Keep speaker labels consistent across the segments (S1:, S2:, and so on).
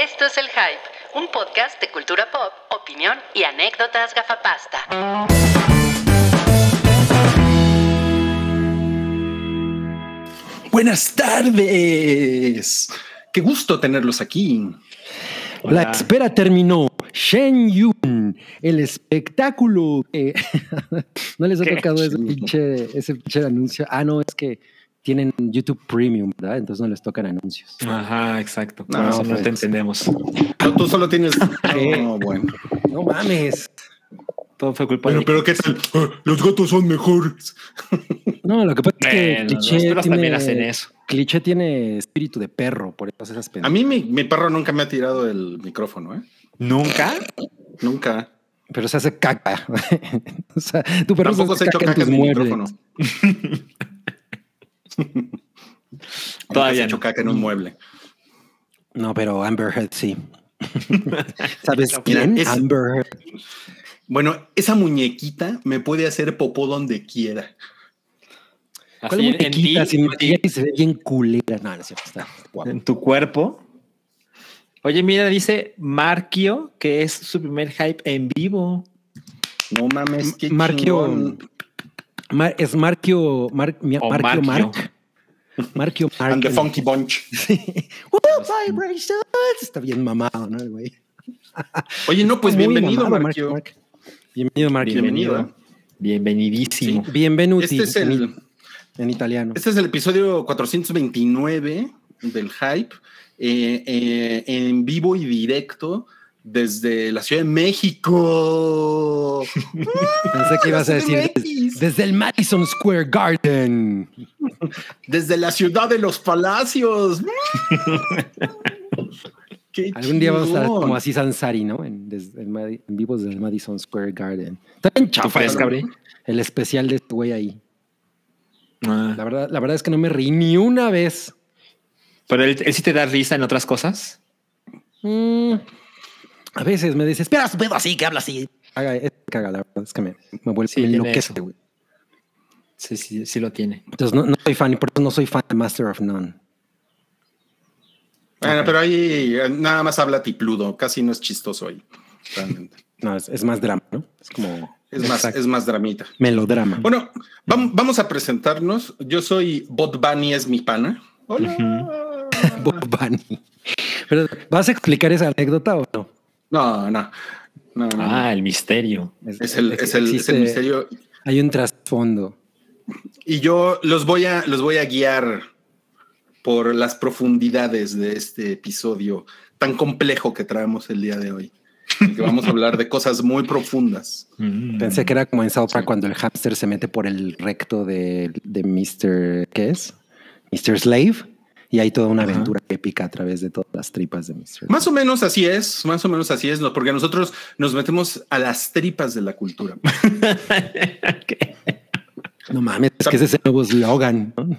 S1: Esto es El Hype, un podcast de cultura pop, opinión y anécdotas gafapasta.
S2: Buenas tardes. Qué gusto tenerlos aquí.
S3: La espera terminó. Shen Yun, el espectáculo. Eh, no les ha tocado ese pinche, ese pinche anuncio. Ah, no, es que tienen YouTube Premium, ¿verdad? Entonces no les tocan anuncios.
S4: Ajá, exacto.
S2: No,
S4: No, no, te entendemos.
S2: No, tú solo tienes. No, bueno.
S3: No mames.
S4: Todo fue culpa
S2: Bueno,
S4: de
S2: pero ¿qué tal? Ah, Los gatos son mejores.
S3: No, lo que pasa es que
S4: Bueno,
S3: cliché, tiene,
S4: también hacen eso.
S3: cliché tiene espíritu de perro, por eso esas
S2: A
S3: pendejas.
S2: mí mi, mi perro nunca me ha tirado el micrófono, ¿eh?
S4: ¿Nunca?
S2: Nunca.
S3: Pero se hace caca. o sea, tu perro
S2: Tampoco se
S3: se
S2: ha
S3: hace
S2: hecho
S3: caca
S2: caca
S3: en tus
S2: mi
S3: muebles.
S2: micrófono.
S4: Todavía
S2: hecho caca en un mueble.
S3: No, pero Amber Heard sí. ¿Sabes
S2: Mira,
S3: quién?
S2: es-
S3: Amber Heard.
S2: Bueno, esa muñequita me puede hacer popó donde quiera.
S3: ¿Cuál
S4: Así
S3: muñequita?
S4: ti,
S3: Sin
S4: en
S3: maquillaje
S4: ti,
S3: y se ve bien culera. No, no es cierto, está guapo.
S4: en tu cuerpo. Oye, mira, dice Marquio que es su primer hype en vivo.
S2: No mames, qué
S3: Marquio. Mar- es Marquio, Mar- Marquio
S4: Marquio.
S3: Mark. Marquio Mark.
S2: And the Funky Bunch.
S3: Sí. Está bien mamado, ¿no? El güey.
S2: Oye, no, pues
S3: Muy
S2: bienvenido,
S3: mamado,
S2: Marquio.
S3: Mark. Bienvenido, Marquio.
S2: Bienvenido.
S4: Bienvenidísimo.
S3: Bienvenuti.
S2: Este es el,
S3: en, en italiano.
S2: este es el episodio 429 del Hype, eh, eh, en vivo y directo desde la Ciudad de México.
S3: Pensé que ibas a decir desde el Madison Square Garden.
S2: Desde la ciudad de los palacios. Qué
S3: Algún día vamos a estar como así Sansari, ¿no? En, desde el en vivos del Madison Square Garden. Está bien chafa.
S4: Cabri?
S3: El especial de este güey ahí.
S4: Ah,
S3: La verdad, la verdad es que no me reí ni una vez.
S4: Pero él, él sí te da risa en otras cosas.
S3: Mm, a veces me desespera su pedo así, que habla así. Haga, es caga, la verdad es que me, me vuelve
S4: Sí,
S3: enloquece, güey.
S4: Sí, sí, sí lo tiene.
S3: Entonces no, no soy fan y por eso no soy fan de Master of None.
S2: Bueno, pero ahí eh, nada más habla tipludo, casi no es chistoso ahí. Realmente.
S3: No, es, es más drama, ¿no? Es como
S2: Es más, es más dramita.
S3: melodrama.
S2: Bueno, vam- vamos a presentarnos. Yo soy Bot Bunny, es mi pana. Hola.
S3: Bob Bunny. Pero, ¿vas a explicar esa anécdota o no?
S2: No, no. no, no.
S4: Ah, el misterio.
S2: es, el, es, el, es el misterio.
S3: Hay un trasfondo.
S2: Y yo los voy a, los voy a guiar por las profundidades de este episodio tan complejo que traemos el día de hoy. en que vamos a hablar de cosas muy profundas.
S4: Mm.
S3: Pensé que era como en South Park
S2: Sí.
S3: cuando el hámster se mete por el recto de, de Mr. ¿Qué es? Mr. Slave. Y hay toda una
S4: Ajá.
S3: aventura épica a través de todas las tripas de Mr.
S2: Más o menos así es, más o menos así es, ¿no? porque nosotros nos metemos a las tripas de la cultura.
S3: No mames, es que ese es el nuevo eslogan. ¿no?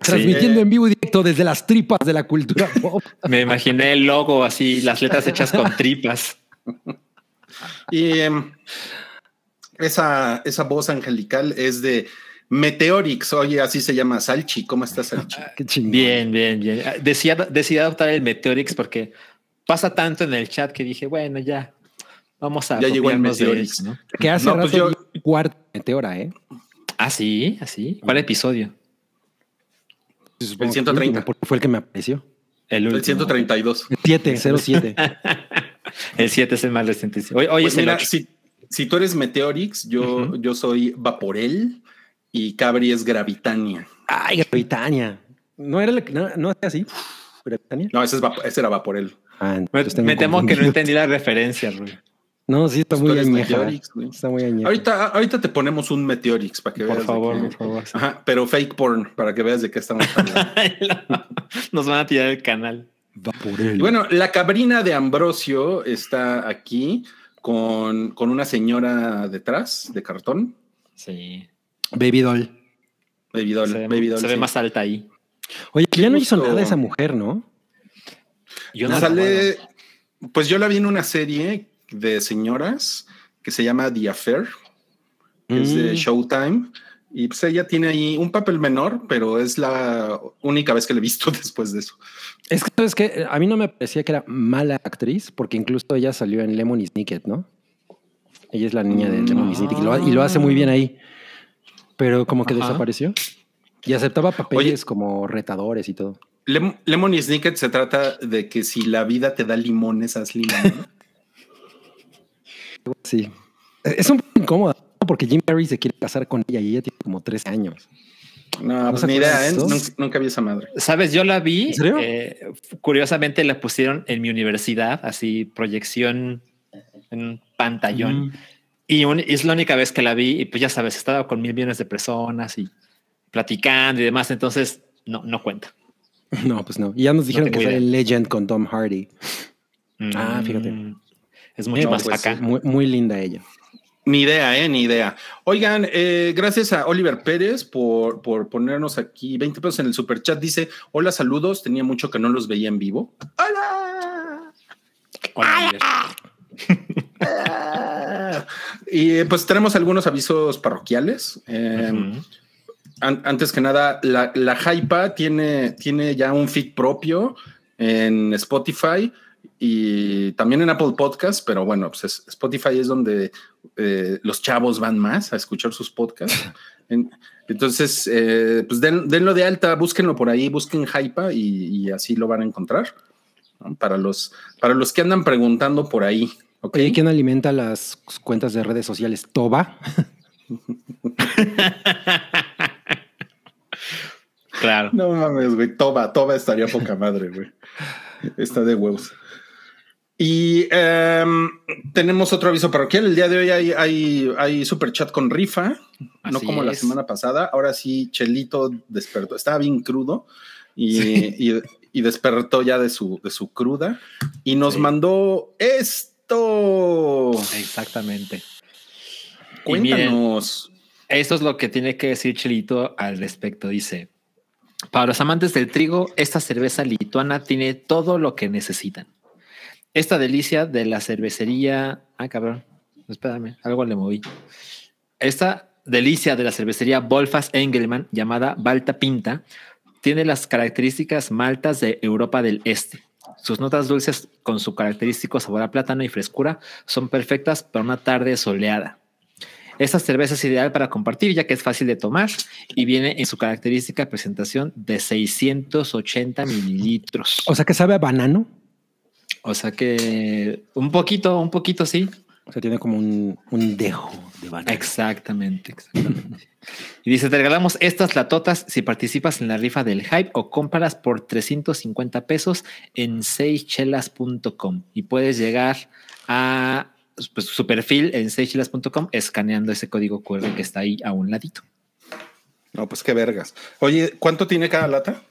S3: Transmitiendo en vivo y directo desde las tripas de la cultura pop.
S4: Me imaginé el logo así, las letras hechas con tripas.
S2: Y em, esa, esa voz angelical es de Meteorix. Oye, así se llama Salchi. ¿Cómo estás, Salchi?
S3: Qué chingón.
S4: Bien, bien, bien. Ah, Decía, decidí adoptar el Meteorix porque pasa tanto en el chat que dije, bueno, ya vamos a.
S2: Ya llegó el
S4: de
S2: Meteorix.
S4: eso, ¿no?
S3: Que hace
S2: No, pues
S3: rato
S2: yo-
S3: cuarto meteora, ¿eh?
S4: Ah, sí, así. ¿Cuál episodio?
S3: Que
S2: 130.
S3: último, Porque fue el que me apareció.
S4: El,
S2: El
S4: último.
S2: 132.
S3: El 7, 07.
S4: El 7 es el más reciente. oye,
S2: Pues
S4: es el
S2: si, si tú eres Meteorix, yo, yo soy Vaporel y Cabri es Gravitania.
S3: Ay, Gravitania. No era el, no, no hacía así. Gravitania.
S2: No, ese, es ese era Vaporel.
S3: Ah,
S4: Me, me temo que no entendí la referencia, Rui.
S3: No, sí, está
S2: Pues
S3: muy añeja. Está muy añeja.
S2: Ahorita, ahorita te ponemos un Meteorix para que veas.
S4: Por
S2: de
S4: favor,
S2: qué-
S4: por favor. sí.
S2: Ajá, pero fake porn para que veas de qué estamos hablando.
S4: Nos van a tirar el canal.
S3: Vaporel.
S2: Y bueno, la cabrina de Ambrosio está aquí con, con una señora detrás de cartón.
S4: Sí.
S3: Baby doll.
S2: Baby doll,
S4: se ve,
S2: baby doll,
S4: se ve
S2: sí.
S4: más alta ahí.
S3: Oye, que ya no hizo nada esa mujer, ¿no?
S4: Yo no
S2: Sale, pues yo la vi en una serie de señoras que se llama The Affair, que es de
S3: Mm.
S2: Showtime. Y pues ella tiene ahí un papel menor, pero es la única vez que le he visto después de eso.
S3: Es que, es que a mí no me parecía que era mala actriz, porque incluso ella salió en Lemony Snicket, ¿no? Ella es la niña de Lemony Snicket y lo, y lo hace muy bien ahí. Pero como que
S4: Ajá.
S3: desapareció. Y aceptaba papeles como retadores y todo.
S2: Lem- Lemon y Snicket se trata de que si la vida te da limones, haz limón. ¿no?
S3: Sí. Es un poco incómoda ¿no? porque Jim Carrey se quiere casar con ella y ella tiene como 13 años.
S2: No, pues ni idea, ¿eh? Nunca, nunca vi esa madre.
S4: Sabes, yo la vi.
S3: ¿En serio?
S4: eh, curiosamente la pusieron en mi universidad, así proyección en un pantallón.
S3: Mm.
S4: Y un- es la única vez que la vi. Y pues ya sabes, estaba con mil millones de personas y platicando y demás. Entonces no, no cuenta.
S3: No, pues no. Y ya nos dijeron
S4: tengo
S3: que sale
S4: idea.
S3: Legend con Tom Hardy. Ah, fíjate.
S4: Mm, Es mucho
S2: No,
S4: más
S2: pues
S4: acá.
S3: Muy, muy linda ella.
S2: Ni idea, ¿eh? Ni idea. Oigan, eh, gracias a Oliver Pérez por, por ponernos aquí 20 pesos en el super chat. Dice, hola, saludos. Tenía mucho que no los veía en vivo. ¡Hola!
S4: Hola, Oliver.
S2: Y eh, pues tenemos algunos avisos parroquiales. Eh, an- antes que nada, la, la Hypa tiene, tiene ya un feed propio en Spotify y también en Apple Podcast, pero bueno, pues es- Spotify es donde eh, los chavos van más a escuchar sus podcasts. En- entonces, eh, pues den- denlo de alta, búsquenlo por ahí, busquen Hypa y, y así lo van a encontrar. ¿no? Para los, para los que andan preguntando por ahí. ¿Ok?
S3: Oye, ¿quién alimenta las cuentas de redes sociales? ¿Toba?
S4: Claro.
S2: No mames, güey. Toba, Toba estaría poca madre, güey. Está de huevos. Y em, tenemos otro aviso parroquial. El día de hoy hay, hay, hay super chat con rifa, no como la semana pasada. Ahora sí, Chelito despertó. Estaba bien crudo y, y- y despertó ya de su, de su cruda y nos
S4: Sí.
S2: mandó esto.
S4: Exactamente. Y miren,
S2: Cuéntanos.
S4: Esto es lo que tiene que decir Chelito al respecto. Dice, para los amantes del trigo, esta cerveza lituana tiene todo lo que necesitan. Esta delicia de la cervecería... Ah, cabrón. Espérame, algo le moví. Esta delicia de la cervecería Wolfas Engelmann, llamada Balta Pinta, tiene las características maltas de Europa del Este. Sus notas dulces con su característico sabor a plátano y frescura son perfectas para una tarde soleada. Esta cerveza es ideal para compartir ya que es fácil de tomar y viene en su característica presentación de 680 mililitros.
S3: O sea, que sabe a banano.
S4: O sea que un poquito, un poquito sí.
S3: O sea, tiene como un, un dejo de banano.
S4: Exactamente, exactamente. y dice, te regalamos estas latotas si participas en la rifa del hype o cómpralas por 350 pesos en seichelas.com y puedes llegar a pues, su perfil en seichelas.com escaneando ese código QR que está ahí a un ladito.
S2: No, pues qué vergas. Oye, ¿cuánto tiene cada lata?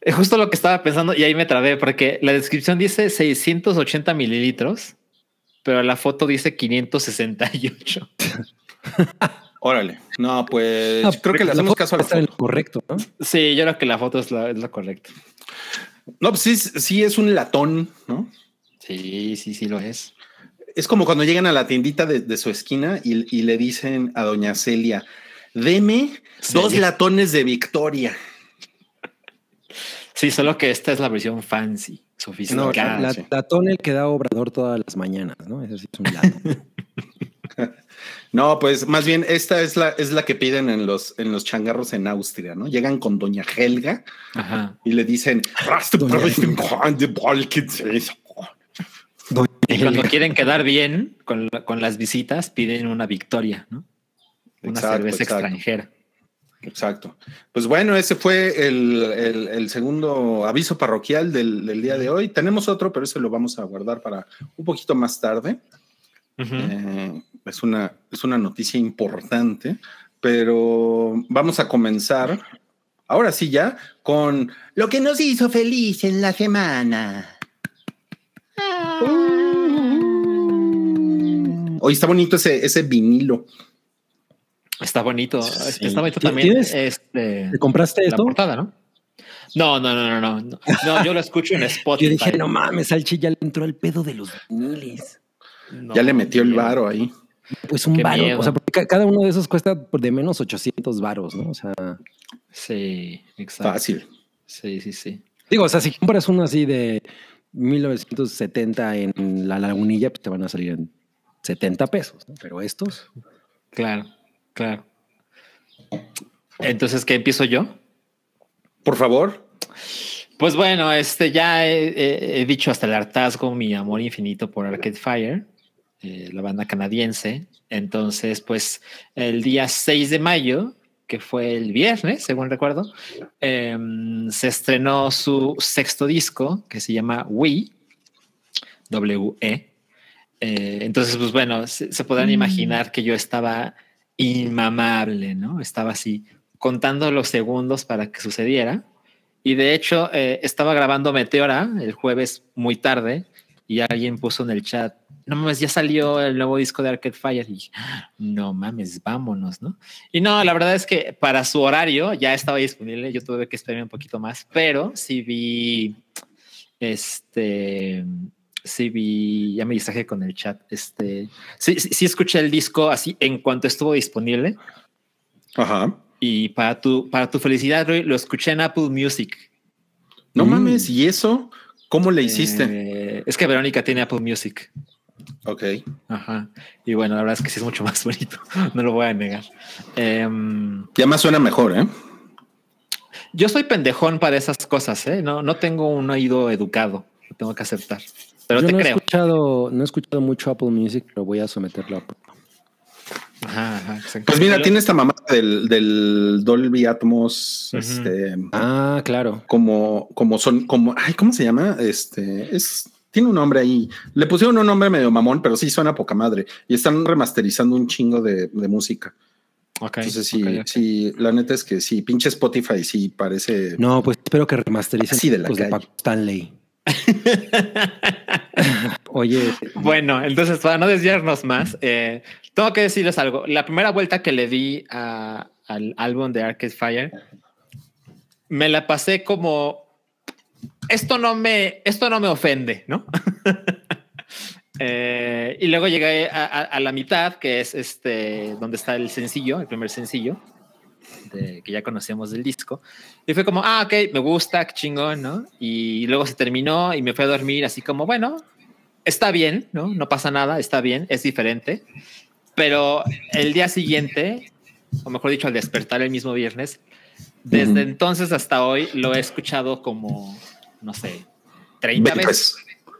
S4: Es justo lo que estaba pensando y ahí me trabé porque la descripción dice 680 mililitros, pero la foto dice 568.
S2: Órale. No, pues
S3: Ah,
S2: creo que le
S3: la
S2: hacemos
S3: foto
S2: caso a la foto.
S3: lo correcto, ¿no?
S4: Sí, yo creo que la foto es la, es la correcta.
S2: No, pues sí, sí es un latón, ¿no?
S4: Sí, sí, sí lo es.
S2: Es como cuando llegan a la tiendita de, de su esquina y, y le dicen a doña Celia, deme dos latones de Victoria.
S4: Sí, solo que esta es la versión fancy,
S3: No,
S4: sofisticada.
S3: la,
S2: sí.
S3: que da obrador todas las mañanas, ¿no? Eso sí es un latón.
S2: No, pues más bien esta es la, es la que piden en los, en los changarros en Austria, ¿no? Llegan con doña Helga
S4: Ajá.
S2: y le dicen,
S3: Doña
S4: Y cuando quieren quedar bien con, la- con las visitas, piden una victoria, ¿no? Una
S2: Exacto,
S4: cerveza
S2: exacto.
S4: extranjera.
S2: Exacto. Pues bueno, ese fue el, el- el segundo aviso parroquial del, del día de hoy. Tenemos otro, pero ese lo vamos a guardar para un poquito más tarde. Eh, es, una, es una noticia importante, pero vamos a comenzar ahora sí ya con lo que nos hizo feliz en la semana. Hoy está bonito ese, ese vinilo.
S4: Está bonito.
S2: Sí.
S4: Está bonito también.
S3: ¿Tienes-
S4: Este,
S3: ¿Te compraste
S4: la
S3: esto?
S4: portada, ¿no? No, no, no, no, no, no. No, yo lo escucho en Spotify.
S3: Yo dije, no mames, al ya le entró el pedo de los viniles.
S4: No,
S2: ya le metió el varo ahí.
S3: Pues un
S4: Qué
S3: varo.
S4: miedo.
S3: O sea, porque cada uno de esos cuesta por de menos 800 varos, ¿no? O sea,
S4: Sí, exacto.
S2: Fácil.
S4: Sí, sí, sí.
S3: digo, o sea, si compras uno así de 1970 en la lagunilla, pues te van a salir en 70 pesos, ¿no? Pero estos,
S4: Claro, claro. Entonces, ¿qué empiezo yo?
S2: Por favor.
S4: Pues bueno, este ya he, he- he dicho hasta el hartazgo mi amor infinito por Arcade Fire, eh, la banda canadiense. Entonces, pues el día 6 de mayo, que fue el viernes, según recuerdo, em, se estrenó su sexto disco que se llama We, W-E. Eh, entonces, pues bueno, se, se podrán imaginar que yo estaba inmamable, ¿no? Estaba así contando los segundos para que sucediera. Y de hecho, eh, estaba grabando Meteora el jueves muy tarde y alguien puso en el chat, no mames, ya salió el nuevo disco de Arcade Fire. Y no mames, vámonos, ¿no? Y no, la verdad es que para su horario ya estaba disponible. Yo tuve que esperar un poquito más, pero sí vi, este, sí vi, ya me distraje con el chat. Este, sí, sí, sí escuché el disco así en cuanto estuvo disponible.
S2: Ajá.
S4: Y para tu, para tu felicidad, Roy, lo escuché en Apple Music.
S2: No
S3: Mm.
S2: mames, ¿y eso? ¿Cómo le hiciste?
S4: Eh, es que Verónica tiene Apple Music.
S2: ok.
S4: Ajá. Y bueno, la verdad es que sí es mucho más bonito. No lo voy a negar. Em,
S2: Ya más suena mejor, ¿eh?
S4: yo soy pendejón para esas cosas, ¿eh? No, no tengo un oído educado. Lo tengo que aceptar. Pero
S3: yo
S4: te
S3: no he
S4: creo.
S3: escuchado, no he escuchado mucho Apple Music, pero voy a someterlo a prueba.
S4: Ajá, ajá.
S2: Pues mira, tiene esta mamá del, del Dolby Atmos, este,
S3: Ah, claro.
S2: como, como son, como, ay, ¿cómo se llama? Este, es, tiene un nombre ahí. Le pusieron un nombre medio mamón, pero sí suena poca madre. Y están remasterizando un chingo de, de música.
S4: Ok,
S2: Entonces sí, sí, la neta es que sí, pinche Spotify sí parece.
S3: No, pues espero que remastericen
S2: Así de la
S3: de
S2: calle.
S3: Paco Stanley. Oye,
S4: Bueno, entonces para no desviarnos más, eh, tengo que decirles algo. La primera vuelta que le di al álbum de Arcade Fire, me la pasé como esto no me, esto no me ofende, ¿no? Eh, y luego llegué a, a- a la mitad, que es este, donde está el sencillo, el primer sencillo, de- que ya conocíamos del disco. Y fue como, ah, ok, me gusta, chingón, ¿no? Y luego se terminó y me fui a dormir así como, bueno, está bien, ¿no? No pasa nada, está bien, es diferente. Pero el día siguiente, o mejor dicho, al despertar el mismo viernes, desde entonces hasta hoy lo he escuchado como, no sé, 30
S2: Ve,
S4: veces.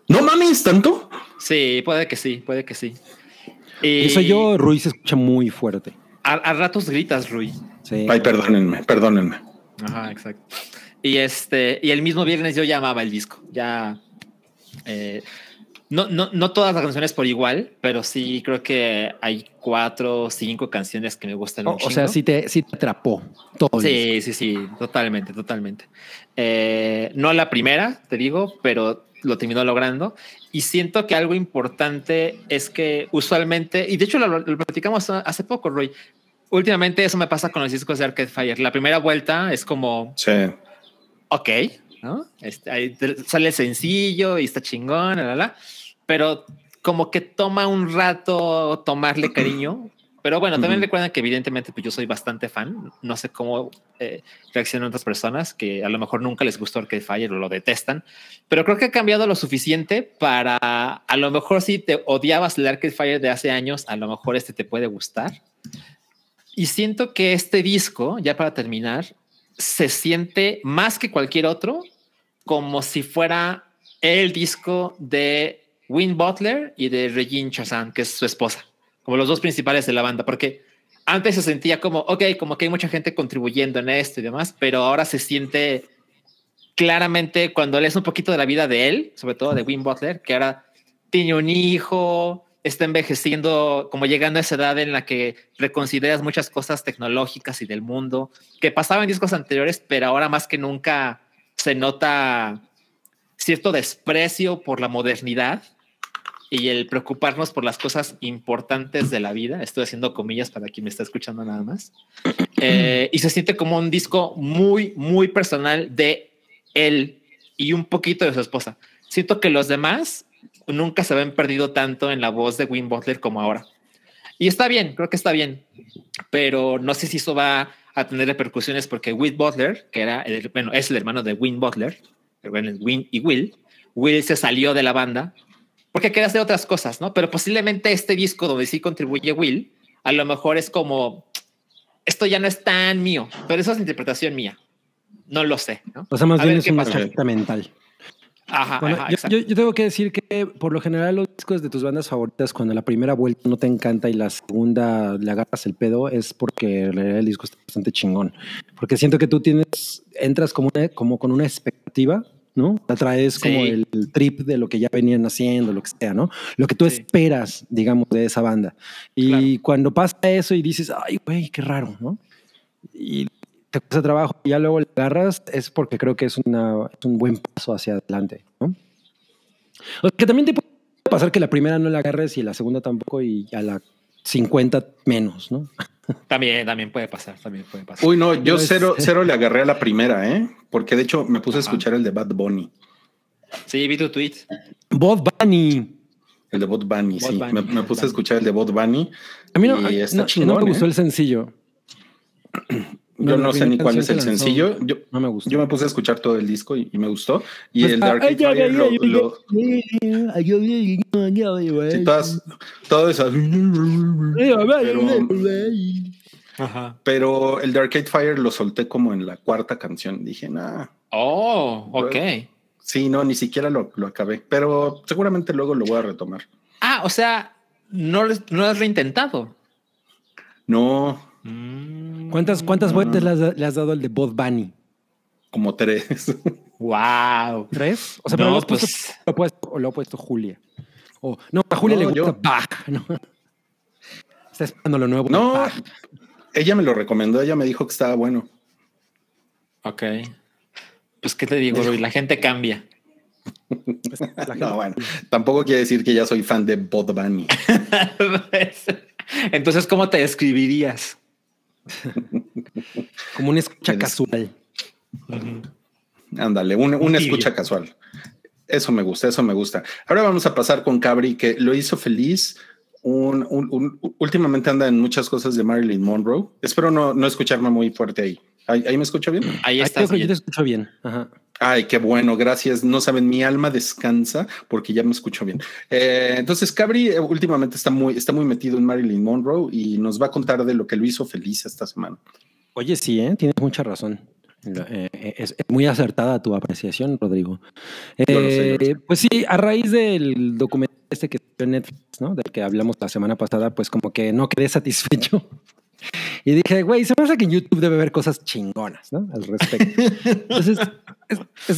S2: no mames, tanto.
S4: Sí, puede que sí, puede que sí. Y
S3: eso yo, Ruiz escucha muy fuerte.
S4: A, a ratos gritas, Rui.
S3: Sí.
S2: Ay, perdónenme, perdónenme.
S4: Ajá, exacto. Y este, y el mismo viernes yo llamaba el disco. Ya. eh, no, no, no todas las canciones por igual, pero sí creo que hay cuatro o cinco canciones que me gustan.
S3: O,
S4: un
S3: o sea, sí te, sí te atrapó todo.
S4: Sí, sí, sí, totalmente, totalmente. Eh, no la primera, te digo, pero lo terminó logrando. Y siento que algo importante es que usualmente, y de hecho lo, lo platicamos hace poco, Roy, últimamente eso me pasa con los discos de Arcade Fire. La primera vuelta es como,
S2: Sí.
S4: ok, ¿no? Este, ahí sale sencillo y está chingón, la, la, la, pero como que toma un rato tomarle cariño. Pero bueno, también
S2: Ujú.
S4: recuerden que evidentemente pues yo soy bastante fan. No sé cómo eh, reaccionan otras personas que a lo mejor nunca les gustó Arcade Fire o lo detestan, pero creo que ha cambiado lo suficiente para a lo mejor si te odiabas el Arcade Fire de hace años, a lo mejor este te puede gustar. Y siento que este disco, ya para terminar, se siente más que cualquier otro como si fuera el disco de Win Butler y de Regine Chazan, que es su esposa, como los dos principales de la banda, porque antes se sentía como, ok, como que hay mucha gente contribuyendo en esto y demás, pero ahora se siente claramente cuando lees un poquito de la vida de él, sobre todo de Win Butler, que ahora tiene un hijo, está envejeciendo, como llegando a esa edad en la que reconsideras muchas cosas tecnológicas y del mundo que pasaban en discos anteriores, pero ahora más que nunca se nota cierto desprecio por la modernidad y el preocuparnos por las cosas importantes de la vida. Estoy haciendo comillas para quien me está escuchando nada más. Eh, y se siente como un disco muy, muy personal de él y un poquito de su esposa. Siento que los demás nunca se ven perdido tanto en la voz de Win Butler como ahora. Y está bien, creo que está bien, pero no sé si eso va a tener repercusiones porque Will Butler, que era el, bueno, es el hermano de Win Butler, Win y Will, Will se salió de la banda porque quería hacer otras cosas, ¿no? Pero posiblemente este disco donde sí contribuye Will, a lo mejor es como, esto ya no es tan mío, pero eso es interpretación mía. No lo sé, ¿no?
S3: O sea, más bien es una chaqueta mental.
S4: Ajá,
S3: bueno, yo, yo, tengo que decir que por lo general los discos de tus bandas favoritas, cuando la primera vuelta no te encanta y la segunda le agarras el pedo, es porque el disco está bastante chingón. Porque siento que tú tienes, entras como, como con una expectativa, ¿no? La traes como el, trip de lo que ya venían haciendo, lo que sea, ¿no? Lo que tú esperas, digamos, de esa banda. Y cuando pasa eso y dices, ay, güey, qué raro, ¿no? Y te cuesta trabajo y ya luego le agarras, es porque creo que es, una, un buen paso hacia adelante, ¿no? O que también te puede pasar que la primera no la agarres y la segunda tampoco y a la 50 menos, ¿no?
S4: También, también puede pasar, también puede pasar.
S2: Uy, no, yo cero, cero le agarré a la primera, ¿eh? Porque de hecho me puse a escuchar el de Bad Bunny.
S4: Sí, vi tu tweet.
S3: Bad Bunny.
S2: El de Bad Bunny, sí. Me, puse a escuchar el de Bad Bunny.
S3: A mí no, no, me gustó ¿eh? el sencillo.
S2: Yo no, sé ni cuál es el sencillo. Yo, no me gustó. Yo me puse a escuchar todo el disco y, me gustó. Y pues, el Dark ah, Fire lo, todo eso. Pero, pero el Dark Fire lo solté como en la cuarta canción. Dije, nah.
S4: Oh, ok.
S2: Sí, no, ni siquiera lo, lo acabé. Pero seguramente luego lo voy a retomar.
S4: Ah, o sea, no, no lo has reintentado.
S2: No,
S3: Mm. ¿Cuántas, cuántas vueltas le has, dado el de Bob Bunny?
S2: Como tres.
S4: Wow.
S3: ¿Tres? O sea, pero lo, puesto, pues o lo ha puesto Julia. O, no, a Julia le gusta Bach. ¿no? Está esperando lo nuevo.
S2: No, ella me lo recomendó. Ella me dijo que estaba bueno.
S4: Ok. Pues, ¿qué te digo, La gente cambia.
S2: no, bueno, tampoco quiere decir que ya soy fan de Bob Bunny.
S4: Entonces, ¿cómo te describirías?
S3: Como una escucha casual.
S2: Ándale, una, escucha casual. Eso me gusta, eso me gusta. Ahora vamos a pasar con Cabri, que lo hizo feliz. últimamente anda en muchas cosas de Marilyn Monroe. Espero no, no escucharme muy fuerte ahí. ¿Ahí, me escucho bien?
S3: Ahí está. Yo te escucho bien. Ajá.
S2: Ay, qué bueno, gracias. No saben, mi alma descansa porque ya me escucho bien. Eh, entonces, Cabri eh, últimamente está muy, está muy metido en Marilyn Monroe y nos va a contar de lo que lo hizo feliz esta semana.
S3: Oye, sí, ¿eh? tienes mucha razón. es, muy acertada tu apreciación, Rodrigo. pues sí, a raíz del documental este que en Netflix, ¿no? Del que hablamos la semana pasada, pues como que no quedé satisfecho y dije, güey, se me hace que en YouTube debe haber cosas chingonas, ¿no? Al respecto. Entonces,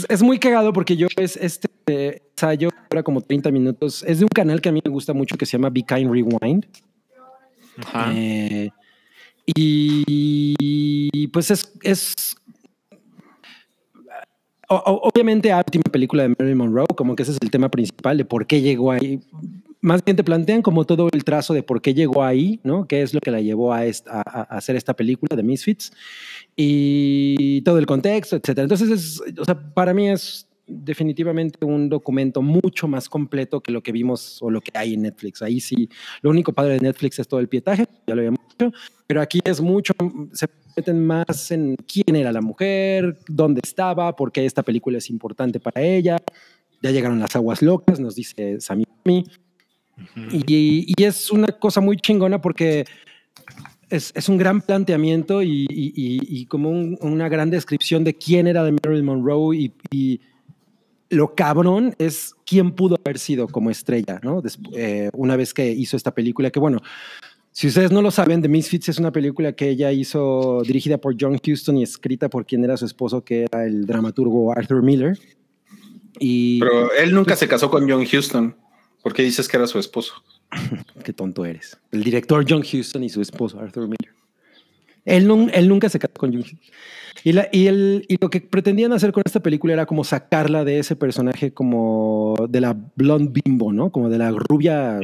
S3: es, muy cagado porque yo es este ensayo, ahora como 30 minutos, es de un canal que a mí me gusta mucho que se llama Be Kind Rewind. Ajá. Eh, y pues es, es obviamente la última película de Marilyn Monroe, como que ese es el tema principal de por qué llegó ahí más bien te plantean como todo el trazo de por qué llegó ahí, ¿no? ¿Qué es lo que la llevó a, hacer esta película de Misfits? Y todo el contexto, etcétera. Entonces, o sea, para mí es definitivamente un documento mucho más completo que lo que vimos o lo que hay en Netflix. Ahí sí, lo único padre de Netflix es todo el pietaje, ya lo habíamos dicho, pero aquí es mucho, se meten más en quién era la mujer, dónde estaba, por qué esta película es importante para ella. Ya llegaron las aguas locas, nos dice Sammy y, es una cosa muy chingona porque es, es un gran planteamiento y, y como una gran descripción de quién era de Marilyn Monroe y, lo cabrón es quién pudo haber sido como estrella, ¿no? Eh, una vez que hizo esta película, que bueno, si ustedes no lo saben, The Misfits es una película que ella hizo dirigida por John Huston y escrita por quien era su esposo, que era el dramaturgo Arthur Miller. Y,
S2: Pero él nunca pues se casó con John Huston. ¿Por qué dices que era su esposo?
S3: qué tonto eres. El director John Huston y su esposo Arthur Miller. Él, él nunca se casó con John Huston. Y, la, y, el, y lo que pretendían hacer con esta película era como sacarla de ese personaje como de la blonde bimbo, ¿no? Como de la rubia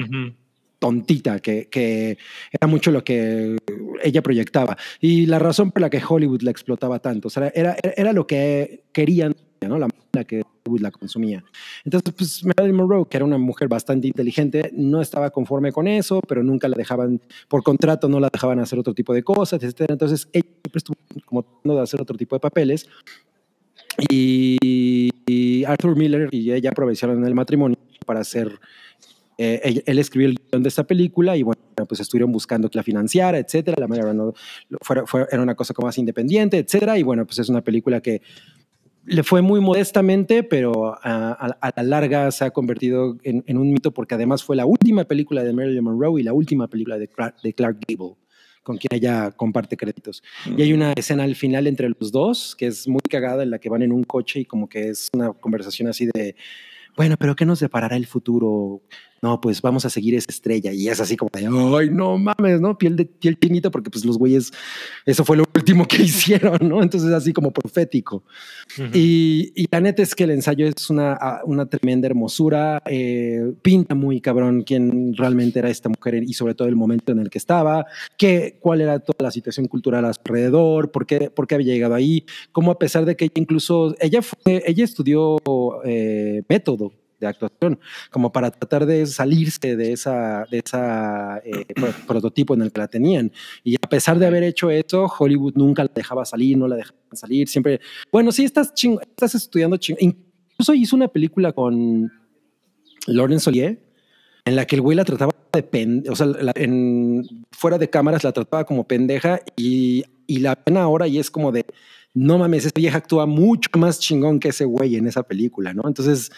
S3: tontita, que, que, era mucho lo que ella proyectaba. Y la razón por la que Hollywood la explotaba tanto, o sea, era, era, lo que querían, ¿no? La la que la consumía. Entonces, pues Marilyn Monroe, que era una mujer bastante inteligente, no estaba conforme con eso, pero nunca la dejaban, por contrato no la dejaban hacer otro tipo de cosas, etc. Entonces, ella siempre estuvo como tratando de hacer otro tipo de papeles. Y, y Arthur Miller y ella aprovecharon el matrimonio para hacer eh, él, escribió el guion de esta película y bueno, pues estuvieron buscando que la financiara, etcétera. La manera no, era una cosa como más independiente, etcétera. Y bueno, pues es una película que le fue muy modestamente, pero a, la larga se ha convertido en, un mito porque además fue la última película de Marilyn Monroe y la última película de Clark, de Clark Gable con quien ella comparte créditos. Y hay una escena al final entre los dos que es muy cagada en la que van en un coche y como que es una conversación así de, bueno, pero ¿qué nos deparará el futuro? No, pues vamos a seguir esa estrella. Y es así como, ay, no mames, ¿no? Piel de piel chinita, porque pues los güeyes, eso fue lo último que hicieron, ¿no? Entonces así como profético. y, y, la neta es que el ensayo es una, una tremenda hermosura, eh, pinta muy cabrón quién realmente era esta mujer y sobre todo el momento en el que estaba, qué, cuál era toda la situación cultural alrededor, por qué, por qué había llegado ahí, cómo a pesar de que incluso, ella fue, ella estudió eh, método, de actuación, como para tratar de salirse de esa, de esa eh, prototipo en el que la tenían. Y a pesar de haber hecho eso, Hollywood nunca la dejaba salir, no la dejaban salir, siempre, bueno, sí, estás, estás estudiando ching incluso hizo una película con Laurence Olivier, en la que el güey la trataba de pendeja, o sea, en, fuera de cámaras la trataba como pendeja y, y la pena ahora y es como de, no mames, esa vieja actúa mucho más chingón que ese güey en esa película, ¿no? Entonces,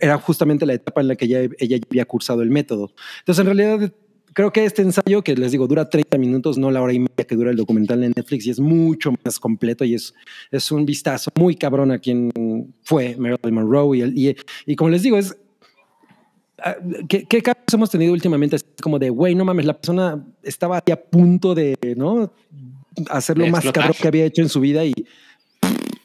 S3: era justamente la etapa en la que ella, ella había cursado el método. Entonces, en realidad, creo que este ensayo, que les digo, dura 30 minutos, no la hora y media que dura el documental en Netflix, y es mucho más completo y es, es un vistazo muy cabrón a quien fue Marilyn Monroe. Y, y, y como les digo, es. Ah, ¿Qué, ¿Qué, casos hemos tenido últimamente? Es como de, güey, no mames, la persona estaba a punto de, ¿no? Hacer lo más cabrón que había hecho en su vida y,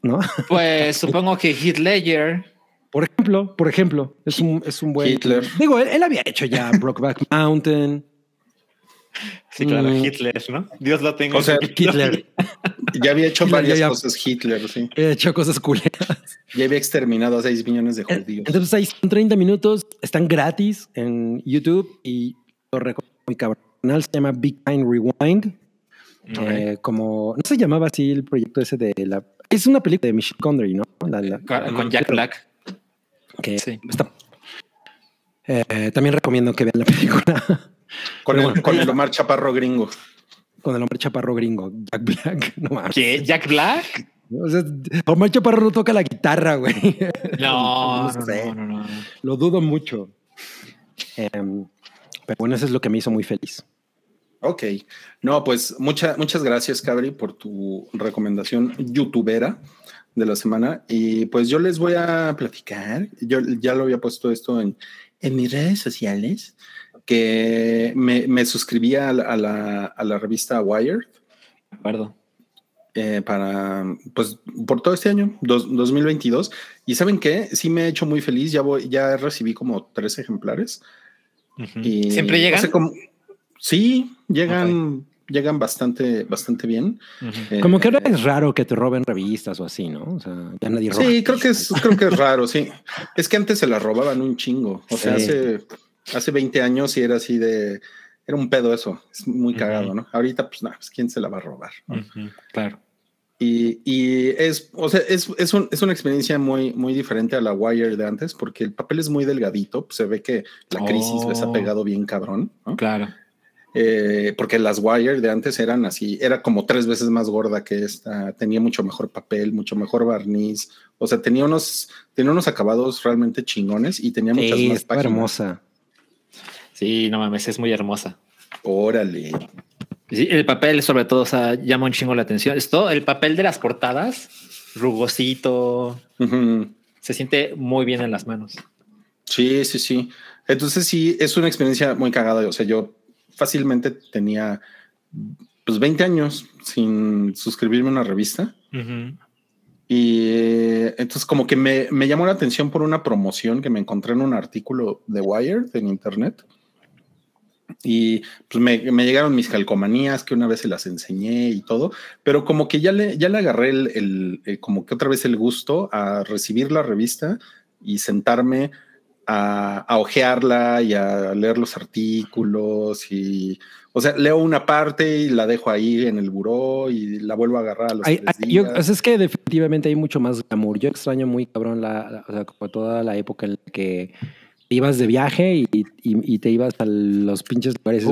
S3: ¿no?
S4: Pues supongo que Heath Ledger
S3: por ejemplo, por ejemplo, es un, es un buen.
S2: Hitler.
S3: Digo, él, había hecho ya Brokeback Mountain.
S4: Sí, claro, mm. Hitler, ¿no? Dios lo tenga.
S2: O sea, Hitler. Ya había hecho varias cosas Hitler, sí.
S3: Había hecho cosas culeras.
S2: Ya había exterminado a 6 millones de judíos.
S3: Entonces ahí son 30 minutos, están gratis en YouTube y lo recomiendo muy cabrón. Se llama Big Time Rewind. Eh, como, no se llamaba así el proyecto ese de la. Es una película de Michelle Connery, ¿no?
S4: con Jack Black
S3: que sí. está. Eh, también recomiendo que vean la película.
S2: Con, el, con el Omar Chaparro gringo.
S3: Con el Omar Chaparro gringo, Jack Black. No
S4: ¿Qué? ¿Jack Black?
S3: O sea, Omar Chaparro no toca la guitarra, güey.
S4: No, no, no, no,
S3: Lo dudo mucho. Em, pero bueno, eso es lo que me hizo muy feliz.
S2: Ok. No, pues muchas muchas gracias, Cabri, por tu recomendación youtubera de la semana. Y pues yo les voy a platicar, yo ya lo había puesto esto en, en mis redes sociales, que me, me suscribí a la, a, la, revista Wired.
S4: De acuerdo.
S2: Eh, para, pues, por todo este año, 2022. Y ¿saben qué? Sí me he hecho muy feliz, ya voy, ya recibí como tres ejemplares.
S4: y ¿Siempre llegan?
S2: como, sí, llegan llegan bastante, bastante bien.
S3: Eh, Como que ahora es raro que te roben revistas o así, ¿no? O sea, ya nadie roba.
S2: Sí, creo que es, creo que es raro, sí. Es que antes se las robaban un chingo. O sea, hace, hace 20 años y era así de, era un pedo eso. Es muy cagado, ¿no? Ahorita, pues nada, pues quién se la va a robar.
S4: Claro.
S2: Y, y, es, o sea, es, es, un, es, una experiencia muy, muy diferente a la Wire de antes, porque el papel es muy delgadito. Pues se ve que la crisis les ha oh. pegado bien cabrón. ¿no?
S4: Claro.
S2: Eh, porque las Wire de antes eran así, era como tres veces más gorda que esta, tenía mucho mejor papel, mucho mejor barniz, o sea, tenía unos, tenía unos acabados realmente chingones y tenía muchas más
S3: páginas. hermosa.
S4: Sí, no mames, es muy hermosa.
S2: Órale.
S4: Sí, el papel sobre todo, o sea, llama un chingo la atención. Es todo el papel de las portadas, rugosito, se siente muy bien en las manos.
S2: Sí, sí, sí. Entonces sí, es una experiencia muy cagada. O sea, yo fácilmente tenía pues 20 años sin suscribirme a una revista. Y eh, entonces como que me, me, llamó la atención por una promoción que me encontré en un artículo de Wired en internet. Y pues me, llegaron mis calcomanías que una vez se las enseñé y todo, pero como que ya le, ya le agarré el, eh, como que otra vez el gusto a recibir la revista y sentarme a, a ojearla y a leer los artículos y, o sea, leo una parte y la dejo ahí en el buró y la vuelvo a agarrar a los
S3: es que definitivamente hay mucho más glamour. Yo extraño muy cabrón la, o sea, como toda la época en la que ibas de viaje y, te ibas a los pinches lugares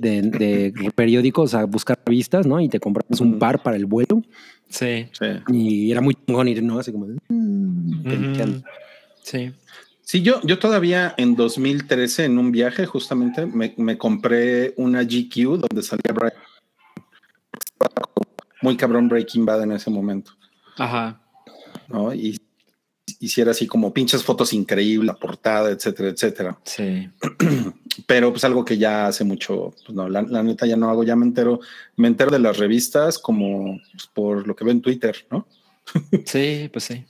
S3: de, periódicos a buscar revistas, ¿no? Y te comprabas un par para el vuelo.
S4: Sí. sí.
S3: Y era muy chingón ir, ¿no? Así como... Mm,
S4: sí.
S2: Sí, yo, yo todavía en 2013 en un viaje justamente me, compré una GQ donde salía Brian. Muy cabrón Breaking Bad en ese momento.
S4: Ajá.
S2: ¿No? Y hiciera así como pinches fotos increíbles, la portada, etcétera, etcétera.
S4: Sí.
S2: Pero pues algo que ya hace mucho, pues no, la, neta ya no hago, ya me entero, me entero de las revistas como pues, por lo que veo en Twitter, ¿no?
S4: sí, pues sí.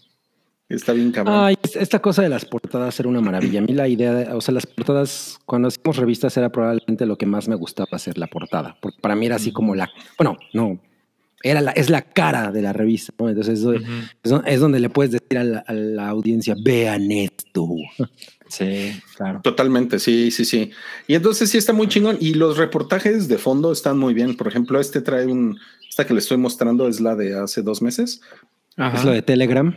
S2: Está bien cabrón.
S3: Ay, esta cosa de las portadas era una maravilla. A mí la idea, o sea, las portadas, cuando hacíamos revistas era probablemente lo que más me gustaba hacer la portada, porque para mí era así como la, bueno, no, era la, es la cara de la revista, ¿no? Entonces es, donde le puedes decir a la, audiencia, vean esto.
S4: Sí, claro.
S2: Totalmente, sí, sí, sí. Y entonces sí está muy chingón. Y los reportajes de fondo están muy bien. Por ejemplo, este trae un, esta que le estoy mostrando es la de hace dos meses.
S3: Es la de Telegram.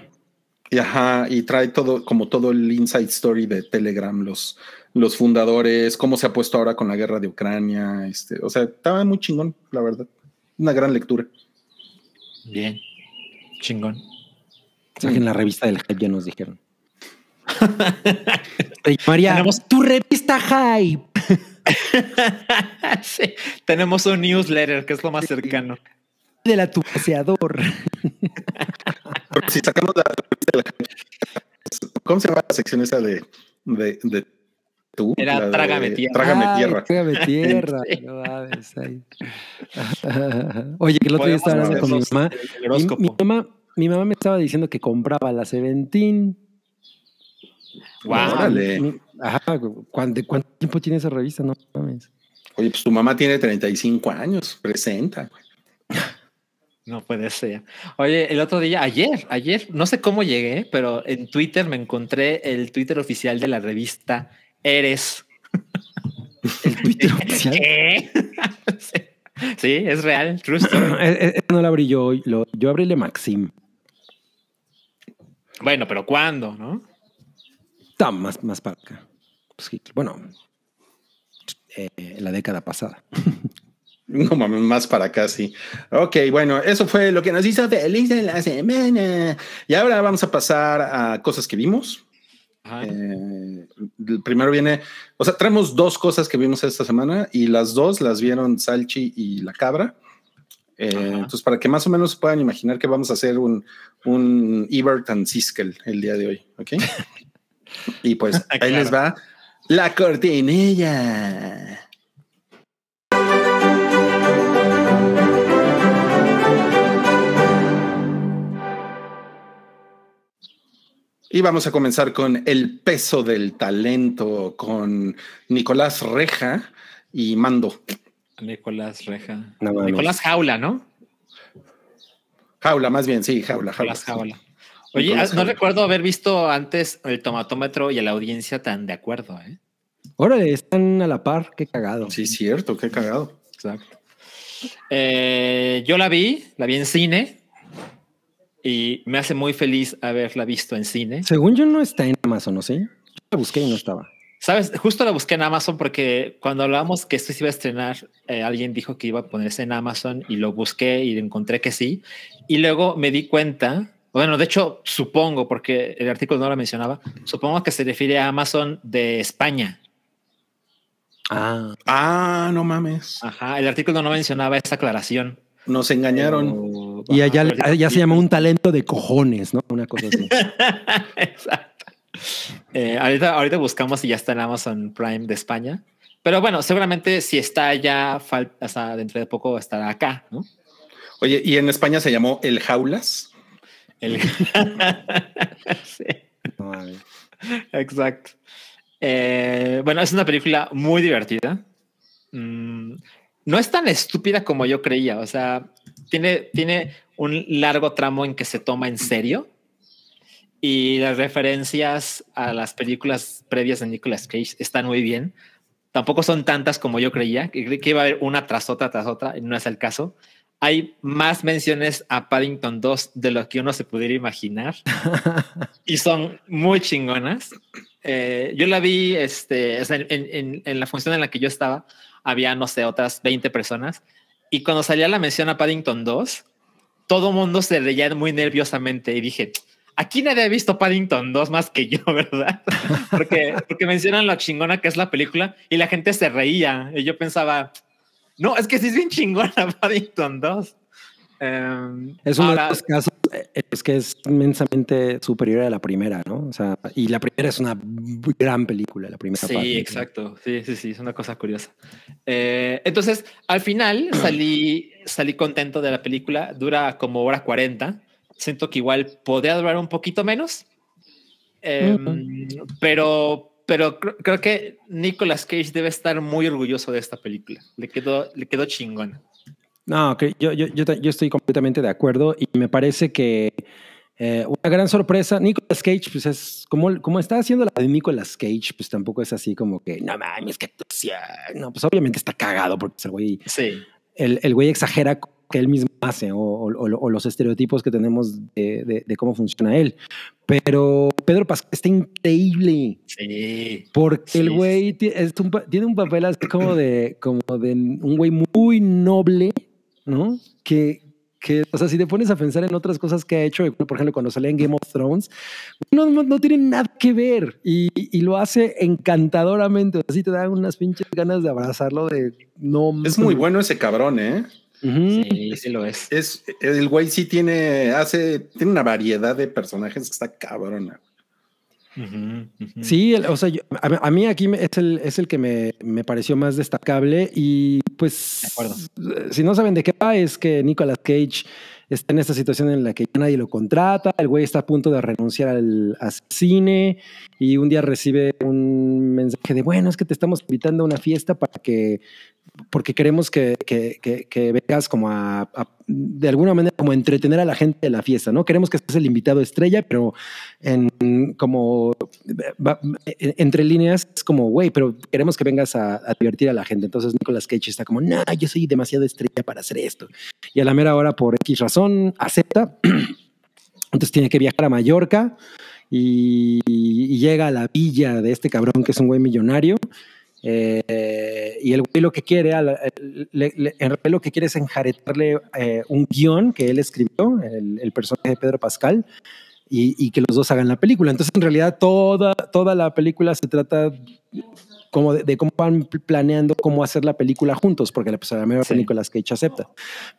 S2: Y ajá, y trae todo, como todo el inside story de Telegram, los, los fundadores, cómo se ha puesto ahora con la guerra de Ucrania. Este, o sea, estaba muy chingón, la verdad. Una gran lectura.
S4: Bien, chingón.
S3: en la revista del Hype ya nos dijeron. María, tenemos tu revista Hype.
S4: sí, tenemos un newsletter que es lo más cercano.
S3: De la paseador.
S2: si sacamos la revista del Hype, ¿cómo se llama la sección esa de, de, de tú?
S4: Era Trágame Tierra.
S2: Trágame Tierra.
S3: Trágame Tierra. Oye, que el otro día estaba hablando con mi mamá. Mi, mamá. mi mamá me estaba diciendo que compraba la Seventeen.
S2: Wow.
S3: ajá, ¿cuánto, ¿cuánto, tiempo tiene esa revista? No mames.
S2: Oye, pues tu mamá tiene 35 años, presenta.
S4: No puede ser. Oye, el otro día, ayer, ayer, no sé cómo llegué, pero en Twitter me encontré el Twitter oficial de la revista Eres.
S3: ¿El Twitter oficial?
S4: Sí, es real, true
S3: no la abrí yo, lo, yo abrí le Maxim.
S4: Bueno, pero ¿cuándo, no?
S3: Está más, más para acá. Pues bueno, eh, la década pasada.
S2: No mames, más para acá, sí. Ok, bueno, eso fue lo que nos hizo feliz en la semana. Y ahora vamos a pasar a cosas que vimos. Eh, primero viene, o sea, traemos dos cosas que vimos esta semana y las dos las vieron Salchi y la cabra. Eh, entonces, para que más o menos puedan imaginar que vamos a hacer un, un Ebert and Siskel el día de hoy, ¿ok? y pues ahí les va la cortinilla. Y vamos a comenzar con el peso del talento con Nicolás Reja y Mando.
S4: Nicolás Reja. Nicolás Jaula, ¿no?
S2: Jaula, más bien, sí, Jaula.
S4: Nicolás Jaula. Oye, ah, no recuerdo haber visto antes el tomatómetro y la audiencia tan de acuerdo, ¿eh?
S3: Órale, están a la par, qué cagado.
S2: Sí, cierto, qué cagado.
S4: Exacto. Eh, yo la vi, la vi en cine, y me hace muy feliz haberla visto en cine.
S3: Según yo no está en Amazon, ¿no sé? Yo la busqué y no estaba.
S4: Sabes, justo la busqué en Amazon porque cuando hablábamos que esto se iba a estrenar, eh, alguien dijo que iba a ponerse en Amazon y lo busqué y encontré que sí. Y luego me di cuenta, bueno, de hecho, supongo, porque el artículo no lo mencionaba, supongo que se refiere a Amazon de España.
S2: Ah, ah no mames.
S4: Ajá, el artículo no mencionaba esa aclaración.
S2: Nos engañaron.
S3: y allá, se llama un talento de cojones, ¿no? Una cosa así.
S4: Exacto. Eh, ahorita, ahorita buscamos si ya está en Amazon Prime de España. Pero bueno, seguramente si está allá, hasta dentro de poco estará acá, ¿no?
S2: Oye, ¿y en España se llamó El Jaulas?
S4: El... sí. Exacto. Eh, bueno, es una película muy divertida. mm, no es tan estúpida como yo creía. O sea, tiene, tiene un largo tramo en que se toma en serio y las referencias a las películas previas de Nicolas Cage están muy bien. Tampoco son tantas como yo creía, que, que iba a haber una tras otra tras otra, y no es el caso. Hay más menciones a Paddington 2 de lo que uno se pudiera imaginar y son muy chingonas. Eh, yo la vi este, en, en, en la función en la que yo estaba, había, no sé, otras 20 personas. Y cuando salía la mención a Paddington 2, todo mundo se reía muy nerviosamente y dije, aquí nadie ha visto Paddington 2 más que yo, ¿verdad? porque, porque mencionan lo chingona que es la película y la gente se reía. Y yo pensaba, no, es que sí es bien chingona Paddington 2.
S3: Um, es uno de los casos, eh, es que es inmensamente superior a la primera, ¿no? O sea, y la primera es una gran película, la primera
S4: sí,
S3: parte.
S4: exacto. Sí, sí, sí, es una cosa curiosa. Eh, entonces, al final salí, salí contento de la película, dura como hora 40. Siento que igual podría durar un poquito menos, eh, uh -huh. pero pero creo, creo, que Nicolas Cage debe estar muy orgulloso de esta película. Le quedó, le quedó chingona.
S3: No, yo, yo, yo, yo, estoy completamente de acuerdo y me parece que eh, una gran sorpresa. Nicolas Cage, pues es como, como está haciendo la de Nicolas Cage, pues tampoco es así como que no mames, que actuación. No, pues obviamente está cagado porque el güey,
S4: sí.
S3: el, el güey exagera que él mismo hace o, o, o, los estereotipos que tenemos de, de, de, cómo funciona él. Pero Pedro Pascal está increíble.
S4: Sí.
S3: Porque
S4: sí.
S3: el güey tiene un papel así como de, como de un güey muy noble, ¿no? Que, que, o sea, si te pones a pensar en otras cosas que ha hecho, por ejemplo, cuando sale en Game of Thrones, no, no, no tiene nada que ver y, y, lo hace encantadoramente. Así te dan unas pinches ganas de abrazarlo. De no.
S2: Es muy bueno ese cabrón, ¿eh?
S3: Uh -huh.
S4: Sí, sí lo es.
S2: Es el güey sí tiene hace tiene una variedad de personajes que está cabrona.
S3: Uh -huh, uh -huh. Sí, el, o sea, yo, a, a, mí aquí es el, es el que me, me, pareció más destacable y pues si no saben de qué va es que Nicolas Cage está en esta situación en la que ya nadie lo contrata, el güey está a punto de renunciar al, al cine y un día recibe un mensaje de, bueno, es que te estamos invitando a una fiesta para que porque queremos que, que, que, que vengas como a, a, de alguna manera, como entretener a la gente de la fiesta, ¿no? Queremos que seas el invitado estrella, pero en como entre líneas es como, güey, pero queremos que vengas a, a, divertir a la gente. Entonces Nicolas Cage está como, no, yo soy demasiado estrella para hacer esto. Y a la mera hora, por X razón, acepta. Entonces tiene que viajar a Mallorca y, y llega a la villa de este cabrón que es un güey millonario. Eh, y el güey lo que quiere, le, le, en realidad lo que quiere es enjaretarle eh, un guion que él escribió, el, el personaje de Pedro Pascal, y, y, que los dos hagan la película. Entonces, en realidad, toda, toda la película se trata como de, de, cómo van planeando cómo hacer la película juntos, porque la, pues, sí. película es que hecho acepta.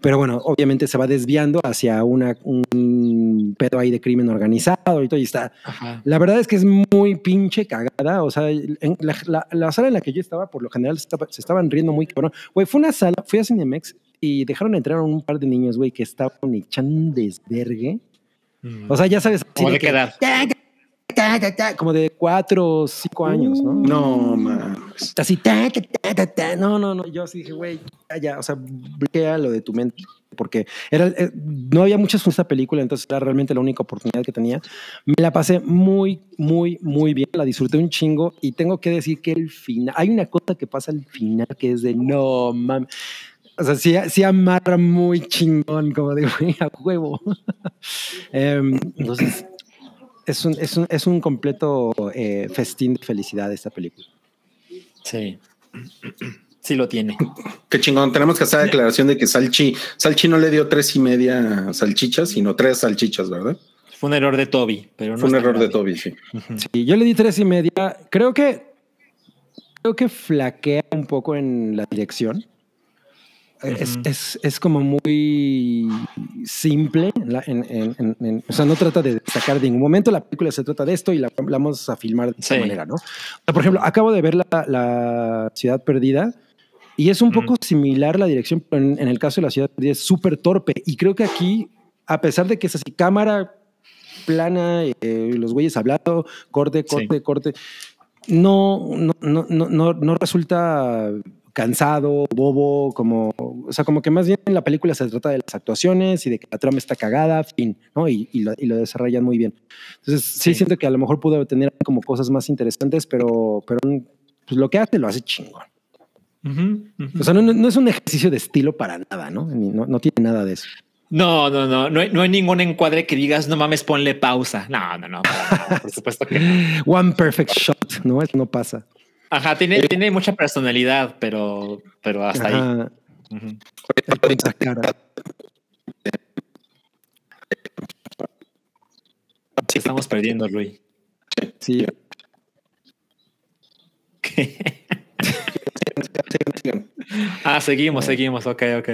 S3: Pero bueno, obviamente se va desviando hacia una, un pedo ahí de crimen organizado y todo, y está. Ajá. La verdad es que es muy pinche cagada. O sea, en la, la, la, sala en la que yo estaba, por lo general, se, estaba, se estaban riendo muy cabrón. Güey, fue una sala, fui a Cinemex y dejaron entrar a un par de niños, güey, que estaban echando un desvergue. Mm. O sea, ya sabes.
S4: ¿Cómo de qué edad?
S3: Ta, ta, ta, como de cuatro o cinco años, ¿no?
S2: No.
S3: Así, no, no, no. Yo así dije, güey, ya, o sea, bloquea lo de tu mente, porque era, eh, no había muchas en esta película, entonces era realmente la única oportunidad que tenía. Me la pasé muy, muy, muy bien, la disfruté un chingo y tengo que decir que el final, hay una cosa que pasa al final que es de no mames. O sea, sí, sí, amarra muy chingón, como digo, a huevo. um, entonces, es un, es un, es un completo eh, festín de felicidad esta película.
S4: Sí. Sí lo tiene.
S2: Qué chingón. Tenemos que hacer la declaración de que Salchi, Salchi no le dio tres y media salchichas, sino tres salchichas, ¿verdad?
S4: Fue un error de Toby, pero no
S2: Fue un error grave. de Toby, sí.
S3: Uh -huh. Sí, yo le di tres y media. Creo que creo que flaquea un poco en la dirección. Uh -huh. es, es, es, como muy simple. En, en, en, o sea, no trata de destacar de ningún momento. La película se trata de esto y la, la vamos a filmar de esta sí. manera, ¿no? O sea, por ejemplo, acabo de ver la, la Ciudad Perdida y es un uh -huh. poco similar la dirección, pero en, el caso de la Ciudad Perdida es súper torpe. Y creo que aquí, a pesar de que es así, cámara plana, eh, los güeyes hablando, corte, corte, sí. corte, no, no, no, no, no resulta cansado, bobo, como, o sea, como que más bien la película se trata de las actuaciones y de que la trama está cagada, fin, ¿no? Y, y, lo, y lo, desarrollan muy bien. Entonces, sí, sí, siento que a lo mejor pudo tener como cosas más interesantes, pero, pero pues lo que hace lo hace chingón. Uh -huh, uh -huh. O sea, no, no, es un ejercicio de estilo para nada, ¿no? No, no tiene nada de eso.
S4: No, no, no, no hay, no hay, ningún encuadre que digas, no mames, ponle pausa. No, no, no, por supuesto que no.
S3: One perfect shot, ¿no? Eso no pasa.
S4: Ajá, tiene, eh, tiene mucha personalidad, pero, pero hasta Ajá. ahí. Uh -huh. Sí, estamos perdiendo, Rui.
S3: Sí.
S4: ah, seguimos, seguimos, ok, ok.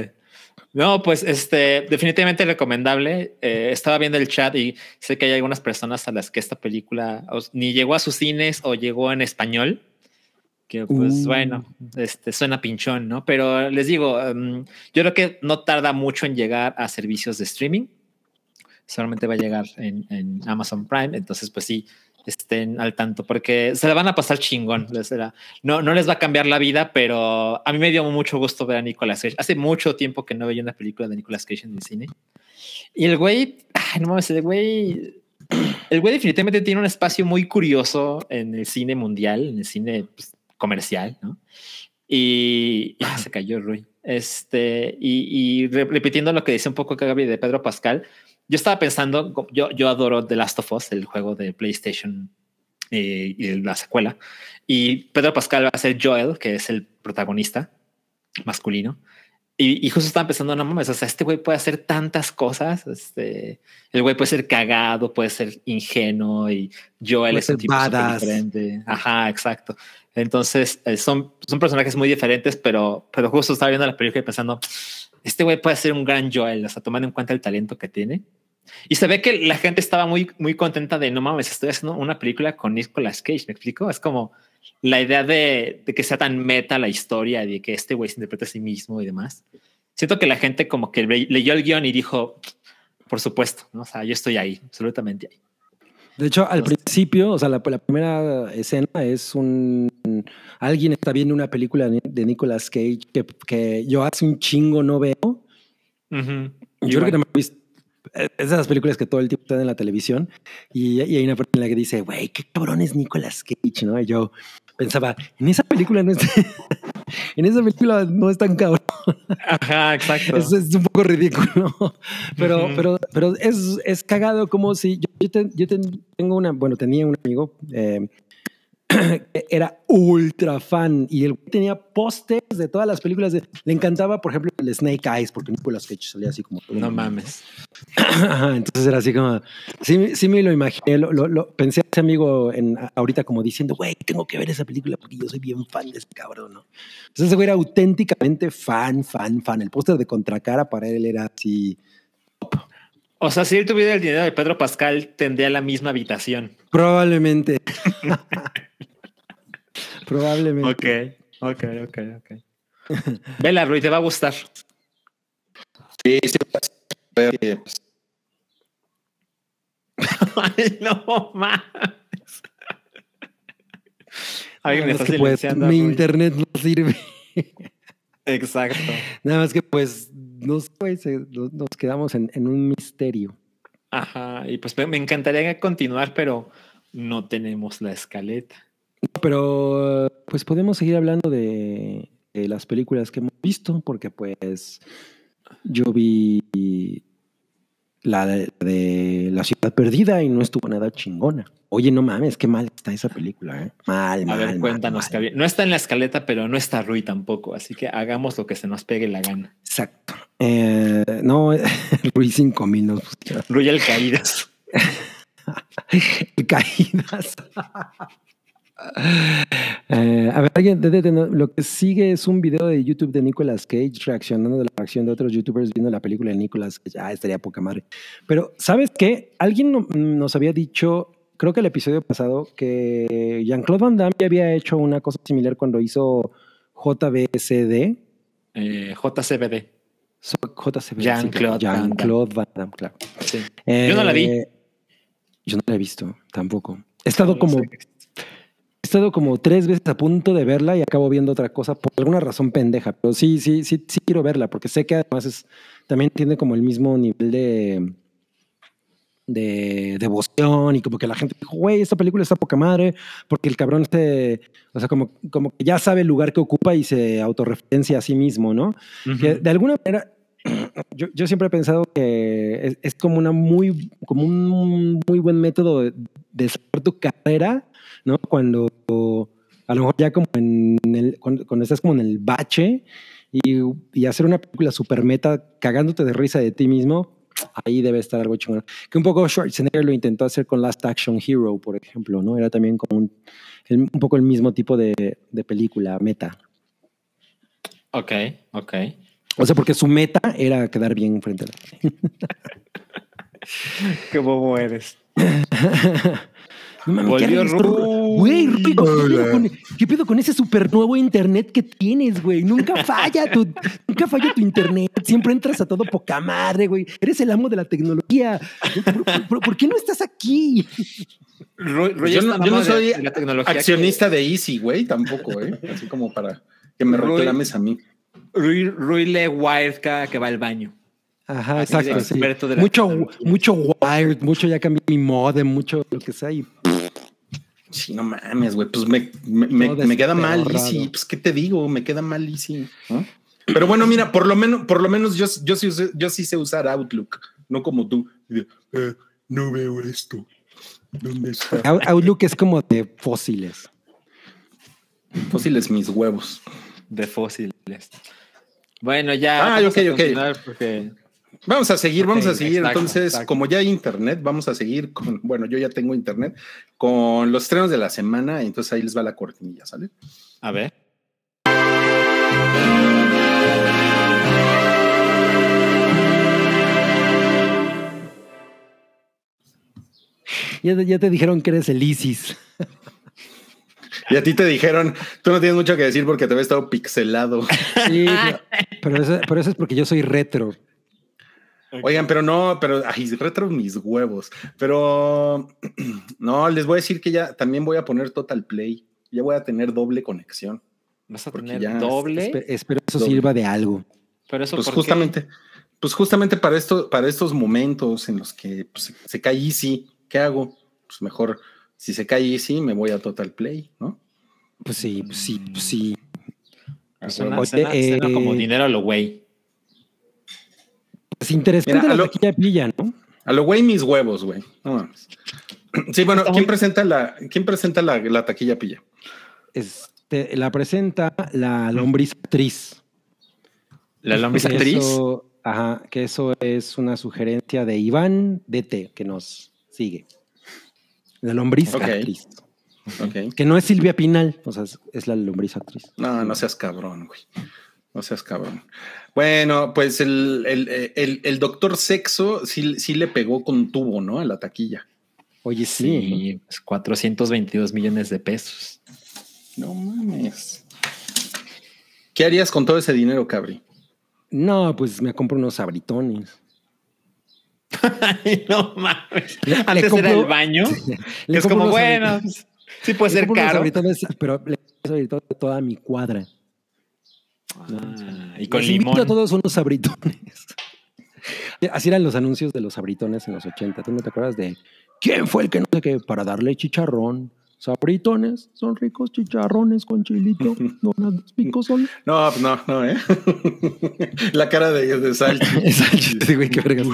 S4: No, pues este, definitivamente recomendable. Eh, estaba viendo el chat y sé que hay algunas personas a las que esta película ni llegó a sus cines o llegó en español. Que pues uh. bueno, este, suena pinchón, ¿no? Pero les digo, um, yo creo que no tarda mucho en llegar a servicios de streaming. Solamente va a llegar en, en Amazon Prime. Entonces, pues sí, estén al tanto porque se la van a pasar chingón. No, no les va a cambiar la vida, pero a mí me dio mucho gusto ver a Nicolas Cage. Hace mucho tiempo que no veía una película de Nicolas Cage en el cine. Y el güey, ay, no mames, el güey, el güey definitivamente tiene un espacio muy curioso en el cine mundial, en el cine pues, comercial, ¿no? Y ya se cayó Rui. Este, y, y repitiendo lo que dice un poco Gaby de Pedro Pascal, yo estaba pensando, yo, yo adoro The Last of Us, el juego de PlayStation eh, y la secuela. Y Pedro Pascal va a ser Joel, que es el protagonista masculino. Y, y justo estaba pensando, no mames, o sea, este güey puede hacer tantas cosas. Este, el güey puede ser cagado, puede ser ingenuo y Joel
S3: puede
S4: es un tipo diferente. Ajá, exacto. Entonces eh, son, son personajes muy diferentes, pero, pero justo estaba viendo la película y pensando, este güey puede ser un gran Joel, o sea, tomando en cuenta el talento que tiene. Y se ve que la gente estaba muy, muy contenta de no mames, estoy haciendo una película con Nicolas Cage. Me explico. Es como la idea de, que sea tan meta la historia, de que este güey se interprete a sí mismo y demás. Siento que la gente como que leyó el guion y dijo, por supuesto, ¿no? o sea, yo estoy ahí, absolutamente ahí.
S3: De hecho, al principio, o sea, la, la, primera escena es un alguien está viendo una película de Nicolas Cage que, que yo hace un chingo no veo. Uh -huh. Yo creo que no me he visto esas películas que todo el tiempo están en la televisión y, y hay una parte en la que dice, güey, qué cabrón es Nicolas Cage, ¿no? Y yo pensaba, en esa película no es, en esa película no es tan cabrón.
S4: Ajá, exacto.
S3: Es, es un poco ridículo, pero, uh -huh. pero, pero es, es cagado como si yo, yo, te, yo te, tengo una, bueno, tenía un amigo eh, era ultra fan y él tenía pósters de todas las películas. De, le encantaba, por ejemplo, el Snake Eyes, porque Nicolas Cage salía así como.
S4: No mames.
S3: Entonces era así como. Sí, sí me lo imaginé. Lo, lo, lo pensé a ese amigo en, ahorita como diciendo, güey, tengo que ver esa película porque yo soy bien fan de ese cabrón, ¿no? Entonces ese güey era auténticamente fan, fan, fan. El póster de Contracara para él era así.
S4: O sea, si él tuviera el dinero de Pedro Pascal, tendría la misma habitación.
S3: Probablemente. Probablemente.
S4: Ok, ok, ok, ok. Vela, Rui, te va a gustar.
S2: Sí, sí. Pues.
S4: Ay, no mames. Alguien me está
S3: que pues, Mi Rui. internet no sirve.
S4: Exacto.
S3: Nada más que pues nos, pues, nos quedamos en, en, un misterio.
S4: Ajá, y pues me encantaría continuar, pero no tenemos la escaleta.
S3: Pero pues podemos seguir hablando de, de, las películas que hemos visto, porque pues yo vi la de, de, La Ciudad Perdida y no estuvo nada chingona. Oye, no mames, qué mal está esa película, ¿eh? Mal, mal.
S4: A ver, cuéntanos, mal, mal. No está en la escaleta, pero no está Rui tampoco, así que hagamos lo que se nos pegue la gana.
S3: Exacto. Eh, no, Rui 5000 nos
S4: Rui el Caídas.
S3: el Caídas. Eh, a ver, alguien, lo que sigue es un video de YouTube de Nicolas Cage reaccionando de la reacción de otros YouTubers viendo la película de Nicolas Cage. Ah, estaría poca madre. Pero, ¿sabes qué? Alguien no, nos había dicho, creo que el episodio pasado, que Jean-Claude Van Damme ya había hecho una cosa similar cuando hizo JBCD.
S4: Eh, JCBD.
S3: So, JCBD.
S4: Jean-Claude
S3: Jean Van Damme, claro.
S4: Sí. Eh, yo no la vi.
S3: Yo no la he visto, tampoco. He estado no como. Sé estado como tres veces a punto de verla y acabo viendo otra cosa por alguna razón pendeja. Pero sí, sí, sí, sí quiero verla porque sé que además es, también tiene como el mismo nivel de, de devoción y como que la gente dijo, güey, esta película está poca madre porque el cabrón se, o sea, como, como que ya sabe el lugar que ocupa y se autorreferencia a sí mismo, ¿no? Que de alguna manera, yo, yo siempre he pensado que es, es como una muy, como un muy buen método de, de saber tu carrera, ¿no? Cuando a lo mejor ya como en el, cuando, cuando estás como en el bache y, y hacer una película super meta cagándote de risa de ti mismo, ahí debe estar algo chingón. Que un poco Schwarzenegger lo intentó hacer con Last Action Hero, por ejemplo, ¿no? Era también como un, el- un poco el mismo tipo de, de película, meta.
S4: Ok, ok.
S3: O sea, porque su meta era quedar bien frente a la
S4: Qué bobo eres.
S3: No mames. Güey, ¿qué pedo, con, qué pedo con ese super nuevo internet que tienes, güey? Nunca falla tu, nunca falla tu internet. Siempre entras a todo poca madre, güey. Eres el amo de la tecnología. ¿Por, por- por- por qué no estás aquí?
S2: Yo no, yo no
S4: de-
S2: soy
S4: de la tecnología
S2: accionista de Easy, güey, tampoco, ¿eh? Así como para que me reclames a mí.
S4: que Rui, Rui lee Wired cada que va al baño.
S3: Ajá,
S4: Así de
S3: exacto. sí.
S4: de
S3: Mucho, mucho wired, mucho ya cambié mi modem, mucho lo que sea. Y
S2: Sí, no mames, güey. Pues me, me, me- queda mal. Easy. Pues, ¿qué te digo? Me queda mal Easy. ¿no? Pero bueno, mira, por lo menos, por lo menos yo, yo, sí, yo sí sé usar Outlook, no como tú. "Eh, no veo esto. ¿Dónde está?
S3: Out- Outlook es como de fósiles.
S2: Fósiles mis huevos.
S4: De fósiles. Bueno, ya.
S2: Ah, ok, ok.
S4: Porque
S2: Vamos a seguir, vamos a seguir.
S4: exacto,
S2: Entonces,
S4: exacto.
S2: como ya hay internet, vamos a seguir con, bueno, yo ya tengo internet, con los estrenos de la semana. Entonces ahí les va la cortinilla, ¿sale?
S4: A ver.
S3: Ya, te- ya te dijeron que eres el ISIS.
S2: Y a ti te dijeron, tú no tienes mucho que decir porque te había estado pixelado.
S3: Sí, pero, pero eso, pero eso es porque yo soy retro.
S2: Oigan, pero no, pero ay, retro mis huevos. Pero no, les voy a decir que ya también voy a poner Total Play. Ya voy a tener doble conexión.
S4: Vas a tener
S2: ya-
S4: doble.
S3: Espe- espero eso
S2: Doble.
S3: sirva de algo.
S4: Pero eso
S2: Pues
S4: ¿por qué?
S2: justamente, pues justamente para esto, para estos momentos en los que pues, se- se cae Easy, ¿qué hago? Pues mejor, si se cae Easy, me voy a Total Play, ¿no?
S3: Pues sí, pues sí, pues sí.
S4: Suena,
S3: Oye,
S4: suena- suena
S3: eh,
S4: como dinero a lo güey.
S3: Pues interesante
S2: Mira, a
S3: la
S2: lo-
S3: taquilla pilla, ¿no?
S2: A lo güey, mis huevos, güey. No mames. Sí, bueno, ¿quién presenta la, quién presenta la, la taquilla pilla?
S3: Este, la presenta la lombriz actriz.
S4: La lombriz
S3: Que
S4: actriz.
S3: Eso, ajá, que eso es una sugerencia de Iván DT, que nos sigue. La lombriz
S2: Ok.
S3: actriz. Que no es Silvia Pinal, o sea, es, es la lombriz actriz.
S2: No, no seas cabrón, güey. No seas cabrón. Bueno, pues el, el, el, el doctor sexo sí, sí le pegó con tubo, ¿no? A la taquilla.
S3: Oye, sí.
S4: Sí, pues 422 millones de pesos.
S2: No mames. ¿Qué harías con todo ese dinero, Cabri?
S3: No, pues me compro unos sabritones.
S4: Ay, no mames.
S3: Le- le
S4: Antes era el baño.
S3: Le
S4: es como, bueno, pues, sí puede
S3: Le
S4: ser caro.
S3: sabritones, pero le compro sabritones a toda mi cuadra.
S4: Ah, y con
S3: Les invito
S4: limón.
S3: a todos unos sabritones. Así eran los anuncios de los sabritones en los 80. ¿Tú no te acuerdas de quién fue el que no sé qué? Para darle chicharrón. Sabritones, son ricos chicharrones con chilito, donados picosón.
S2: No, pues no, no, ¿eh? la cara de, de Salchi.
S3: Sí, güey, qué vergas.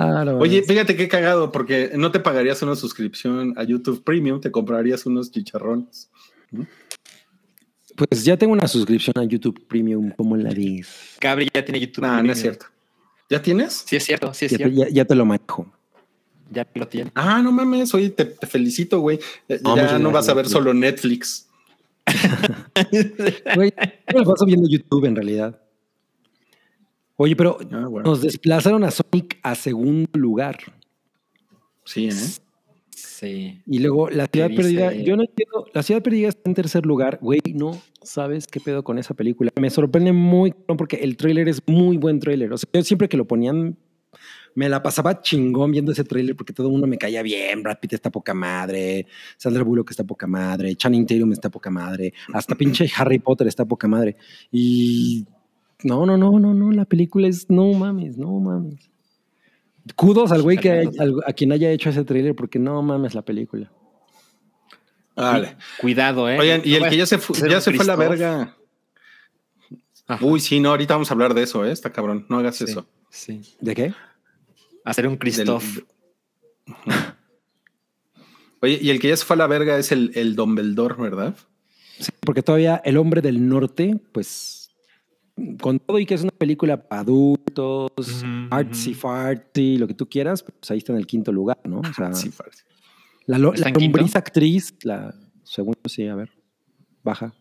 S3: Ah, no,
S2: Oye, fíjate qué cagado, porque no te pagarías una suscripción a YouTube Premium, te comprarías unos chicharrones.
S3: Pues ya tengo una suscripción a YouTube Premium, como la dices?
S4: Cabri ya tiene YouTube.
S2: No, no
S4: Premium.
S2: es cierto. ¿Ya tienes?
S4: Sí es cierto, sí es
S3: Ya, te-
S4: cierto.
S3: ya- ya te lo manejo.
S4: Ya lo tiene.
S2: Ah, no mames, oye, te, te felicito, güey. Ya
S3: No,
S2: no vas a ver solo Netflix.
S3: Güey, me paso viendo YouTube en realidad. Oye, pero
S2: Ah, bueno.
S3: nos desplazaron a Sonic a segundo lugar.
S2: Sí, ¿eh?
S4: Sí.
S3: Y luego la ciudad perdida, yo no entiendo, la ciudad perdida está en tercer lugar, güey, no sabes qué pedo con esa película. Me sorprende muy porque el tráiler es muy buen tráiler. O sea, yo siempre que lo ponían me la pasaba chingón viendo ese tráiler porque todo el mundo me caía bien. Brad Pitt está poca madre, Sandra Bullock está poca madre, Channing Tatum está poca madre, hasta pinche Harry Potter está poca madre. Y no, no, no, no, no, la película es no mames, no mames. Kudos al güey que a quien haya hecho ese tráiler porque no mames la película.
S2: Vale.
S4: Cuidado, eh.
S2: Oigan, y el que ya se, ya se fue a la verga. Uy, sí, no, ahorita vamos a hablar de eso, ¿eh? Está cabrón, no hagas eso.
S3: Sí. ¿De qué?
S4: Hacer un Christoph.
S2: Oye, y el que ya se fue a la verga es el, el Dumbledore, ¿verdad?
S3: Sí, porque todavía el hombre del norte, pues, con todo y que es una película para adultos, artsy farty, lo que tú quieras, pues ahí está en el quinto lugar, ¿no? O sea, artsy farty. La, lombriz actriz, la segundo, sí, a ver, baja.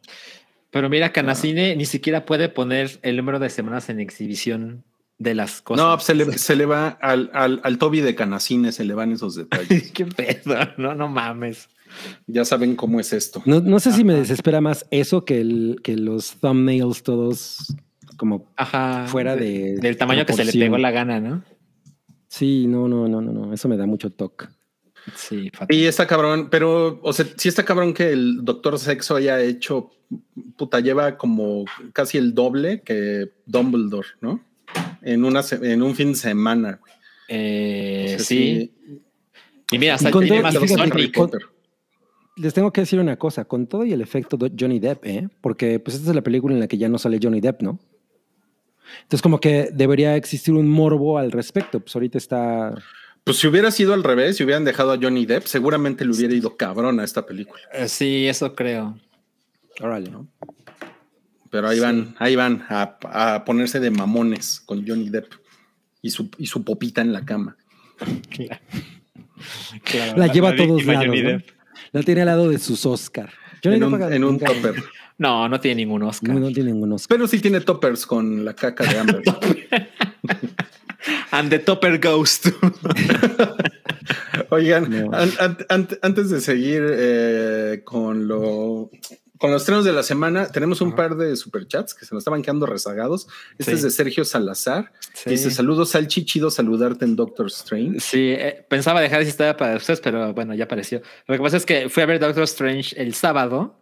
S4: Pero mira, Canacine ni siquiera puede poner el número de semanas en exhibición de las cosas.
S2: No, se le, se le va al, al, al, Toby de Canacine, se le van esos detalles.
S4: Qué pedo, no, no mames.
S2: Ya saben cómo es esto.
S3: No, no sé si me desespera más eso que, el, que los thumbnails todos como fuera de.
S4: Del tamaño que se le pegó la gana, ¿no?
S3: Sí, no, no, no, no, no. Eso me da mucho toque.
S4: Sí,
S2: y está cabrón, pero, o sea, sí está cabrón que el Doctor Sexo haya hecho, puta, lleva como casi el doble que Dumbledore, ¿no? En, una, en un fin de semana.
S4: Eh, sí. Y mira, hasta
S3: tiene más Les tengo que decir una cosa, con todo y el efecto de Johnny Depp, ¿eh? Porque pues esta es la película en la que ya no sale Johnny Depp, ¿no? Entonces como que debería existir un morbo al respecto, pues ahorita está
S2: pues si hubiera sido al revés, si hubieran dejado a Johnny Depp, seguramente le hubiera ido cabrón a esta película.
S4: Eh, sí, eso creo.
S3: Órale, ¿no?
S2: Pero ahí van, ahí van a, ponerse de mamones con Johnny Depp y su, y su popita en la cama.
S3: la, lleva a todos lados. La tiene al lado de sus Oscar.
S2: en un, en un topper.
S4: No, no tiene ningún Oscar.
S3: No, no tiene ningún Oscar.
S2: Pero sí tiene toppers con la caca de Amber.
S4: And the Topper Ghost.
S2: Oigan, antes de seguir eh, con lo con los estrenos de la semana, tenemos un par de superchats que se nos estaban quedando rezagados. Este es de Sergio Salazar. Dice: Saludos al chichido, saludarte en Doctor Strange.
S4: Sí, eh, pensaba dejar si estaba para ustedes, pero bueno, ya apareció. Lo que pasa es que fui a ver Doctor Strange el sábado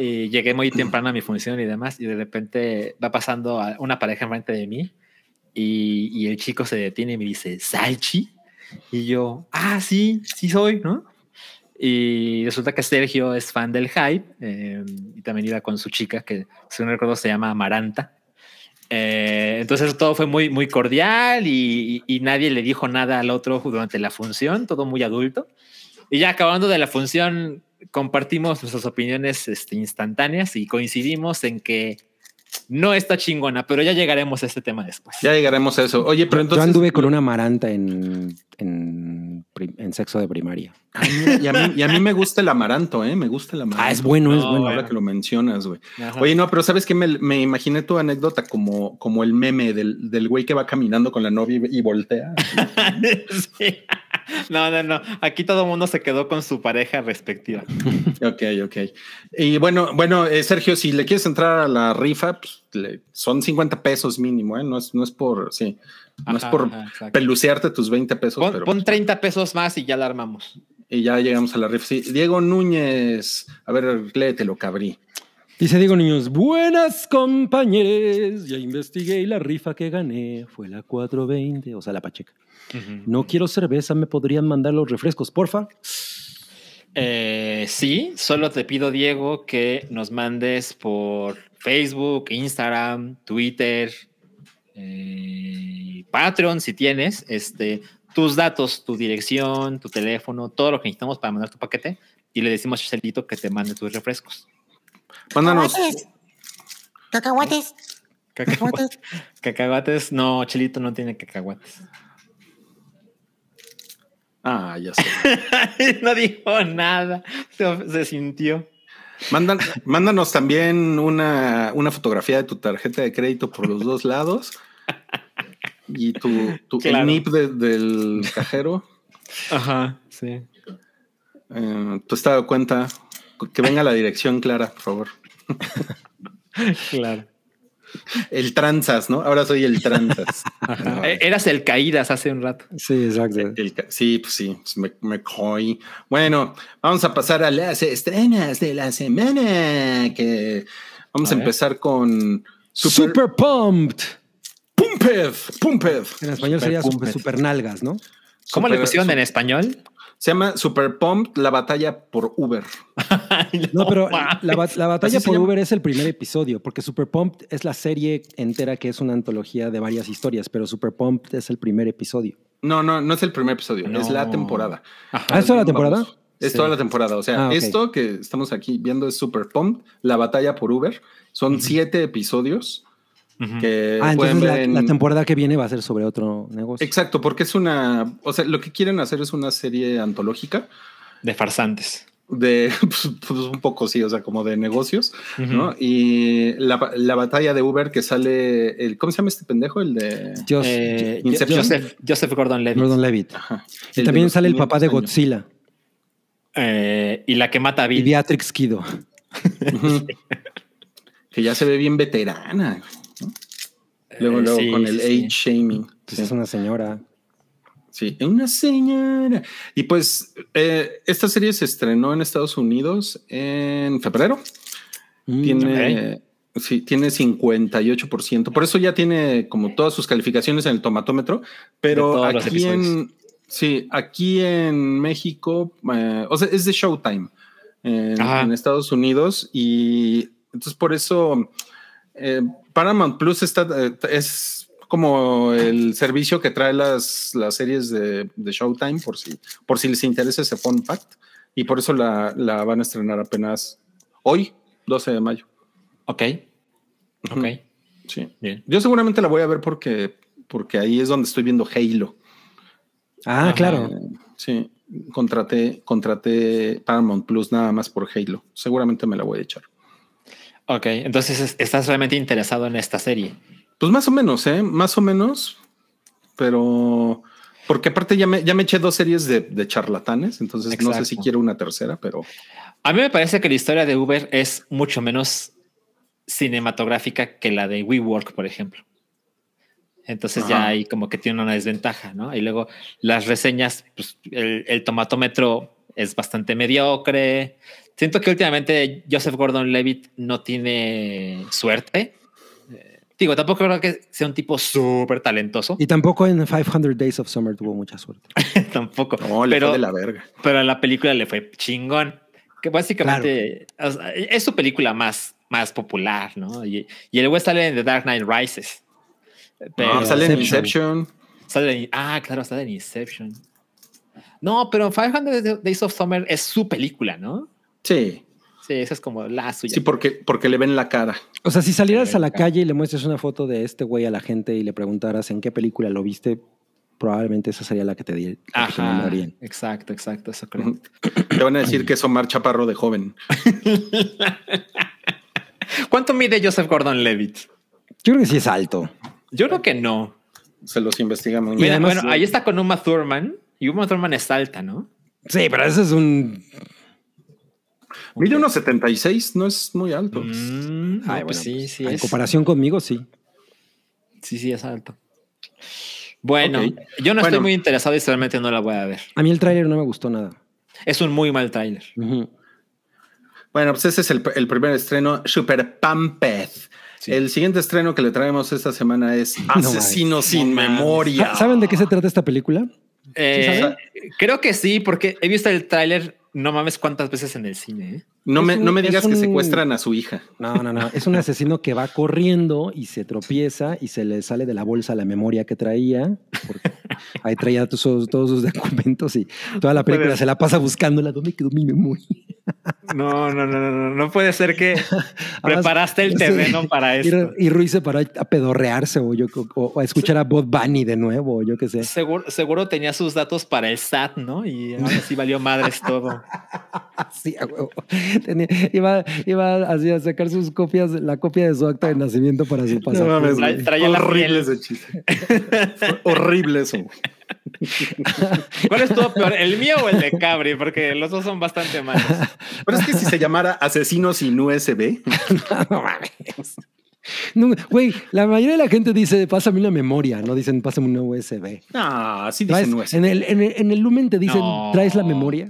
S4: y llegué muy temprano a mi función y demás, y de repente va pasando una pareja enfrente de mí y, el chico se detiene y me dice, ¿Salchi? Y yo, ah, sí, sí soy, ¿no? Y resulta que Sergio es fan del hype em, y también iba con su chica, que si no recuerdo se llama Amaranta. Eh, entonces todo fue muy, muy cordial y, y, nadie le dijo nada al otro durante la función, todo muy adulto. Y ya acabando de la función, compartimos nuestras opiniones este, instantáneas y coincidimos en que no está chingona, pero ya llegaremos a este tema después.
S2: Ya llegaremos a eso. Oye, pero entonces.
S3: Yo anduve con una maranta en, en, sexo de primaria.
S2: y, a mí, me gusta el amaranto, ¿eh? Me gusta el amaranto.
S3: Ah, es bueno, es bueno.
S2: Ahora que lo mencionas, güey. Oye, no, pero ¿sabes qué? Me, imaginé tu anécdota como, como el meme del, del güey que va caminando con la novia y, voltea.
S4: sí. No, no, no. Aquí todo el mundo se quedó con su pareja respectiva.
S2: ok, ok. Y bueno, bueno, eh, Sergio, si le quieres entrar a la rifa, pues, son 50 pesos mínimo, ¿eh? No es, no es por, sí, no es por pelucearte tus 20 pesos.
S4: Pon, pon, 30 pesos más y ya la armamos.
S2: Y ya llegamos a la rifa. Sí. Diego Núñez, a ver, léetelo, cabrí.
S3: Dice Diego Niños, buenas compañeros, ya investigué y la rifa que gané fue la 420, o sea, la Pacheca. No quiero cerveza, ¿me podrían mandar los refrescos, porfa?
S4: Eh, sí, solo te pido, Diego, que nos mandes por Facebook, Instagram, Twitter, eh, Patreon, si tienes, este, tus datos, tu dirección, tu teléfono, todo lo que necesitamos para mandar tu paquete y le decimos a Chelito que te mande tus refrescos.
S2: Mándanos.
S5: Cacahuates.
S4: Cacahuates. Cacahuates. No, Chelito no tiene cacahuates.
S2: Ah, ya sé.
S4: no dijo nada. Se, sintió.
S2: mándanos también una, una, fotografía de tu tarjeta de crédito por los dos lados y tu, tu NIP del cajero.
S4: Ajá, sí.
S2: Eh, ¿Tú has dado cuenta? Que venga la dirección clara, por favor.
S4: Claro.
S2: El tranzas, ¿no? Ahora soy el tranzas.
S4: Eh, Eras el caídas hace un rato.
S3: Sí, exacto.
S2: El sí, pues sí, pues me, me coí. Bueno, vamos a pasar a las estrenas de la semana. Que vamos a, empezar con
S3: Super,
S2: Super,
S3: Pumped.
S2: Pumped, Pumped.
S3: En español
S4: Super
S3: sería super,
S4: Pumped.
S3: super nalgas, ¿no?
S4: ¿Cómo le
S2: Super-
S4: pusieron en español?
S2: Se llama Super Pumped, la batalla por Uber.
S3: No, pero la, ba- la batalla por. Uber es el primer episodio, porque Super Pumped es la serie entera que es una antología de varias historias, pero Super Pumped es el primer episodio.
S2: No, no, no es el primer episodio,
S4: No.
S2: es la temporada.
S3: ¿Ah, es toda la temporada?
S2: Es
S4: Sí.
S2: toda la temporada. O sea,
S3: Ah,
S2: esto que estamos aquí viendo es Super Pumped, la batalla por Uber. Son siete episodios que
S3: Ah,
S2: pueden
S3: entonces
S2: ver
S3: la,
S2: en-
S3: la temporada que viene va a ser sobre otro negocio.
S2: Exacto, porque es una, o sea, lo que quieren hacer es una serie antológica
S4: De farsantes.
S2: de, pues, pues, un poco sí, o sea, como de negocios, ¿no? Y la, la batalla de Uber que sale, el, ¿cómo se llama este pendejo? El de...
S3: Dios,
S4: Eh. Joseph, Joseph Gordon-Levitt.
S3: Gordon Levitt.
S2: Ajá,
S3: Y también sale el papá de
S2: 500 años.
S3: Godzilla
S4: Eh, y la que mata a
S3: y
S4: Bill.
S3: Beatrix Kido.
S2: Que ya se ve bien veterana. Luego,
S4: Eh,
S2: luego
S4: sí,
S2: con el
S4: sí,
S2: age shaming.
S3: Pues es una señora.
S2: Sí, una señora. Y pues eh, esta serie se estrenó en Estados Unidos en febrero.
S3: Mm,
S2: Tiene, sí, tiene 58%. Por eso ya tiene como todas sus calificaciones en el tomatómetro. Pero aquí en, sí, aquí en México, eh, o sea, es de Showtime en, Estados Unidos. Y entonces por eso eh, Paramount Plus está, eh, es como el servicio que trae las, las series de, de Showtime por si, por si les interesa ese fun fact. Y por eso la, la van a estrenar apenas hoy, 12 de mayo.
S4: Ok. Ok.
S2: Sí.
S4: Bien.
S2: Yo seguramente la voy a ver porque, porque ahí es donde estoy viendo Halo.
S3: Ah,
S4: Ajá.
S3: claro.
S2: Sí, contraté, contraté Paramount Plus nada más por Halo. Seguramente me la voy a echar.
S4: Ok. Entonces es- estás realmente interesado en esta serie.
S2: Pues más o menos, ¿eh? Más o menos. Pero porque aparte ya me, ya me eché dos series de, de charlatanes, entonces no sé si quiero una tercera, pero
S4: A mí me parece que la historia de Uber es mucho menos cinematográfica que la de WeWork, por ejemplo. Entonces ya ahí como que tiene una desventaja, ¿no? Y luego las reseñas, pues el, el tomatómetro es bastante mediocre. Siento que últimamente Joseph Gordon-Levitt no tiene suerte. Eh, digo, tampoco creo que sea un tipo súper talentoso.
S3: Y tampoco en 500 Days of Summer tuvo mucha suerte.
S4: tampoco.
S2: no, le
S4: pero,
S2: fue de la verga.
S4: pero a la película le fue chingón. Que básicamente o sea, es su película más, más popular, ¿no? Y, y el güey sale en The Dark Knight Rises. Pero
S2: No, sale en
S3: Inception.
S2: Inception.
S4: sale en- ah, claro, sale en Inception. No, pero 500 Days of Summer es su película, ¿no?
S2: Sí,
S4: Sí, esa es como la suya.
S2: sí, porque, porque le ven la cara.
S3: O sea, si salieras a la calle y le muestras una foto de este güey a la gente y le preguntaras en qué película lo viste, probablemente esa sería la que te di- la que te
S4: Ajá, exacto, exacto, eso creo.
S2: Te van a decir que es Omar Chaparro de joven.
S4: ¿Cuánto mide Joseph Gordon-Levitt?
S3: Yo creo que sí es alto.
S4: Yo creo que no.
S2: Se los investigamos.
S4: Mira,
S3: además-
S4: bueno, ahí está con Uma Thurman y Uma Thurman es alta, ¿no?
S3: Sí, pero eso es un.
S2: Mide unos 76, no es muy alto.
S4: Mm,
S3: Ay,
S4: no, pues
S3: bueno,
S4: sí, sí
S3: En
S4: es.
S3: comparación conmigo, sí.
S4: Sí, sí, es alto. Bueno, yo no estoy muy interesado y realmente no la voy a ver.
S3: A mí el tráiler no me gustó nada.
S4: Es un muy mal tráiler.
S2: Bueno, pues ese es el, el primer estreno, Super Pumped.
S4: Sí.
S2: El siguiente estreno que le traemos esta semana es Asesino sin
S4: No
S2: memoria.
S3: Sa- ¿Saben de qué se trata esta película?
S4: Eh, creo que sí, porque he visto el tráiler no mames cuántas veces en el cine. ¿eh?
S2: No me,
S3: un-
S2: no me digas que secuestran a su hija.
S3: No, no, no. Es un asesino que va corriendo y se tropieza y se le sale de la bolsa la memoria que traía. Porque ahí traía tus- todos sus documentos y toda la película se la pasa buscándola. ¿Dónde quedó mi memoria?
S4: No, no, no, no, no, no puede ser que preparaste el
S3: Sí.
S4: terreno para
S3: Y,
S4: esto.
S3: y Ruiz se paró a pedorrearse o, yo, o, o a escuchar a Bob Bunny de nuevo, o yo qué sé.
S4: Seguro, seguro tenía sus datos para el SAT, ¿no? Y ahora sí valió madres todo.
S3: Sí, a huevo. Tenía- iba, iba así a sacar sus copias, la copia de su acta de nacimiento para su pasaporte.
S4: La
S2: horrible ese chiste. Horrible eso.
S4: ¿Cuál estuvo peor, el mío o el de Cabri? Porque los dos son bastante malos.
S2: Pero es que si se llamara Asesino sin USB,
S3: no mames. No, Güey, la mayoría de la gente dice, pásame una memoria, no dicen, pásame una USB.
S2: No, así
S3: Traes-
S2: dicen USB.
S3: en, el, en, el, en el Lumen te dicen,
S4: No.
S3: ¿traes la memoria?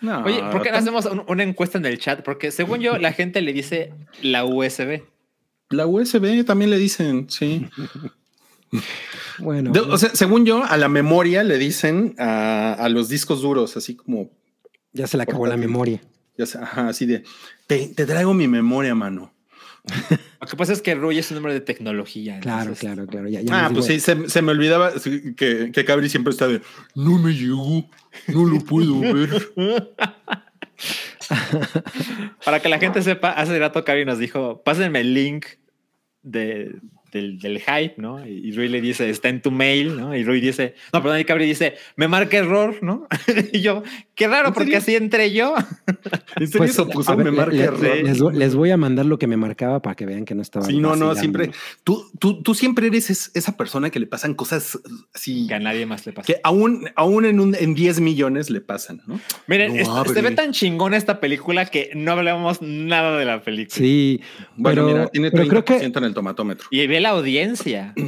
S2: No,
S4: Oye, ¿por qué no hacemos un- una encuesta en el chat? Porque según yo, la gente le dice la USB.
S2: La USB también le dicen, sí.
S3: Bueno,
S2: De- o sea, según yo, a la memoria le dicen a, a los discos duros, así como,
S3: ya se le acabó la memoria.
S2: ya sea, ajá, así de, te, te traigo mi memoria, mano.
S4: Lo que pasa es que Ruy es un nombre de tecnología.
S3: Claro,
S4: entonces-
S3: claro, claro. Ya, ya
S2: Ah, pues sí, se, se me olvidaba que, que Cabri siempre está de, no me llegó, no lo puedo ver.
S4: Para que la gente sepa, hace rato Cari nos dijo, pásenme el link de, del, del hype, ¿no? Y, y Rui le dice, está en tu mail, ¿no? Y Rui dice, no, perdón, y Cabri dice, me marca error, ¿no? y yo, qué raro,
S2: ¿En
S4: porque
S2: serio?
S4: así entré yo.
S2: ¿En serio
S3: Pues,
S2: eso puso?
S3: ver,
S2: me marca
S3: le-
S2: error.
S3: les, voy- les voy a mandar lo que me marcaba para que vean que no estaba.
S2: Sí, no, no, siempre. Tú, tú, tú siempre eres es- esa persona que le pasan cosas así
S4: que a nadie más le pasa.
S2: que aún, aún en, un, en 10 millones le pasan, ¿no?
S4: Miren,
S2: No
S4: es- se ve tan chingona esta película que no hablamos nada de la película.
S3: Sí,
S2: Bueno,
S3: pero,
S2: mira, tiene
S3: pero
S2: 30%
S3: creo que
S2: en el tomatómetro.
S4: Y ve la audiencia.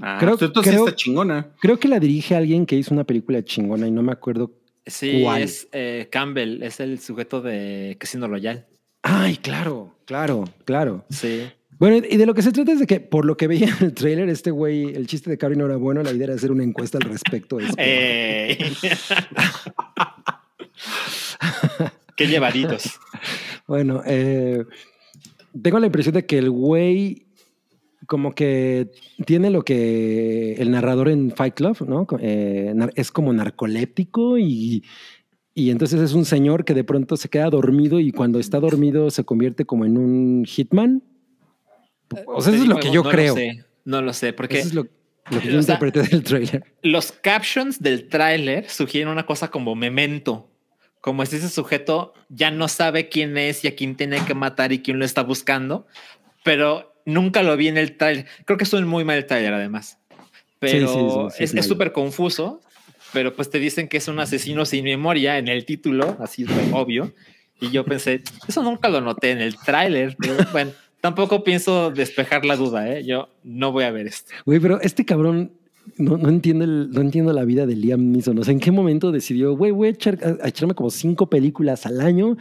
S2: Ah,
S3: creo-
S2: pues entonces
S3: creo-
S2: está chingona.
S3: creo que la dirige alguien que hizo una película chingona y no me acuerdo.
S4: Sí,
S3: ¿Cuál?
S4: es eh, Campbell, es el sujeto de Casino Royale.
S3: Ay, claro, claro, claro.
S4: Sí.
S3: Bueno, y de lo que se trata es de que, por lo que veía en el tráiler, este güey, el chiste de Cabri no era bueno, la idea era hacer una encuesta al respecto.
S4: Qué llevaditos.
S3: Bueno, eh, tengo la impresión de que el güey como que tiene lo que el narrador en Fight Club, ¿no? Eh, es como narcoléptico y, y entonces es un señor que de pronto se queda dormido y cuando está dormido se convierte como en un hitman. O sea, eso es lo que yo
S4: no
S3: creo.
S4: sé, no lo sé, porque
S3: Eso es lo, lo que yo
S4: o sea,
S3: interpreté del trailer.
S4: los captions del tráiler sugieren una cosa como memento. Como si ese sujeto ya no sabe quién es y a quién tiene que matar y quién lo está buscando, pero nunca lo vi en el tráiler. Creo que es un muy mal tráiler además. Pero
S3: Sí, sí, sí, sí,
S4: es
S3: es
S4: es súper confuso, pero pues te dicen que es un asesino sin memoria en el título, así de obvio. Y yo pensé, eso nunca lo noté en el tráiler, pero bueno, tampoco pienso despejar la duda, ¿eh? Yo no voy a ver esto.
S3: Güey, pero este cabrón no, no entiendo el- no entiendo la vida de Liam Neeson. O sea, ¿en qué momento decidió, güey, voy a, echar- a- a echarme como cinco películas al año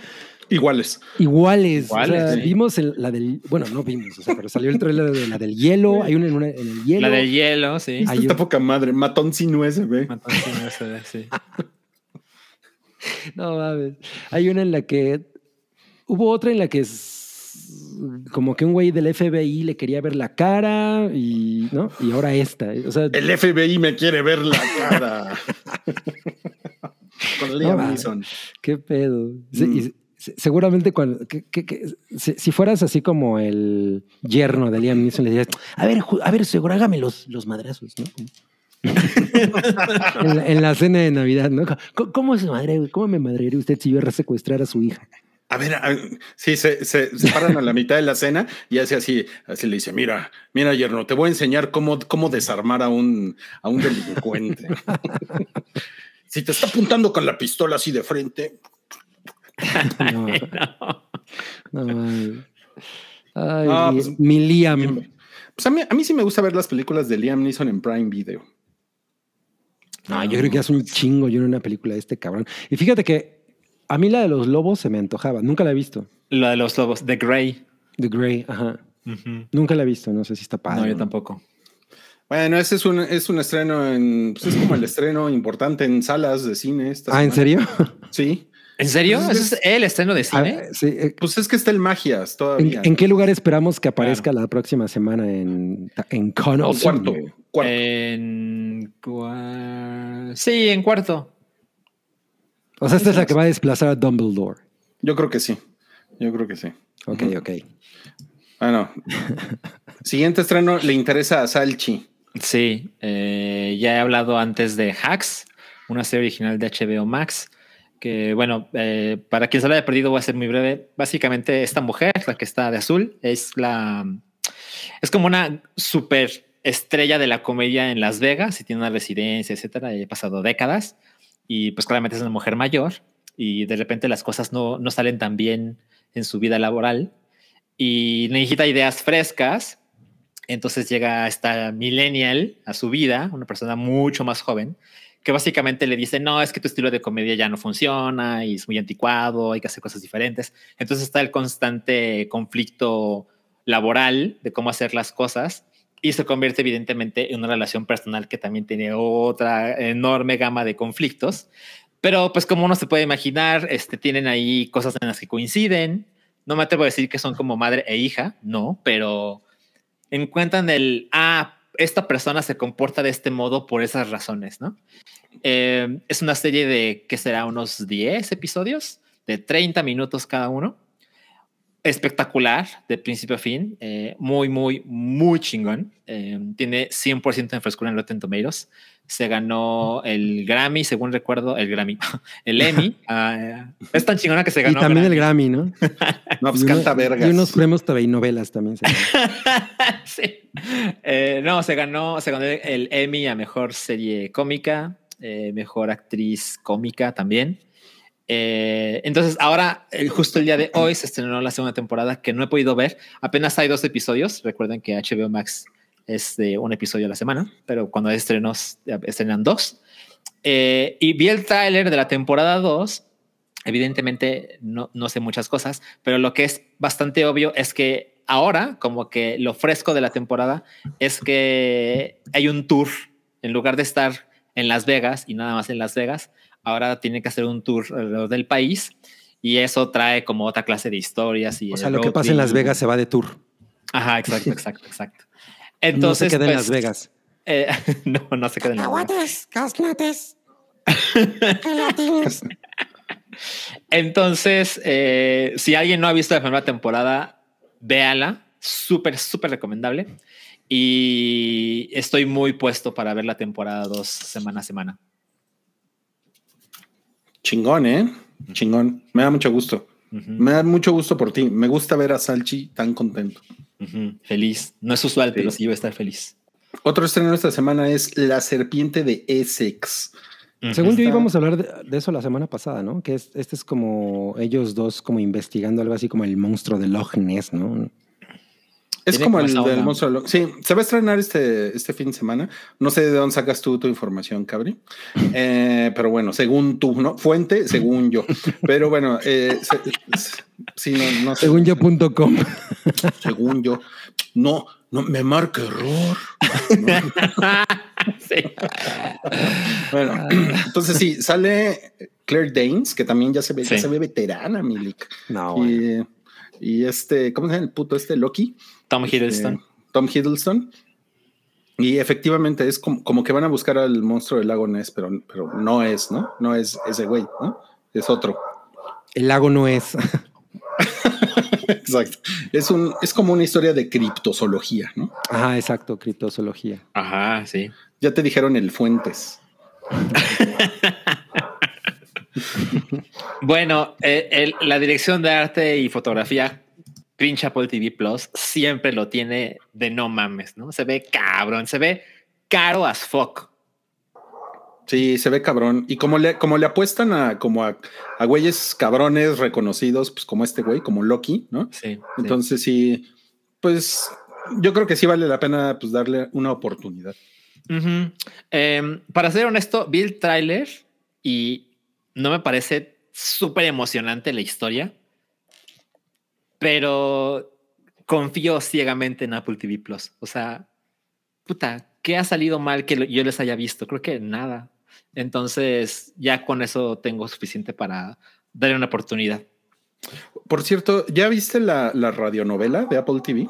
S2: Iguales.
S3: iguales? o sea,
S4: sí.
S3: vimos el- la del, bueno, no vimos, o sea, pero salió el trailer de la del hielo, hay una en, una- en el hielo.
S4: La del hielo, sí.
S3: Hay
S2: Esta
S3: un-
S2: poca madre, matón sin USB.
S4: Matón sin USB, sí.
S3: No mames. Hay una en la que hubo otra en la que es como que un güey del FBI le quería ver la cara y no y ahora esta. O sea,
S2: El FBI me quiere ver la cara. Con Liam
S3: No,
S2: Neeson.
S3: qué pedo.
S2: Mm.
S3: y seguramente cuando que- que- que- si, si fueras así como el yerno de Liam Neeson le dirías, a ver, a ver, seguro hágame los, los madrazos, ¿no? en, la, en la cena de Navidad, ¿no? ¿Cómo, cómo se madre, cómo me madrearía usted si yo secuestrar a su hija?
S2: A ver, a- sí, se, se, se paran a la mitad de la cena y hace así, así le dice, mira, mira, yerno, te voy a enseñar cómo, cómo desarmar a un, a un delincuente. si te está apuntando con la pistola así de frente,
S3: No, no, mames. Ay,
S2: Ah,
S3: mi,
S2: pues,
S3: mi Liam.
S2: pues a mí, a mí sí me gusta ver las películas de Liam Neeson en Prime Video.
S3: No, yo creo que hace un chingo yo en una película de este cabrón. Y fíjate que a mí la de los lobos se me antojaba. Nunca la he visto.
S4: Lo de los lobos, The Grey.
S3: The Grey, ajá. Nunca la he visto. No sé si está padre.
S4: No, yo
S3: ¿no?
S4: tampoco.
S2: Bueno, ese es un, es un estreno en, pues es como el estreno importante en salas de cine. esta
S3: Ah, ¿en serio?
S2: Sí.
S4: ¿En serio?
S2: Pues
S4: ¿Ese es el estreno de cine?
S3: Ah, sí, eh,
S2: Pues es que está el Magias
S3: ¿En,
S2: todavía.
S3: en qué lugar esperamos que aparezca la próxima semana en, en?
S2: O cuarto. cuarto.
S4: En cua- Sí, en cuarto.
S3: O sea, esta es la que va a desplazar a Dumbledore.
S2: Yo creo que sí. Yo creo que sí.
S3: Ok, ok.
S2: Bueno. Siguiente estreno le interesa a Salchi.
S4: Sí, eh, ya he hablado antes de Hacks, una serie original de HBO Max, que bueno, eh, para quien se la haya perdido voy a ser muy breve. Básicamente esta mujer, la que está de azul, es la... Es como una super estrella de la comedia en Las Vegas y tiene una residencia, etcétera, ha pasado décadas y pues claramente es una mujer mayor y de repente las cosas no, no salen tan bien en su vida laboral y necesita ideas frescas. Entonces llega esta millennial a su vida, una persona mucho más joven, que básicamente le dice, no, es que tu estilo de comedia ya no funciona y es muy anticuado, hay que hacer cosas diferentes. Entonces está el constante conflicto laboral de cómo hacer las cosas y se convierte evidentemente en una relación personal que también tiene otra enorme gama de conflictos. Pero pues como uno se puede imaginar, este, tienen ahí cosas en las que coinciden. No me atrevo a decir que son como madre e hija, no, pero encuentran el, ah, esta persona se comporta de este modo por esas razones, ¿no? Eh, es una serie de, que será? Unos 10 episodios, de 30 minutos cada uno espectacular de principio a fin, eh, muy, muy, muy chingón. Eh, tiene 100% de frescura en Rotten Tomatoes. Se ganó el Grammy, según recuerdo, el Grammy, el Emmy. Ah, es tan chingona que se ganó.
S3: Y también el Grammy, ¿no?
S2: no, pues canta vergas.
S3: Y unos premios TV y novelas también. Se
S4: sí. Eh, no, se ganó, se ganó el Emmy a mejor serie cómica, mejor actriz cómica también. Eh, entonces, ahora, justo el día de hoy, se estrenó la segunda temporada que no he podido ver. Apenas hay dos episodios. Recuerden que HBO Max es de un episodio a la semana, pero cuando hay estrenos, estrenan dos. Eh, y vi el tráiler de la temporada 2. Evidentemente, no, no sé muchas cosas, pero lo que es bastante obvio es que ahora, como que lo fresco de la temporada es que hay un tour. En lugar de estar en Las Vegas y nada más en Las Vegas, ahora tiene que hacer un tour alrededor del país y eso trae como otra clase de historias. Y
S3: o sea, lo que pasa en Las Vegas se va de tour.
S4: Ajá, exacto, exacto, exacto. Entonces,
S3: no se queda en Las pues, Vegas.
S4: Eh, no, no se queda en Las Vegas.
S5: Cacahuates,
S4: Entonces, eh, si alguien no ha visto la primera temporada, véala. Súper, súper recomendable. Y estoy muy puesto para ver la temporada dos semana a semana.
S2: Chingón, ¿eh? Chingón. Me da mucho gusto. Me da mucho gusto por ti. Me gusta ver a Salchi tan contento.
S4: Feliz. No es usual, pero sí voy a estar feliz.
S2: Otro estreno esta semana es La Serpiente de Essex.
S3: Según yo íbamos a hablar de, eso la semana pasada, ¿no? Que este es como ellos dos como investigando algo así como el monstruo de Loch Ness, ¿no?
S2: Es como el del monstruo. Sí, se va a estrenar este, este fin de semana. No sé de dónde sacas tú tu información, Cabri. Eh, pero bueno, según tú, ¿no? Fuente, según yo. Pero bueno, eh, sí, no, no
S3: Según yo.com.
S2: Según yo. No, no, me marca error. sí. bueno, entonces sí, sale Claire Danes, que también ya se ve, ya se ve veterana, Milik.
S3: No,
S2: y, y este, ¿cómo se llama el puto este? Loki.
S4: Tom Hiddleston. Este,
S2: Tom Hiddleston. Y efectivamente es como, que van a buscar al monstruo del lago Ness, pero, pero no es, ¿no? No es ese güey, ¿no? Es otro.
S3: El lago no es.
S2: exacto. Es, un, es como una historia de criptozoología, ¿no?
S3: Ajá, exacto, criptozoología.
S4: Ajá, sí.
S2: Ya te dijeron el Fuentes.
S4: bueno, eh, la dirección de arte y fotografía pinche Apple TV Plus siempre lo tiene de no mames, ¿no? Se ve cabrón, se ve caro as fuck.
S2: Sí, se ve cabrón. Y como le, como le apuestan a como a, güeyes cabrones reconocidos, pues como este güey, como Loki, ¿no?
S4: Sí.
S2: Entonces sí. pues yo creo que sí vale la pena pues darle una oportunidad.
S4: Em, para ser honesto, vi el tráiler y no me parece súper emocionante la historia pero confío ciegamente en Apple TV Plus. O sea, puta, ¿qué ha salido mal que yo les haya visto? Creo que nada. Entonces, ya con eso tengo suficiente para darle una oportunidad.
S2: Por cierto, ¿ya viste la, la radionovela de Apple TV?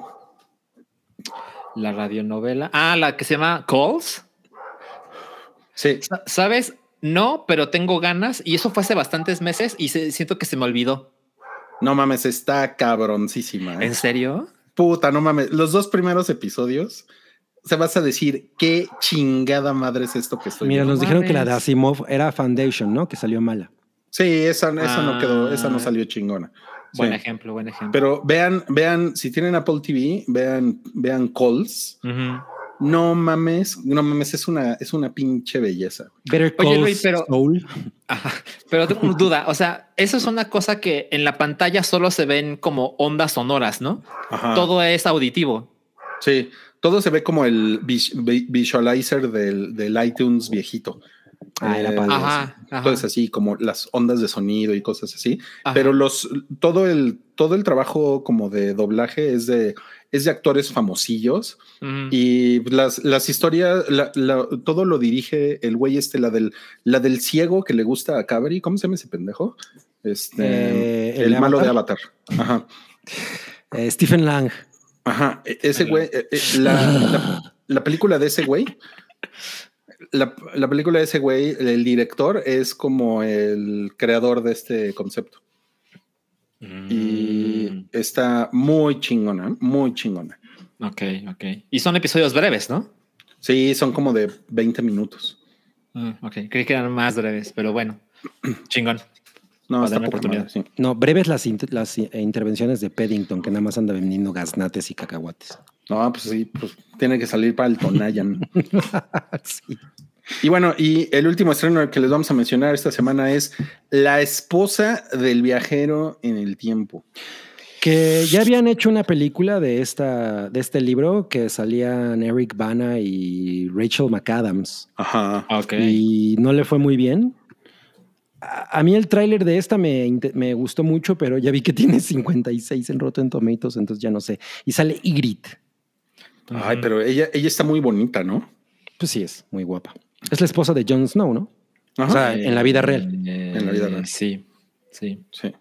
S4: La radionovela. Ah, la que se llama Calls.
S2: Sí.
S4: ¿Sabes? No, pero tengo ganas y eso fue hace bastantes meses y siento que se me olvidó.
S2: No mames, está cabroncísima.
S4: ¿eh? ¿En serio?
S2: Puta, no mames. Los dos primeros episodios se vas a decir qué chingada madre es esto que estoy
S3: Mira, nos dijeron que la de Asimov era Foundation, ¿no? Que salió mala.
S2: Sí, esa, no quedó, esa no ah. salió chingona.
S4: Buen ejemplo, buen ejemplo.
S2: Pero vean, vean, si tienen Apple TV, vean, vean Calls. No mames, no mames, es una, es una pinche belleza.
S3: Better
S4: Oye, Luis, pero-. Ajá. Pero tengo una duda, o sea, eso es una cosa que en la pantalla solo se ven como ondas sonoras, ¿no?
S2: Ajá.
S4: Todo es auditivo.
S2: Sí, todo se ve como el vis- vi- visualizer del, del iTunes viejito.
S3: Ah, era
S2: Eh,
S3: padre.
S4: Ajá, ajá.
S2: Entonces así como las ondas de sonido y cosas así.
S4: Ajá.
S2: Pero los todo el todo el trabajo como de doblaje es de es de actores famosillos y las, las historias la- la- todo lo dirige el güey este la del la del ciego que le gusta a Cabri, ¿cómo se llama ese pendejo? Este
S3: Eh,
S2: el,
S3: el
S2: malo de
S3: Avatar.
S2: Ajá.
S3: Eh, Stephen Lang.
S2: Ajá, e- ese güey, eh, eh, la, la- la película de ese güey, la, la película de ese güey, el director es como el creador de este concepto y
S4: Mm,
S2: está muy chingona, muy chingona.
S4: ok, ok. Y son episodios breves, ¿no?
S2: Sí, son como de 20 minutos.
S4: Mm, ok, creí que eran más breves, pero bueno, chingón.
S2: No, está
S4: oportunidad.
S2: madre, sí.
S3: No, breves las, las eh, intervenciones de Paddington, que nada más anda vendiendo gaznates y cacahuates.
S2: No, pues sí, pues tiene que salir para el Tonayan.
S3: Sí.
S2: Y bueno, y el último estreno que les vamos a mencionar esta semana es La esposa del viajero en el tiempo.
S3: Que ya habían hecho una película de, esta, de este libro que salían Eric Bana y Rachel McAdams.
S2: Ajá.
S4: Ok.
S3: Y no le fue muy bien. A, a mí el tráiler de esta me, me gustó mucho, pero ya vi que tiene 56 en Rotten Tomatoes, entonces ya no sé. Y sale Ygritte.
S2: Ay, pero ella, ella está muy bonita, ¿no?
S3: Pues sí, es muy guapa. Es la esposa de Jon Snow, ¿no?
S2: Ajá.
S3: O sea, en la vida real.
S4: Eh,
S2: En la vida real.
S4: Sí, sí.
S2: sí.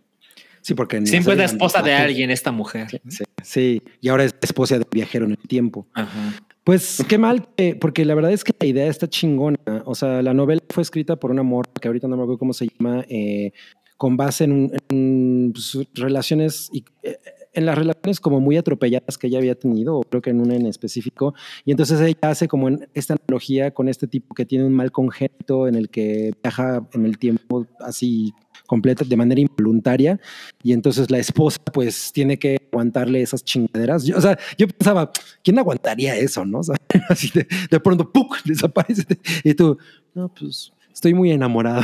S3: Sí, porque
S4: Siempre es la esposa de alguien, esta mujer.
S3: Sí, sí, y ahora es esposa del viajero en el tiempo.
S4: Ajá.
S3: Pues qué mal, que- porque la verdad es que la idea está chingona. O sea, la novela fue escrita por una morra que ahorita no me acuerdo cómo se llama, eh, con base en, en, pues, relaciones y eh, en las relaciones como muy atropelladas que ella había tenido, o creo que en una en específico. Y entonces ella hace como esta analogía con este tipo que tiene un mal congénito en el que viaja en el tiempo así completa de manera involuntaria y entonces la esposa pues tiene que aguantarle esas chingaderas. Yo, o sea, yo pensaba, ¿quién aguantaría eso, no? O sea, así de, de pronto, ¡puc! desaparece y tú, no, pues estoy muy enamorado.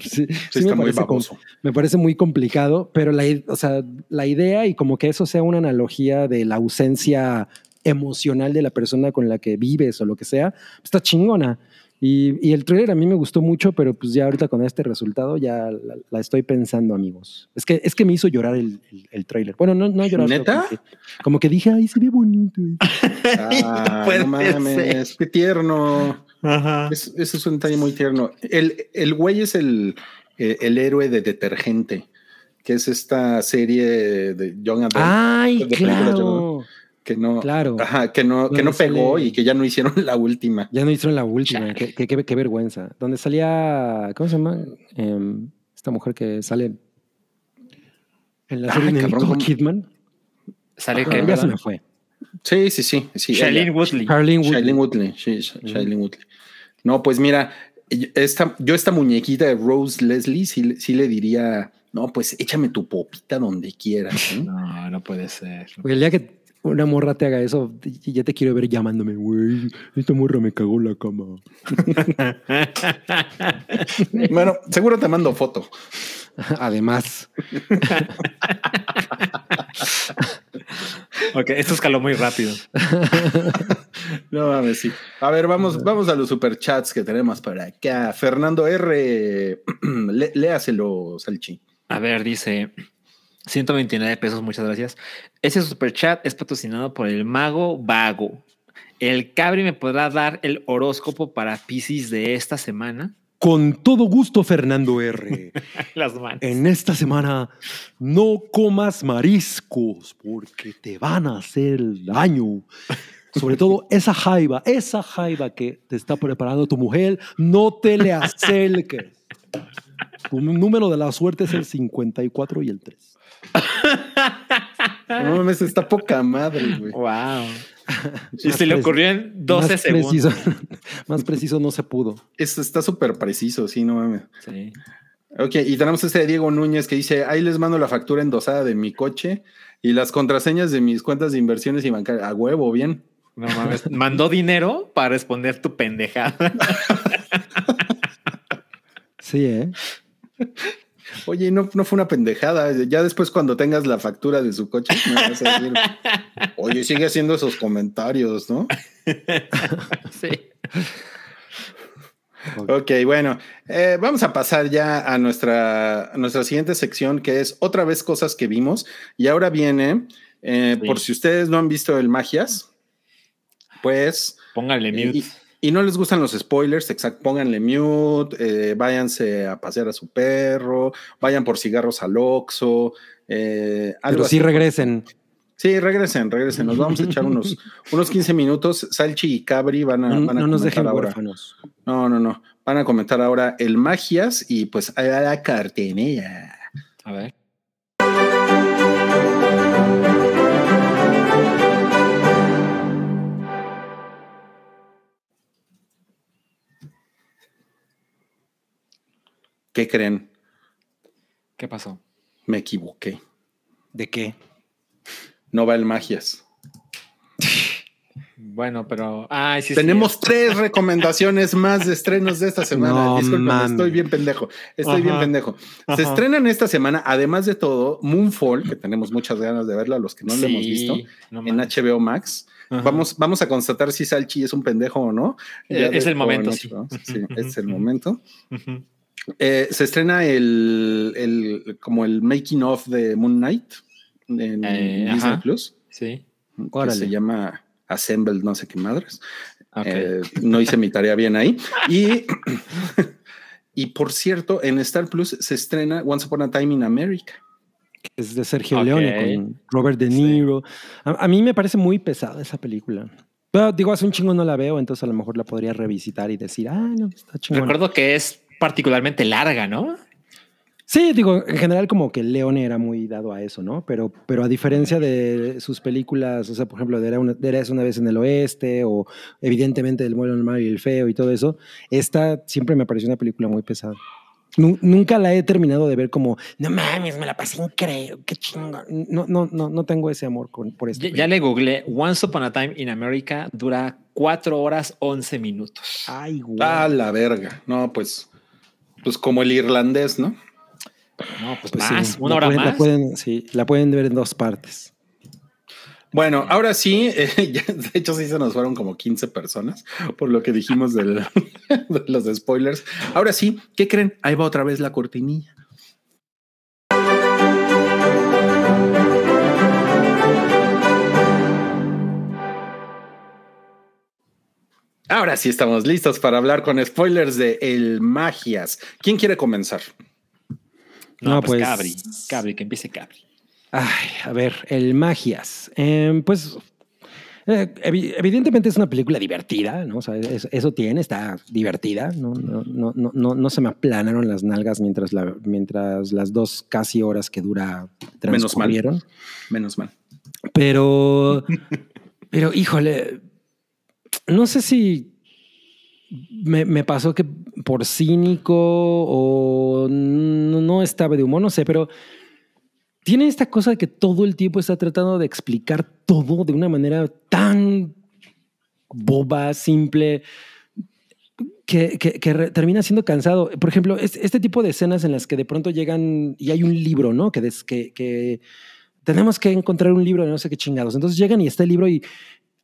S3: sí,
S2: Sí,
S3: sí
S2: está
S3: me,
S2: muy
S3: parece com-
S2: baboso.
S3: me parece muy complicado, pero la, o sea, la idea y como que eso sea una analogía de la ausencia emocional de la persona con la que vives o lo que sea, está chingona. Y, y el trailer a mí me gustó mucho, pero pues ya ahorita con este resultado ya la, la estoy pensando, amigos. Es que, es que me hizo llorar el, el, el trailer. Bueno, no, no llorar.
S2: ¿Neta?
S3: Como que, como que dije, ay, se ve bonito.
S2: Ah, no mames, qué tierno.
S4: Ajá.
S2: Es- ese es un detalle muy tierno. El, el güey es el, eh, el héroe de Detergente, que es esta serie de Young Adult
S3: Ay,
S2: de
S3: claro.
S2: que no,
S3: claro.
S2: ajá, que no, que no pegó
S3: sale-
S2: y que ya no hicieron la última.
S3: Ya no hicieron la última. Qué, qué- qué- qué vergüenza. Donde salía, ¿cómo se llama? Em, esta mujer que sale en la
S2: Ay,
S3: serie de. Kidman.
S4: Sale
S3: Ah,
S4: que
S3: ya se me fue.
S2: Sí, sí, sí. sí
S4: Shailene. Woodley.
S3: Harleen Woodley.
S2: Shailene Woodley. Shailene Woodley. No, pues mira, esta, yo esta muñequita de Rose Leslie sí, le- sí le diría, no, pues échame tu popita donde quieras. ¿eh?
S4: No, no puede ser.
S3: Porque el día que una morra te haga eso, ya te quiero ver llamándome, güey. Esta morra me cagó la cama.
S2: Bueno, seguro te mando foto.
S3: Además,
S4: ok, esto escaló muy rápido.
S2: No mames, sí. A ver, vamos, vamos a los superchats que tenemos por acá. Fernando R. lé- léaselo, Salchi.
S4: A ver, dice 129 pesos, muchas gracias. Ese super chat es patrocinado por el mago Vago. El Cabri me podrá dar el horóscopo para Pisces de esta semana.
S3: Con todo gusto, Fernando R.
S4: Las manos.
S3: En esta semana no comas mariscos porque te van a hacer daño. Sobre todo esa jaiba, esa jaiba que te está preparando tu mujer, no te le acerques. Tu número de la suerte es el 54 y el 3.
S2: No mames, está poca madre, güey.
S4: Wow. Y se le ocurrió en 12
S3: más
S4: segundos.
S3: Preciso, más preciso no se pudo.
S2: Esto está súper preciso, sí, no mames.
S4: Sí.
S2: Ok, y tenemos este de Diego Núñez que dice, ahí les mando la factura endosada de mi coche y las contraseñas de mis cuentas de inversiones y bancarias. A huevo, bien.
S4: No mames. Mandó dinero para responder tu pendejada.
S3: Sí, ¿eh?
S2: Oye, no, no fue una pendejada. Ya después, cuando tengas la factura de su coche, me vas a decir, oye, sigue haciendo esos comentarios, ¿no?
S4: sí.
S2: Ok, bueno, eh, vamos a pasar ya a nuestra, a nuestra siguiente sección, que es otra vez cosas que vimos. Y ahora viene, eh,
S4: Sí.
S2: por si ustedes no han visto el Magias, pues...
S4: Póngale
S2: y,
S4: mute.
S2: y- y no les gustan los spoilers, exacto, pónganle mute, eh, váyanse a pasear a su perro, vayan por cigarros al Oxxo, eh, algo
S3: Pero sí
S2: así.
S3: regresen.
S2: Sí, regresen, regresen. Nos vamos a echar unos, unos 15 minutos. Salchi y Cabri van a,
S3: No,
S2: van a
S3: no nos dejen
S2: ahora.
S3: huérfanos.
S2: No, no, no. Van a comentar ahora el Magias y pues a la cartenera.
S4: A ver.
S2: ¿Qué creen?
S4: ¿Qué pasó?
S2: Me equivoqué.
S3: ¿De qué?
S2: No va el Magias.
S4: Bueno, pero. Ay, sí, sí.
S2: Tenemos tres recomendaciones más de estrenos de esta semana.
S3: No
S2: Disculpen, estoy bien pendejo. Estoy bien
S4: Ajá.
S2: pendejo. Se
S4: Ajá.
S2: estrenan esta semana, además de todo, Moonfall, que tenemos muchas ganas de verla, los que no lo hemos
S4: Sí,
S2: visto,
S4: no
S2: en
S4: mames.
S2: HBO Max.
S4: Ajá.
S2: Vamos, vamos a constatar si Salchi es un pendejo o no.
S4: Eh, es el momento, sí.
S2: Sí, es el momento. Eh, se estrena el, el- como el making of de Moon Knight en
S4: Eh,
S2: Disney
S4: ajá.
S2: Plus,
S4: Sí.
S2: que
S3: Órale.
S2: se llama Assembled, no sé qué madres.
S4: Ok.
S2: Eh, no hice mi tarea bien ahí. Y, y por cierto, en Star Plus se estrena Once Upon a Time in America.
S3: Es de Sergio
S4: Ok.
S3: Leone con Robert De
S2: Sí.
S3: Niro. A, a mí me parece muy pesada esa película. Pero digo, hace un chingo no la veo, entonces a lo mejor la podría revisitar y decir, ah, no, está chingona.
S4: Recuerdo que es particularmente larga, ¿no?
S3: Sí, digo, en general como que Leone era muy dado a eso, ¿no? Pero, pero a diferencia de sus películas, o sea, por ejemplo, de Era una, de Érase una vez en el oeste o evidentemente el malo y el feo y todo eso, esta siempre me pareció una película muy pesada. Nu- nunca la he terminado de ver como, no mames, me la pasé increíble, qué chingón. No, no, no, no tengo ese amor con, por esta
S4: Ya, ya le googleé. Once Upon a Time in America dura 4 horas 11 minutos.
S3: Ay, güey.
S2: A la verga. No, pues, pues como el irlandés, ¿no?
S4: No, pues,
S3: Pues sí,
S4: más,
S3: la
S4: una hora
S3: pueden- La
S4: más.
S3: pueden, sí, la pueden ver en dos partes.
S2: Bueno, ahora sí, eh, ya, de hecho sí se nos fueron como 15 personas por lo que dijimos del- de los spoilers. Ahora sí, ¿qué creen? Ahí va otra vez la cortinilla. Ahora sí estamos listos para hablar con spoilers de El Magias. ¿Quién quiere comenzar?
S4: No,
S3: No,
S4: pues,
S3: pues-
S4: Cabri, Cabri, que empiece Cabri.
S3: Ay, a ver, el Magias. Em, pues eh, evi- evidentemente es una película divertida, ¿no? O sea, es- eso tiene, está divertida. No, no, no, no, no, no se me aplanaron las nalgas mientras, la, mientras las dos casi horas que dura
S2: Menos mal.
S3: transcurrieron.
S2: Menos mal.
S3: Pero, pero híjole, no sé si me, pasó que por cínico o no, estaba de humor, no sé, pero tiene esta cosa de que todo el tiempo está tratando de explicar todo de una manera tan boba, simple, que, termina siendo cansado. Por ejemplo, es- este tipo de escenas en las que de pronto llegan y hay un libro, ¿no? Que tenemos que encontrar un libro de no sé qué chingados. Entonces llegan y está el libro y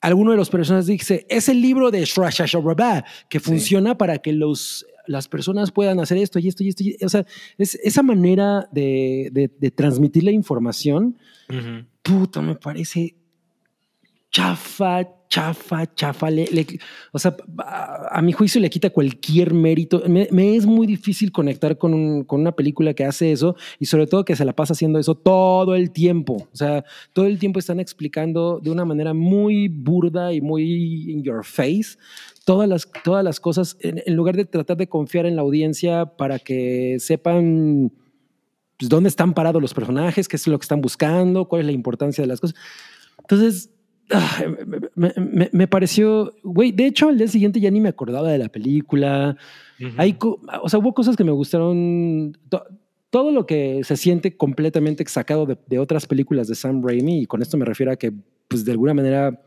S3: alguno de los personajes dice, es el libro de Shra Shra Shra Bra Bra, que funciona para que los, las personas puedan hacer esto y esto y esto. y- O sea, es esa manera de, de- de transmitir la información, puta, me parece chafa, chafa, chafa. Le- o sea, a, mi juicio le quita cualquier mérito. Me, es muy difícil conectar con, con una película que hace eso y sobre todo que se la pasa haciendo eso todo el tiempo. O sea, todo el tiempo están explicando de una manera muy burda y muy in your face todas las, todas las cosas en, lugar de tratar de confiar en la audiencia para que sepan pues, dónde están parados los personajes, qué es lo que están buscando, cuál es la importancia de las cosas. Entonces, me, me- me pareció, güey, de hecho al día siguiente ya ni me acordaba de la película. Hay, o sea, hubo cosas que me gustaron. to- todo lo que se siente completamente sacado de, de otras películas de Sam Raimi, y con esto me refiero a que, pues de alguna manera,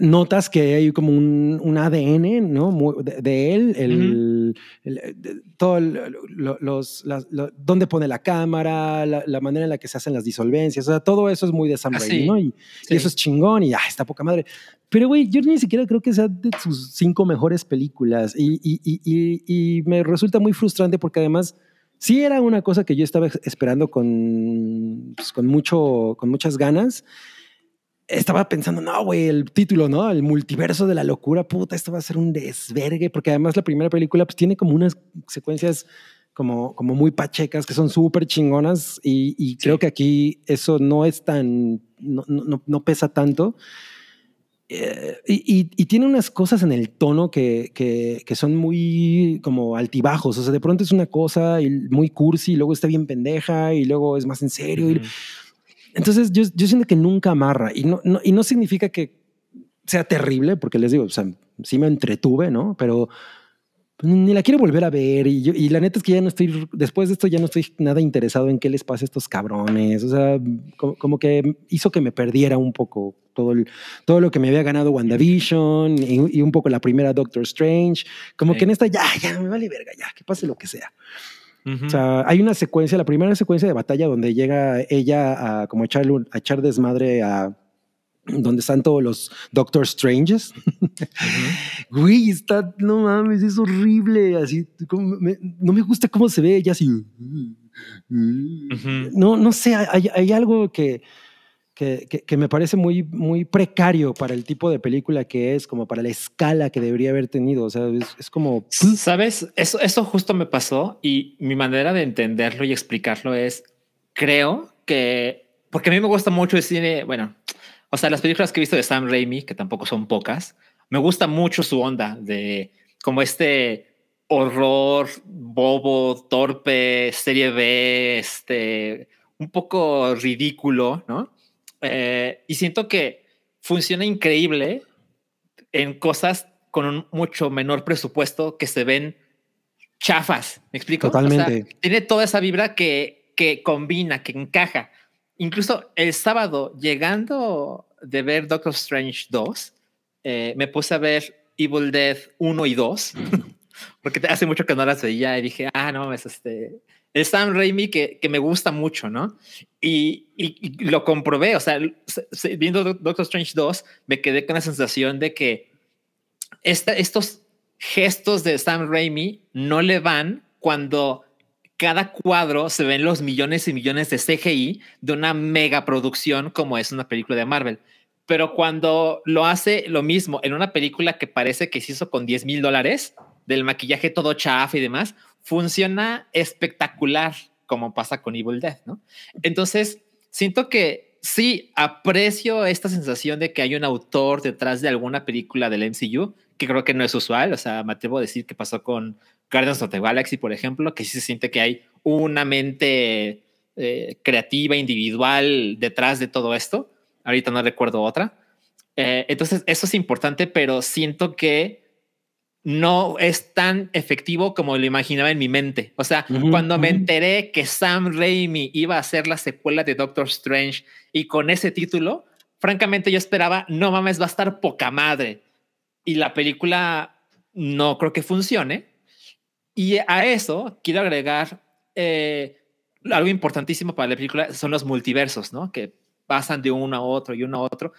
S3: notas que hay como un, un ADN, ¿no? De, de él, el, el- de- todo el- lo- los, las- dónde pone la cámara, la, la manera en la que se hacen las disolvencias, o sea, todo eso es muy de Sam
S4: Ah,
S3: Raimi,
S4: sí.
S3: ¿no? Y, y
S4: Sí.
S3: eso es chingón y ah, está poca madre. Pero, güey, yo ni siquiera creo que sea de sus cinco mejores películas y, y- y- y- y me resulta muy frustrante porque además sí era una cosa que yo estaba esperando con, pues, con, mucho, con muchas ganas. Estaba pensando, no, güey, el título, ¿no? El multiverso de la locura, puta, esto va a ser un desvergue, porque además la primera película pues tiene como unas secuencias como, como muy pachecas que son súper chingonas y, y creo que aquí eso no es tan, no, no- no- pesa tanto. Eh, y, tiene unas cosas en el tono que, que, que son muy como altibajos. O sea, de pronto es una cosa y muy cursi, y luego está bien pendeja, y luego es más en serio. y-. entonces yo, yo siento que nunca amarra y no, no- y no significa que sea terrible, porque les digo, o sea, sí me entretuve, ¿no? Pero ni la quiero volver a ver y, yo- y la neta es que ya no estoy, después de esto ya no estoy nada interesado en qué les pasa a estos cabrones, o sea, como, como que hizo que me perdiera un poco todo, el- todo lo que me había ganado WandaVision y, y un poco la primera Doctor Strange, como
S4: Sí.
S3: que en esta ya, ya me vale verga, ya, que pase lo que sea.
S4: Ujú.
S3: O sea, hay una secuencia, la primera secuencia de batalla donde llega ella a como echarle un- a echar desmadre a donde están todos los Doctor Stranges. Güey, está, no mames, es horrible. Así, como me- no me gusta cómo se ve ella así. No, no sé, hay, hay algo que, que, que- que me parece muy, muy precario para el tipo de película que es, como para la escala que debería haber tenido. O sea, es, es como.
S4: Sabes, eso, eso justo me pasó y mi manera de entenderlo y explicarlo es, creo que, porque a mí me gusta mucho el cine, bueno, o sea, las películas que he visto de Sam Raimi, que tampoco son pocas, me gusta mucho su onda de como este horror bobo, torpe, serie B, este, un poco ridículo, ¿no? Eh, y siento que funciona increíble en cosas con un mucho menor presupuesto que se ven chafas. ¿Me explico? O sea,
S3: Totalmente.
S4: tiene toda esa vibra que, que combina, que encaja. Incluso el sábado, llegando de ver Doctor Strange 2, eh, me puse a ver Evil Dead 1 y 2, porque hace mucho que no las veía y dije, ah, no, es este, el Sam Raimi que, que me gusta mucho, ¿no? Y, y- y lo comprobé, o sea, se- se- viendo Doc- Doctor Strange 2, me quedé con la sensación de que esta- estos gestos de Sam Raimi no le van cuando cada cuadro se ven los millones y millones de CGI de una mega producción como es una película de Marvel. Pero cuando lo hace lo mismo en una película que parece que se hizo con 10 mil dólares, del maquillaje todo chafa y demás, funciona espectacular como pasa con Evil Dead, ¿no? Entonces, siento que sí aprecio esta sensación de que hay un autor detrás de alguna película del MCU, que creo que no es usual, o sea, me atrevo a decir que pasó con Guardians of the Galaxy, por ejemplo, que sí se siente que hay una mente eh, creativa, individual detrás de todo esto. Ahorita no recuerdo otra. Eh, entonces, eso es importante, pero siento que no es tan efectivo como lo imaginaba en mi mente. O sea, cuando me enteré que Sam Raimi iba a hacer la secuela de Doctor Strange y con ese título, francamente yo esperaba, no mames, va a estar poca madre. Y la película no creo que funcione. Y a eso quiero agregar eh, algo importantísimo para la película, son los multiversos, ¿no? Que pasan de uno a otro y uno a otro.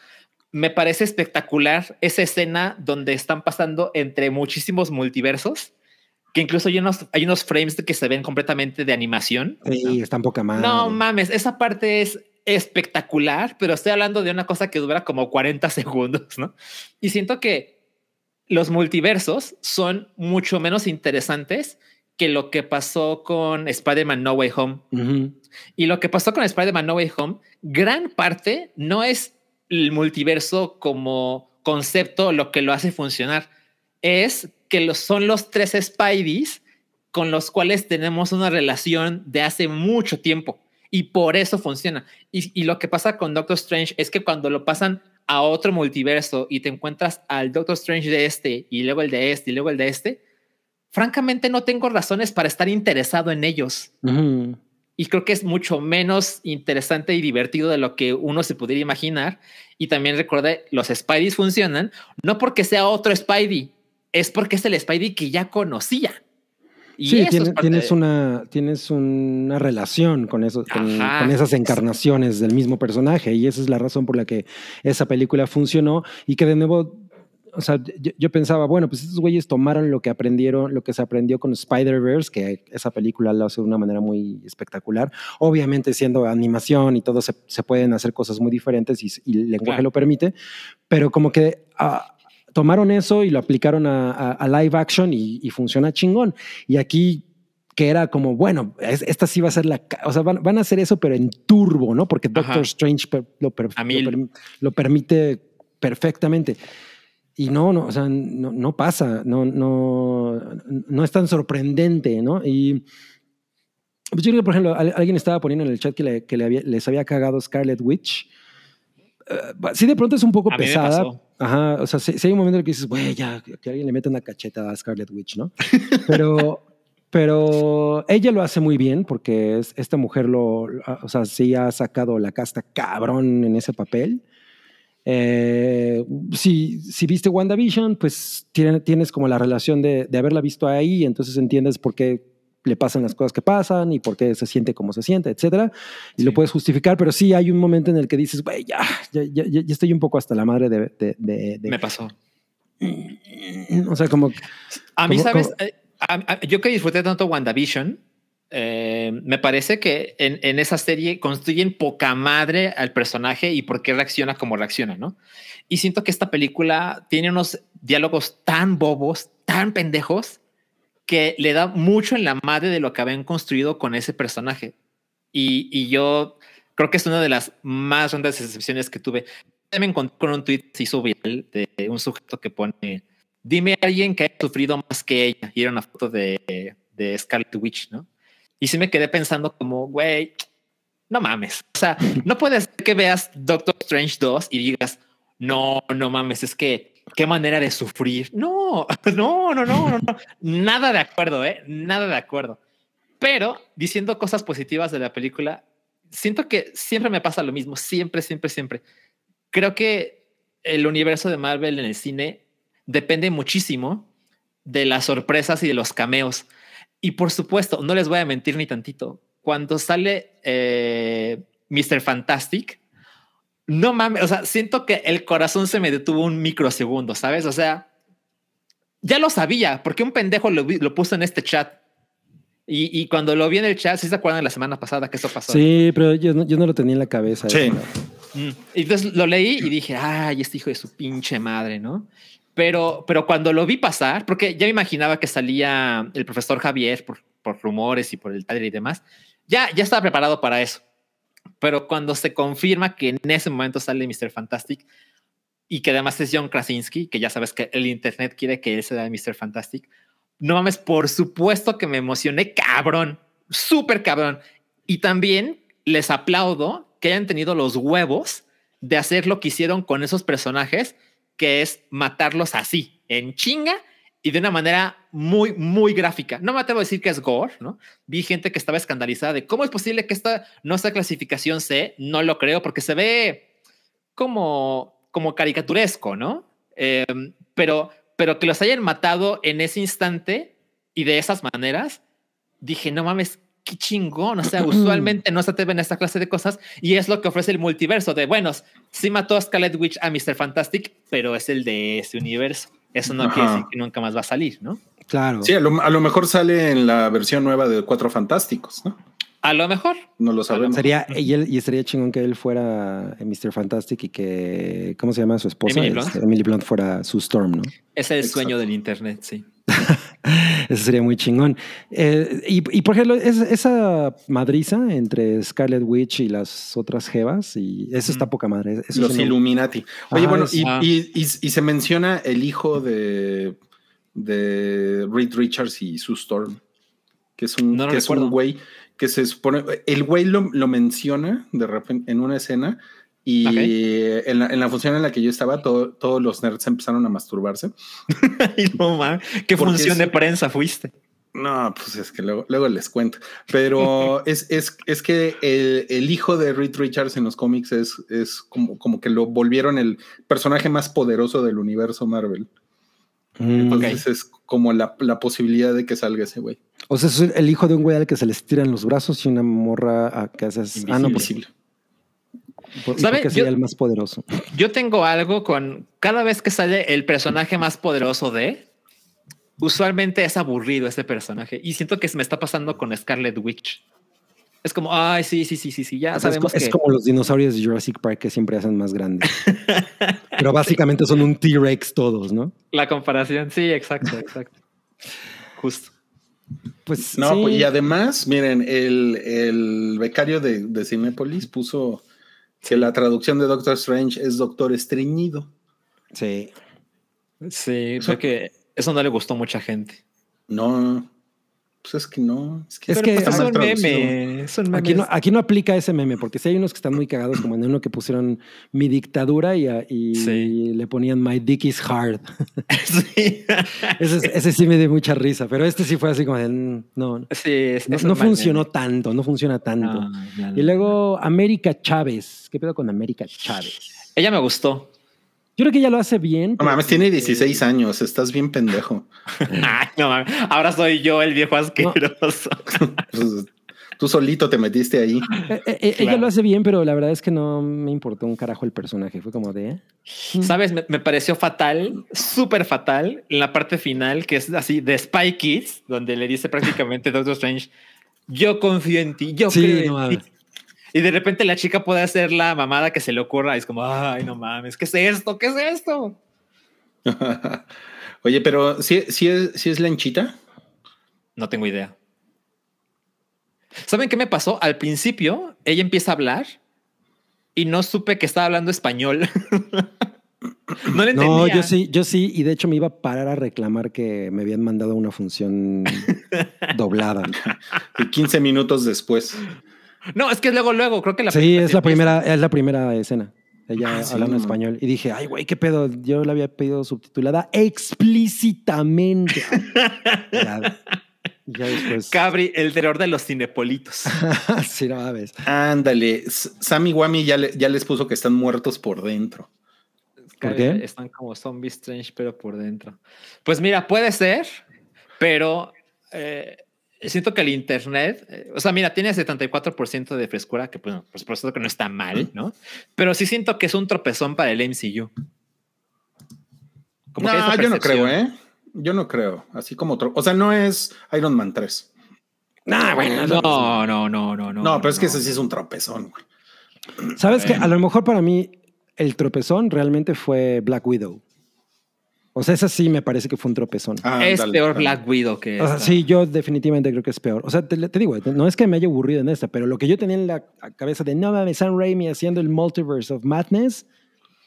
S4: Me parece espectacular esa escena donde están pasando entre muchísimos multiversos, que incluso hay unos, hay unos frames que se ven completamente de animación.
S3: Sí, están poca madre.
S4: No mames, esa parte es espectacular, pero estoy hablando de una cosa que dura como 40 segundos, ¿no? Y siento que los multiversos son mucho menos interesantes que lo que pasó con Spider-Man No Way Home. Y lo que pasó con Spider-Man No Way Home, gran parte no es el multiverso como concepto lo que lo hace funcionar, es que los, son los tres Spideys con los cuales tenemos una relación de hace mucho tiempo y por eso funciona. Y, lo que pasa con Doctor Strange es que cuando lo pasan a otro multiverso y te encuentras al Doctor Strange de este y luego el de este y luego el de este, francamente no tengo razones para estar interesado en ellos. Y creo que es mucho menos interesante y divertido de lo que uno se pudiera imaginar. Y también recuerde, los Spideys funcionan no porque sea otro Spidey, es porque es el Spidey que ya conocía.
S3: Y sí, tienes, una, tienes una relación con, eso, con, esas encarnaciones del mismo personaje y esa es la razón por la que esa película funcionó y que de nuevo o sea, yo, pensaba, bueno, pues estos güeyes tomaron lo que aprendieron, lo que se aprendió con Spider-Verse, que esa película lo hace de una manera muy espectacular. Obviamente, siendo animación y todo, se, se pueden hacer cosas muy diferentes y, el lenguaje lo permite, pero como que ah, tomaron eso y lo aplicaron a, live action y, funciona chingón. Y aquí que era como, bueno, esta sí va a ser la, o sea, van, a hacer eso, pero en turbo, ¿no? Porque Doctor Strange lo, lo, permite perfectamente. Y no, no, o sea, no, no pasa, no, no, no es tan sorprendente, ¿no? Y pues yo creo que, por ejemplo, alguien estaba poniendo en el chat que, le, que le les había cagado Scarlet Witch. Uh, sí, de pronto es un poco pesada. Ajá, o sea, si, hay un momento en el que dices, güey, ya, que alguien le mete una cacheta a Scarlet Witch, ¿no? Pero, pero ella lo hace muy bien porque es, esta mujer lo, o sea, sí ha sacado la casta cabrón en ese papel. Eh, si, si, viste WandaVision, pues tienes como la relación de, de, haberla visto ahí, entonces entiendes por qué le pasan las cosas que pasan y por qué se siente como se siente, etcétera. Y lo puedes justificar, pero sí hay un momento en el que dices, güey, ya, ya, ya, ya, estoy un poco hasta la madre de. de,
S4: Me pasó.
S3: O sea, como.
S4: A mí, ¿sabes? Eh, yo que disfruté tanto WandaVision, eh, me parece que en, esa serie construyen poca madre al personaje y por qué reacciona como reacciona, ¿no? Y siento que esta película tiene unos diálogos tan bobos, tan pendejos, que le da mucho en la madre de lo que habían construido con ese personaje. Y, yo creo que es una de las más grandes excepciones que tuve. Me encontré con un tweet se hizo viral de un sujeto que pone, dime a alguien que haya sufrido más que ella. Y era una foto de, de Scarlet Witch, ¿no? Y sí me quedé pensando como, güey, no mames. O sea, no puedes que veas Doctor Strange 2 y digas, no, no mames, es que qué manera de sufrir. No, no, no, no, no, no. Nada de acuerdo, ¿eh? Nada de acuerdo. Pero diciendo cosas positivas de la película, siento que siempre me pasa lo mismo, siempre, siempre, siempre. Creo que el universo de Marvel en el cine depende muchísimo de las sorpresas y de los cameos. Y por supuesto, no les voy a mentir ni tantito. Cuando sale eh, Mr. Fantastic, no mames, o sea, siento que el corazón se me detuvo un microsegundo, ¿sabes? O sea, ya lo sabía, porque un pendejo lo, lo puso en este chat. Y, y, cuando lo vi en el chat, ¿sí se acuerdan de la semana pasada que eso pasó?
S3: Sí, pero yo no, yo no lo tenía en la cabeza.
S2: Sí.
S4: Mm. Y entonces lo leí y dije, ay, este hijo de su pinche madre, ¿no? Pero, pero cuando lo vi pasar, porque ya me imaginaba que salía el profesor Javier por, rumores y por el taller y demás, ya, ya estaba preparado para eso. Pero cuando se confirma que en ese momento sale Mr. Fantastic y que además es John Krasinski, que ya sabes que el Internet quiere que él sea Mr. Fantastic, no mames, por supuesto que me emocioné cabrón, súper cabrón. Y también les aplaudo que hayan tenido los huevos de hacer lo que hicieron con esos personajes que es matarlos así, en chinga y de una manera muy, muy gráfica. No me atrevo a decir que es gore, ¿no? Vi gente que estaba escandalizada de cómo es posible que esta no sea clasificación C. No lo creo porque se ve como, como caricaturesco, ¿no? Em, pero, pero que los hayan matado en ese instante y de esas maneras, dije, no mames, qué chingón. O sea, usualmente no se atreven a esta clase de cosas y es lo que ofrece el multiverso de, bueno, sí mató a Scarlet Witch a Mr. Fantastic, pero es el de ese universo. Eso no quiere decir que nunca más va a salir, ¿no?
S3: Claro.
S2: Sí, a lo, mejor sale en la versión nueva de Cuatro Fantásticos, ¿no?
S4: A lo mejor.
S2: No lo sabemos.
S3: Sería, y, él, y sería chingón que él fuera Mr. Fantastic y que, ¿cómo se llama su esposa? Emily Blunt, Emily Blunt fuera su Storm, ¿no?
S4: Es el sueño del Internet, sí.
S3: Eso sería muy chingón. Eh, y, por ejemplo, esa madriza entre Scarlet Witch y las otras Jevas, y eso está poca madre.
S2: Los Illuminati. Oye, bueno, y, se menciona el hijo de, de Reed Richards y Sue Storm, que es un, que es un güey que se supone. El güey lo, menciona de repente en una escena. Y en, la, función en la que yo estaba, todos los nerds empezaron a masturbarse.
S4: no, ¿Qué función de prensa fuiste?
S2: No, pues es que luego, luego les cuento. Pero es, es, es que el, el, hijo de Reed Richards en los cómics es, es como, como que lo volvieron el personaje más poderoso del universo Marvel.
S3: Mm.
S2: Entonces es como la, la, posibilidad de que salga ese güey.
S3: O sea, es el hijo de un güey al que se les tiran los brazos y una morra a que haces. Ah, no,
S2: posible.
S3: Por, ¿Sabe? Que sería yo, el más poderoso.
S4: Yo tengo algo con cada vez que sale el personaje más poderoso de. Usualmente es aburrido ese personaje y siento que se me está pasando con Scarlet Witch. Es como, ay, sí, sí, sí, sí, sí, ya
S3: o
S4: sabemos
S3: es,
S4: que...
S3: es como los dinosaurios de Jurassic Park que siempre hacen más grandes. Pero básicamente son un T-Rex todos, ¿no?
S4: La comparación, sí, exacto, exacto. Justo.
S2: Pues no, sí. y además, miren, el, el becario de, de Cinépolis puso que la traducción de Doctor Strange es Doctor Estreñido.
S3: Sí.
S4: Sí, o sea, que eso no le gustó a mucha gente.
S2: No, pues es que no. Es que,
S3: es, que
S4: pues es, un meme, es un meme.
S3: Aquí no, aquí no aplica ese meme, porque si hay unos que están muy cagados, como en uno que pusieron mi dictadura y, y sí. le ponían my dick is hard.
S4: Sí.
S3: ese, ese, sí me dio mucha risa, pero este sí fue así como de, no.
S4: Sí, es,
S3: no, no funcionó meme. tanto, no funciona tanto.
S4: No, no,
S3: y luego América Chávez. ¿Qué pedo con América Chávez?
S4: Ella me gustó.
S3: Yo creo que ella lo hace bien.
S2: No mames, tiene 16 años, estás bien pendejo.
S4: Ay, no mames, ahora soy yo el viejo asqueroso.
S2: pues, tú solito te metiste ahí.
S3: Eh, eh, claro. Ella lo hace bien, pero la verdad es que no me importó un carajo el personaje. Fue como de. ¿eh?
S4: Sabes, me, me pareció fatal, súper fatal, en la parte final, que es así de Spy Kids, donde le dice prácticamente Doctor Strange: Yo confío en ti, yo
S3: sí,
S4: creo
S3: no,
S4: en ti. Y de repente la chica puede hacer la mamada que se le ocurra. Y es como, ay, no mames, ¿qué es esto? ¿Qué es esto?
S2: Oye, pero ¿sí, sí, es, ¿sí es lanchita?
S4: No tengo idea. ¿Saben qué me pasó? Al principio, ella empieza a hablar y no supe que estaba hablando español. no le entendía.
S3: No, yo sí, yo sí, y de hecho me iba a parar a reclamar que me habían mandado una función doblada.
S2: y 15 minutos después.
S4: No, es que luego, luego, creo que la
S3: Sí, es la primera, es la primera escena. Ella ah, sí, hablando no. español. Y dije, ay, güey, qué pedo. Yo la había pedido subtitulada explícitamente. ya, ya después.
S4: Cabri, el terror de los cinepolitos.
S3: sí, no mames.
S2: Ándale. Sammy Wami ya, le, ya les puso que están muertos por dentro.
S3: ¿Por qué?
S4: Están como zombies strange, pero por dentro. Pues mira, puede ser, pero eh, siento que el internet, eh, o sea, mira, tiene 74% de frescura, que bueno, por supuesto que no está mal, ¿no? Pero sí siento que es un tropezón para el MCU.
S2: Como no, yo no creo, ¿eh? Yo no creo. Así como otro. O sea, no es Iron Man 3.
S4: Nah, bueno, no, no, no, no, no.
S2: No, pero es que ese sí es un tropezón, güey.
S3: Sabes que a lo mejor para mí el tropezón realmente fue Black Widow. O sea, esa sí me parece que fue un tropezón.
S4: Ah, es dale, peor dale. Black Widow que
S3: o sea, Sí, yo definitivamente creo que es peor. O sea, te, te, digo, no es que me haya aburrido en esta, pero lo que yo tenía en la cabeza de no mames, Sam Raimi haciendo el Multiverse of Madness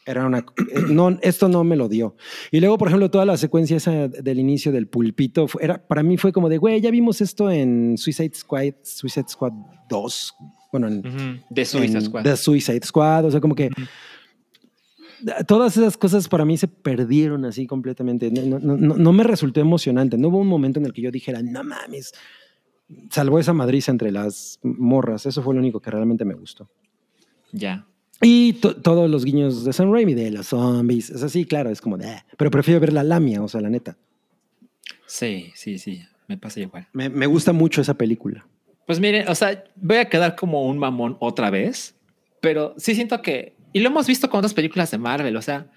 S3: era una. No, esto no me lo dio. Y luego, por ejemplo, toda la secuencia esa del inicio del pulpito, era, para mí fue como de, güey, ya vimos esto en Suicide Squad, Suicide Squad 2. Bueno, en.
S4: Uh -huh. De Suicide Squad.
S3: De Suicide Squad. O sea, como que. Uh -huh todas esas cosas para mí se perdieron así completamente. No, no, no, no, me resultó emocionante. No hubo un momento en el que yo dijera, no mames, salvó esa madriza entre las morras. Eso fue lo único que realmente me gustó.
S4: Ya.
S3: Y to todos los guiños de Sam Raimi, de los zombies. Es así, claro, es como de. Ah", Pero prefiero ver la lamia, o sea, la neta.
S4: Sí, sí, sí. Me pasa igual.
S3: Me, me gusta mucho esa película.
S4: Pues mire, o sea, voy a quedar como un mamón otra vez, pero sí siento que y lo hemos visto con otras películas de Marvel. O sea,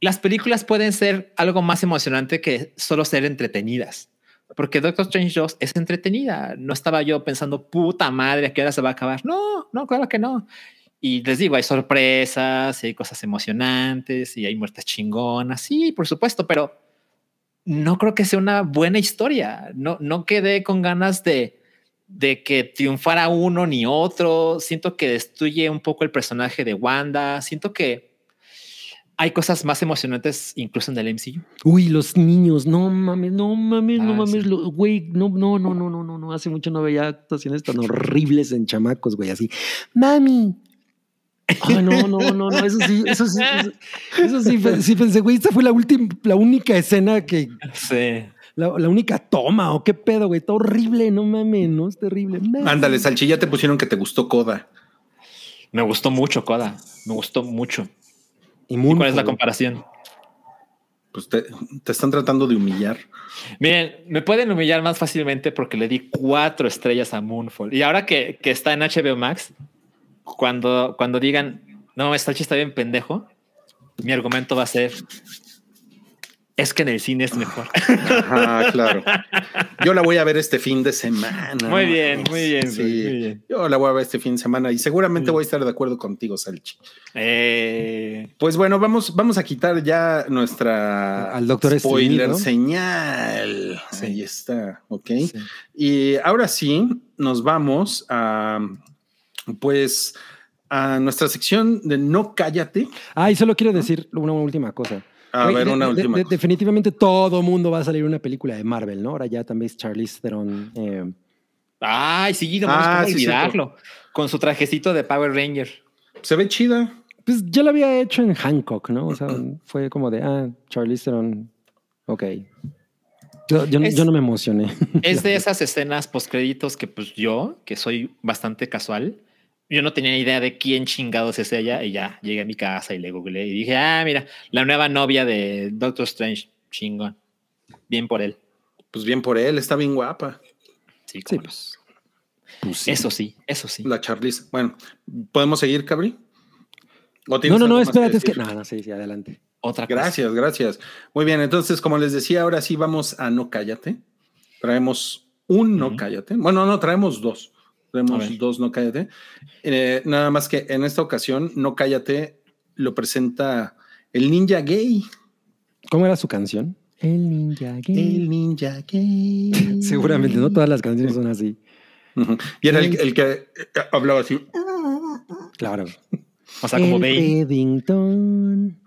S4: las películas pueden ser algo más emocionante que solo ser entretenidas. Porque Doctor Strange 2 es entretenida. No estaba yo pensando, puta madre, ¿a qué hora se va a acabar? No, no, claro que no. Y les digo, hay sorpresas, y hay cosas emocionantes, y hay muertes chingonas. Sí, por supuesto, pero no creo que sea una buena historia. No, no quedé con ganas de, de que triunfara uno ni otro. Siento que destruye un poco el personaje de Wanda. Siento que hay cosas más emocionantes incluso en el MCU.
S3: Uy, los niños, no mames, no mames, ah, no mames, sí. güey, no, no, no, no, no, no, no, hace mucho no veía actuaciones tan horribles en chamacos, güey, así, mami. No, no, no, no, eso sí, eso sí, eso, eso sí, sí pensé, güey, esta fue la última, la única escena que,
S4: sí
S3: la, la única toma o qué pedo, güey. Está horrible, no mames, no es terrible. Mames.
S2: Ándale, Salchi, ya te pusieron que te gustó Coda.
S4: Me gustó mucho Coda. Me gustó mucho.
S3: Y
S4: ¿Y
S3: Moonfall,
S4: cuál es la comparación?
S2: Pues te, te están tratando de humillar.
S4: Miren, me pueden humillar más fácilmente porque le di cuatro estrellas a Moonfall. Y ahora que, que está en HBO Max, cuando, cuando digan, no, esta está bien pendejo, mi argumento va a ser, es que en el cine es mejor.
S2: Ajá, claro. Yo la voy a ver este fin de semana.
S4: Muy bien, muy bien,
S2: Sí,
S4: muy bien.
S2: Yo la voy a ver este fin de semana y seguramente voy a estar de acuerdo contigo, Salchi.
S4: Eh,
S2: Pues bueno, vamos, vamos a quitar ya nuestra
S3: Al doctor
S2: spoiler señal.
S4: Sí.
S2: Ahí está, ok.
S4: sí.
S2: Y ahora sí, nos vamos a, pues, a nuestra sección de No Cállate.
S3: Ah, y solo quiero decir una última cosa.
S2: A ver, una
S3: de-
S2: última.
S3: de- definitivamente todo mundo va a salir una película de Marvel, ¿no? Ahora ya también es Charlize Theron. eh,
S4: Ay, sí, no
S2: Ah,
S4: ah,
S2: sí,
S4: olvidarlo. Con su trajecito de Power Ranger.
S2: Se ve chida.
S3: pues ya lo había hecho en Hancock, ¿no? O sea, fue como de, ah, Charlize Theron, ok. Yo, yo-
S4: Es-
S3: yo no me emocioné.
S4: Es de esas escenas postcréditos que pues yo, que soy bastante casual, yo no tenía ni idea de quién chingados es ella y ya llegué a mi casa y le googleé y dije, ah, mira, la nueva novia de Doctor Strange, chingón. Bien por él.
S2: Pues bien por él, está bien guapa.
S4: Sí,
S3: Sí,
S4: no.
S3: pues.
S4: Eso sí, eso sí.
S2: La Charlize. Bueno, ¿podemos seguir, Cabri? ¿O
S3: No, no, no, espérate, es que. No, no, sí, sí, adelante.
S4: Otra cosa.
S2: Gracias, gracias. Muy bien, entonces, como les decía, ahora sí vamos a No Cállate. Traemos un No. Cállate. Bueno, no, traemos dos.
S4: Ver.
S2: dos No Cállate. Eh, nada más que en esta ocasión, No Cállate lo presenta el ninja gay.
S3: ¿Cómo era su canción? El ninja gay.
S2: El ninja gay.
S3: Seguramente, ¿no? Todas las canciones son así.
S2: Y era el, el que eh, hablaba así.
S3: Claro.
S4: O sea, como Bane.
S3: Paddington.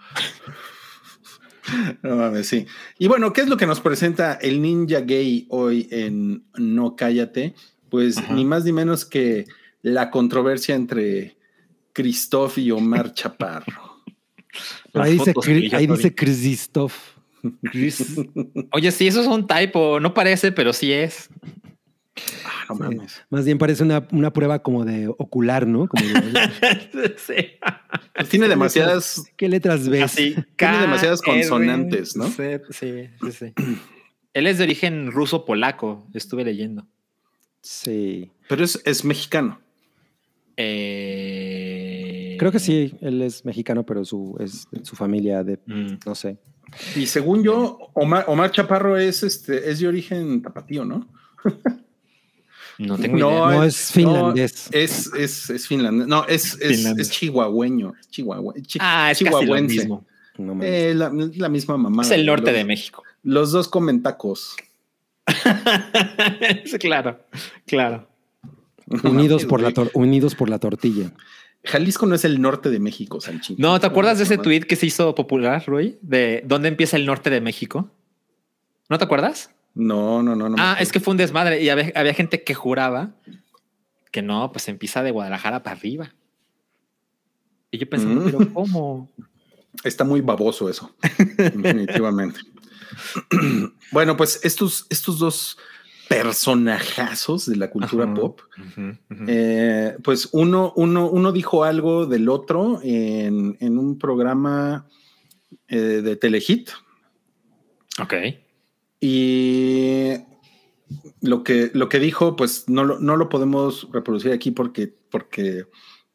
S2: No mames, sí. Y bueno, ¿qué es lo que nos presenta el ninja gay hoy en No Cállate? Pues
S4: Ajá.
S2: ni más ni menos que la controversia entre Christoph y Omar Chaparro.
S3: Ahí dice, ahí dice Christoph.
S4: Chris- Oye, sí, eso es un typo. No parece, pero sí es.
S2: Ah, no mames.
S3: Más bien parece una, una prueba como de ocular, ¿no? Como de-
S4: sí.
S2: Pues tiene demasiadas.
S3: ¿Qué letras ves?
S4: Así.
S2: Tiene demasiadas consonantes, ¿no?
S4: Sí, sí, sí, sí. Él es de origen ruso-polaco, estuve leyendo.
S3: Sí.
S2: Pero es, es mexicano.
S4: Eh,
S3: Creo que sí, él es mexicano, pero su, es su familia de,
S4: Mm.
S3: no sé.
S2: Y según yo, Omar, Omar Chaparro es este, es de origen tapatío, ¿no?
S4: No tengo
S2: No,
S4: idea.
S3: No,
S2: es-
S3: es finlandés.
S2: Es, es, es finlandés. No, es, es,
S4: Finlandés.
S2: es chihuahueño. Chihuahua, chi-
S4: Ah, es casi lo
S2: chihuahuense.
S4: mismo.
S3: No.
S2: Eh, la, la misma mamá.
S4: Es el norte
S2: los,
S4: de México.
S2: Los dos comen tacos.
S4: Claro, claro.
S3: unidos, por la
S2: Güey.
S3: tor- unidos por la tortilla.
S2: Jalisco no es el norte de México, Sanchín.
S4: No, ¿te acuerdas de ese tweet que se hizo popular, Roy? De dónde empieza el norte de México. ¿No te acuerdas?
S2: No, no, no. no
S4: Ah, es que fue un desmadre y había, había gente que juraba que no, pues empieza de Guadalajara para arriba. Y yo pensando,
S2: Mm.
S4: pero ¿cómo?
S2: Está muy baboso eso. definitivamente. bueno, pues estos, estos dos personajazos de la cultura
S4: Ajá.
S2: pop, eh, pues uno, uno, uno dijo algo del otro en, en un programa eh, de Telehit.
S4: ok.
S2: Y lo que, lo que dijo, pues no lo, no lo podemos reproducir aquí porque, porque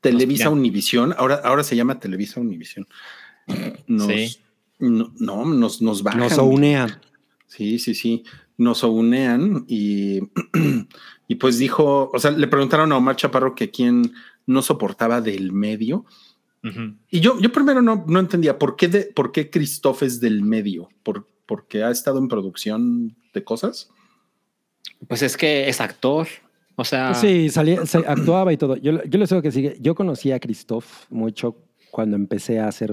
S2: Televisa
S4: ya.
S2: Univisión, ahora, ahora se llama Televisa Univisión. Nos,
S4: Sí.
S2: No, no, nos, nos bajan.
S3: Nos unea.
S2: Sí, sí, sí. Nos unean y, y pues dijo, o sea, le preguntaron a Omar Chaparro que quién no soportaba del medio.
S4: Ujú.
S2: Y yo, yo primero no, no entendía por qué, de, por qué Christoph es del medio, por, porque ha estado en producción de cosas.
S4: Pues es que es actor. O sea,
S3: Sí, salía, se- actuaba y todo. Yo, yo les digo que sí. Yo conocí a Christoph mucho cuando empecé a hacer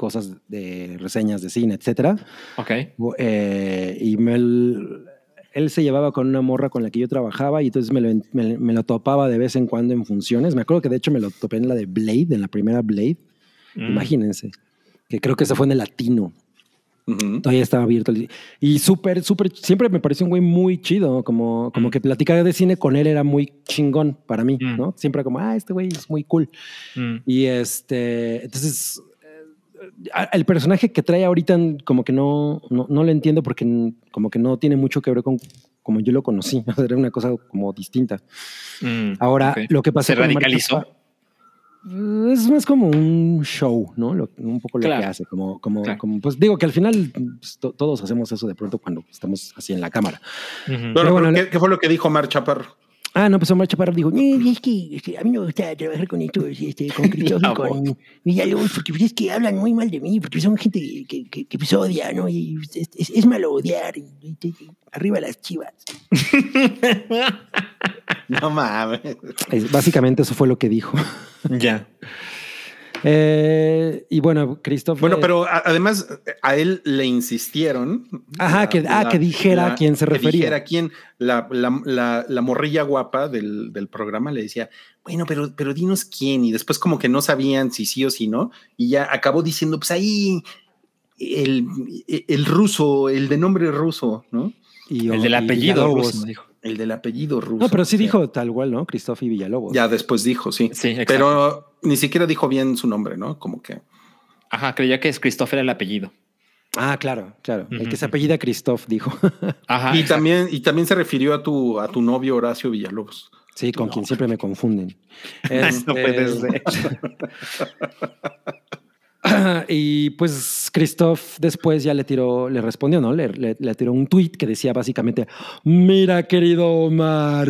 S3: cosas de reseñas de cine, etcétera.
S4: ok.
S3: Eh, y me, él se llevaba con una morra con la que yo trabajaba y entonces me lo, me- me lo topaba de vez en cuando en funciones. Me acuerdo que de hecho me lo topé en la de Blade, en la primera Blade.
S4: Mm.
S3: Imagínense. Que creo que ese fue en el latino.
S2: Ujú.
S3: Todavía estaba abierto. Y súper, súper, siempre me pareció un güey muy chido, como, como
S4: Mm.
S3: que platicar de cine con él era muy chingón para mí,
S4: Mm.
S3: ¿no? Siempre como, ah, este güey es muy cool.
S4: Mm.
S3: Y este, entonces, el personaje que trae ahorita como que no, no, no lo entiendo porque como que no tiene mucho que ver con como yo lo conocí, era una cosa como distinta.
S4: Mm.
S3: Ahora, lo que pasó
S4: ¿Se radicalizó?
S3: Es más como un show, ¿no? Lo- un poco lo
S4: Claro.
S3: que hace, como, como,
S4: Claro.
S3: como, pues digo que al final pues, to- todos hacemos eso de pronto cuando estamos así en la cámara.
S2: Bueno,
S3: Pero bueno,
S2: ¿qué, qué fue lo que dijo Mar Chaparro?
S3: Ah, no, pues Omar Chaparro dijo, "Eh, es que este, a mí me gusta trabajar con estos, este, con Cristóbal y con Villalobos, porque pues, es que hablan muy mal de mí, porque son gente que, que, que pues, odia, ¿no? Y es, es, es malo odiar, y- y- y- arriba las chivas.
S2: No mames.
S3: Es- básicamente eso fue lo que dijo.
S4: Ya.
S3: Eh, y bueno, Christoph...
S2: Bueno, pero a- además a él le insistieron.
S3: Ajá, que- ah, que dijera a quién se
S2: que
S3: refería.
S2: dijera a quién. La, la, la, la morrilla guapa del, del programa le decía, bueno, pero, pero dinos quién. Y después como que no sabían si sí o si no. Y ya acabó diciendo, pues ahí el, el ruso, el de nombre ruso, ¿no?
S3: y-
S4: El del apellido ruso, dijo.
S2: El del apellido ruso.
S3: No, pero sí
S2: O sea,
S3: dijo tal cual, ¿no? Christoph y Villalobos.
S2: Ya después dijo, sí.
S4: Sí, exacto.
S2: Pero ni siquiera dijo bien su nombre, ¿no? Como que.
S4: Ajá, creía que es Christopher el apellido.
S3: Ah, claro, claro. El que se apellida Christoph dijo.
S4: Ajá.
S2: y
S4: exacto.
S2: también, y también se refirió a tu, a tu novio Horacio Villalobos.
S3: Sí, con
S2: No.
S3: quien siempre me confunden.
S4: No puede
S3: Este,
S4: ser.
S3: y pues Christoph después ya le tiró, le respondió, ¿no? Le, le- le tiró un tweet que decía básicamente: Mira, querido Omar,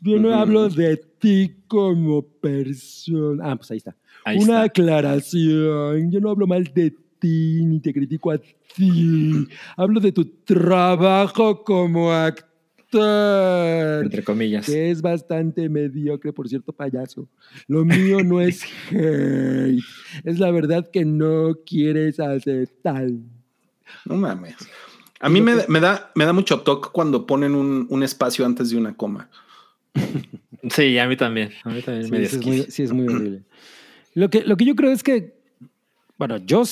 S3: yo no hablo de ti como persona. Ah, pues ahí está.
S4: Ahí
S3: Una
S4: está.
S3: aclaración. Yo no hablo mal de ti ni te critico a ti. Hablo de tu trabajo como actor.
S4: Entre comillas.
S3: Que es bastante mediocre, por cierto, payaso. Lo mío no es hate. Es la verdad que no quieres aceptar.
S2: No mames. A mí me, me da, me da mucho toque cuando ponen un, un espacio antes de una coma.
S4: Sí, a mí también. A mí también
S3: Sí,
S4: me
S3: sí es muy, sí, es muy horrible. Lo que, lo que yo creo es que, bueno, yo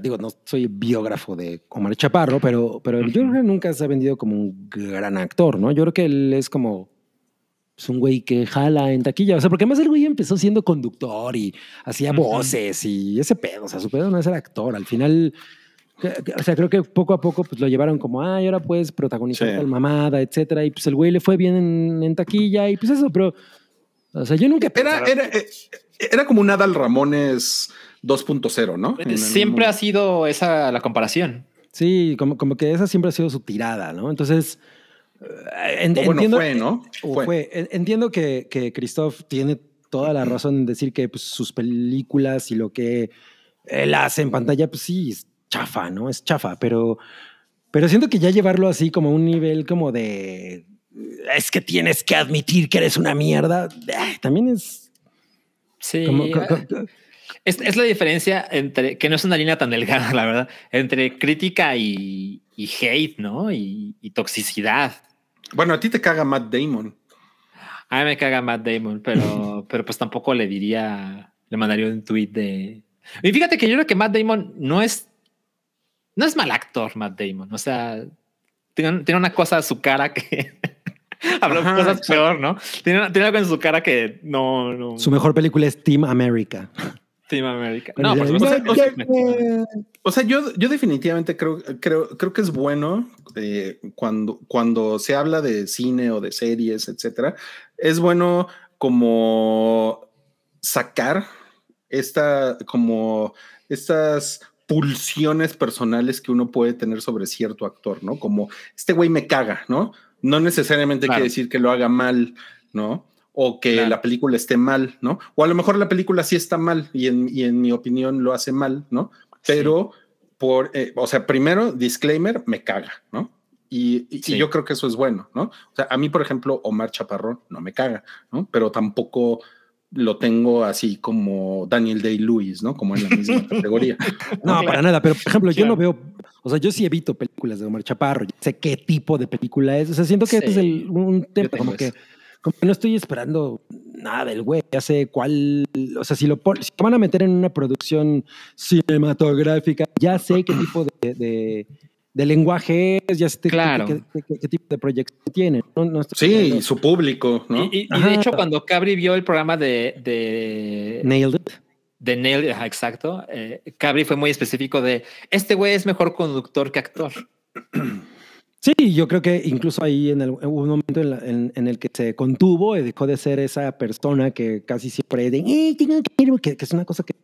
S3: digo, no soy biógrafo de Omar Chaparro, pero, pero yo creo que nunca se ha vendido como un gran actor, ¿no? Yo creo que él es como es un güey que jala en taquilla. O sea, porque además el güey empezó siendo conductor y hacía voces y ese pedo. O sea, su pedo no es ser actor. Al final, o sea, creo que poco a poco pues lo llevaron como, ah, y ahora puedes protagonizar
S2: Sí.
S3: tal mamada, etcétera. Y pues el güey le fue bien en, en taquilla y pues eso, pero, o sea, yo nunca
S2: Era,
S3: pensaba-
S2: era, eh, era como un Adal Ramones 2.0, ¿no? El
S4: Siempre ha sido esa la comparación.
S3: Sí, como, como que esa siempre ha sido su tirada, ¿no? Entonces, eh, en-
S2: O bueno,
S3: entiendo,
S2: fue, ¿no?
S3: o
S2: Fue.
S3: fue. En- Entiendo que, que Christoph tiene toda la razón en decir que pues, sus películas y lo que él hace en pantalla, pues sí, chafa, ¿no? Es chafa, pero, pero siento que ya llevarlo así como a un nivel como de es que tienes que admitir que eres una mierda, eh, también es
S4: Sí.
S3: como, co-
S4: Es, es la diferencia entre, que no es una línea tan delgada, la verdad, entre crítica y, y hate, ¿no? Y, y toxicidad.
S2: Bueno, a ti te caga Matt Damon.
S4: A mí me caga Matt Damon, pero, pero pues tampoco le diría, le mandaría un tweet de. Y fíjate que yo creo que Matt Damon no es, no es mal actor, Matt Damon. O sea, tiene, tiene una cosa a su cara que habla
S2: Ajá,
S4: cosas
S2: exacto.
S4: peor, ¿no? Tiene, tiene algo en su cara que no, no.
S3: su mejor película es Team America.
S4: Team America. No, por
S3: ya-
S4: supuesto.
S2: o sea, O sea, yo, yo definitivamente creo, creo, creo que es bueno eh, cuando, cuando se habla de cine o de series, etcétera. Es bueno como sacar esta, como estas pulsiones personales que uno puede tener sobre cierto actor, ¿no? Como este güey me caga, ¿no? No necesariamente
S4: Claro.
S2: quiere decir que lo haga mal, ¿no? O que
S4: Claro.
S2: la película esté mal, ¿no? O a lo mejor la película sí está mal y en, y en mi opinión lo hace mal, ¿no? Pero por, eh, o sea, primero, disclaimer, me caga, ¿no? Y, y- y yo creo que eso es bueno, ¿no? O sea, a mí, por ejemplo, Omar Chaparrón no me caga, ¿no? Pero tampoco lo tengo así como Daniel Day-Lewis, ¿no? Como en la misma categoría.
S3: No,
S4: Claro.
S3: para nada, pero por ejemplo, yo no veo, o sea, yo sí evito películas de Omar Chaparro, yo sé qué tipo de película es, o sea, siento que este es el, un tema como que,
S4: eso.
S3: como que no estoy esperando nada del güey, ya sé cuál, o sea, si lo, pon- si lo van a meter en una producción cinematográfica, ya sé qué tipo de, de- de lenguaje es, ya sé qué-
S4: Claro.
S3: qué, qué- qué- qué tipo de proyección tiene. No,
S2: Sí, y su público, ¿no?
S4: Y, y- y
S3: Ajá.
S4: de hecho, cuando Cabri vio el programa de, de,
S3: Nailed it.
S4: de Nail, ajá, exacto, eh, Cabri fue muy específico de este güey es mejor conductor que actor.
S3: Sí, yo creo que incluso ahí en el- hubo un momento en, la- en- en el que se contuvo y dejó de ser esa persona que casi siempre de, "Eh, tengo que ir", que, que es una cosa que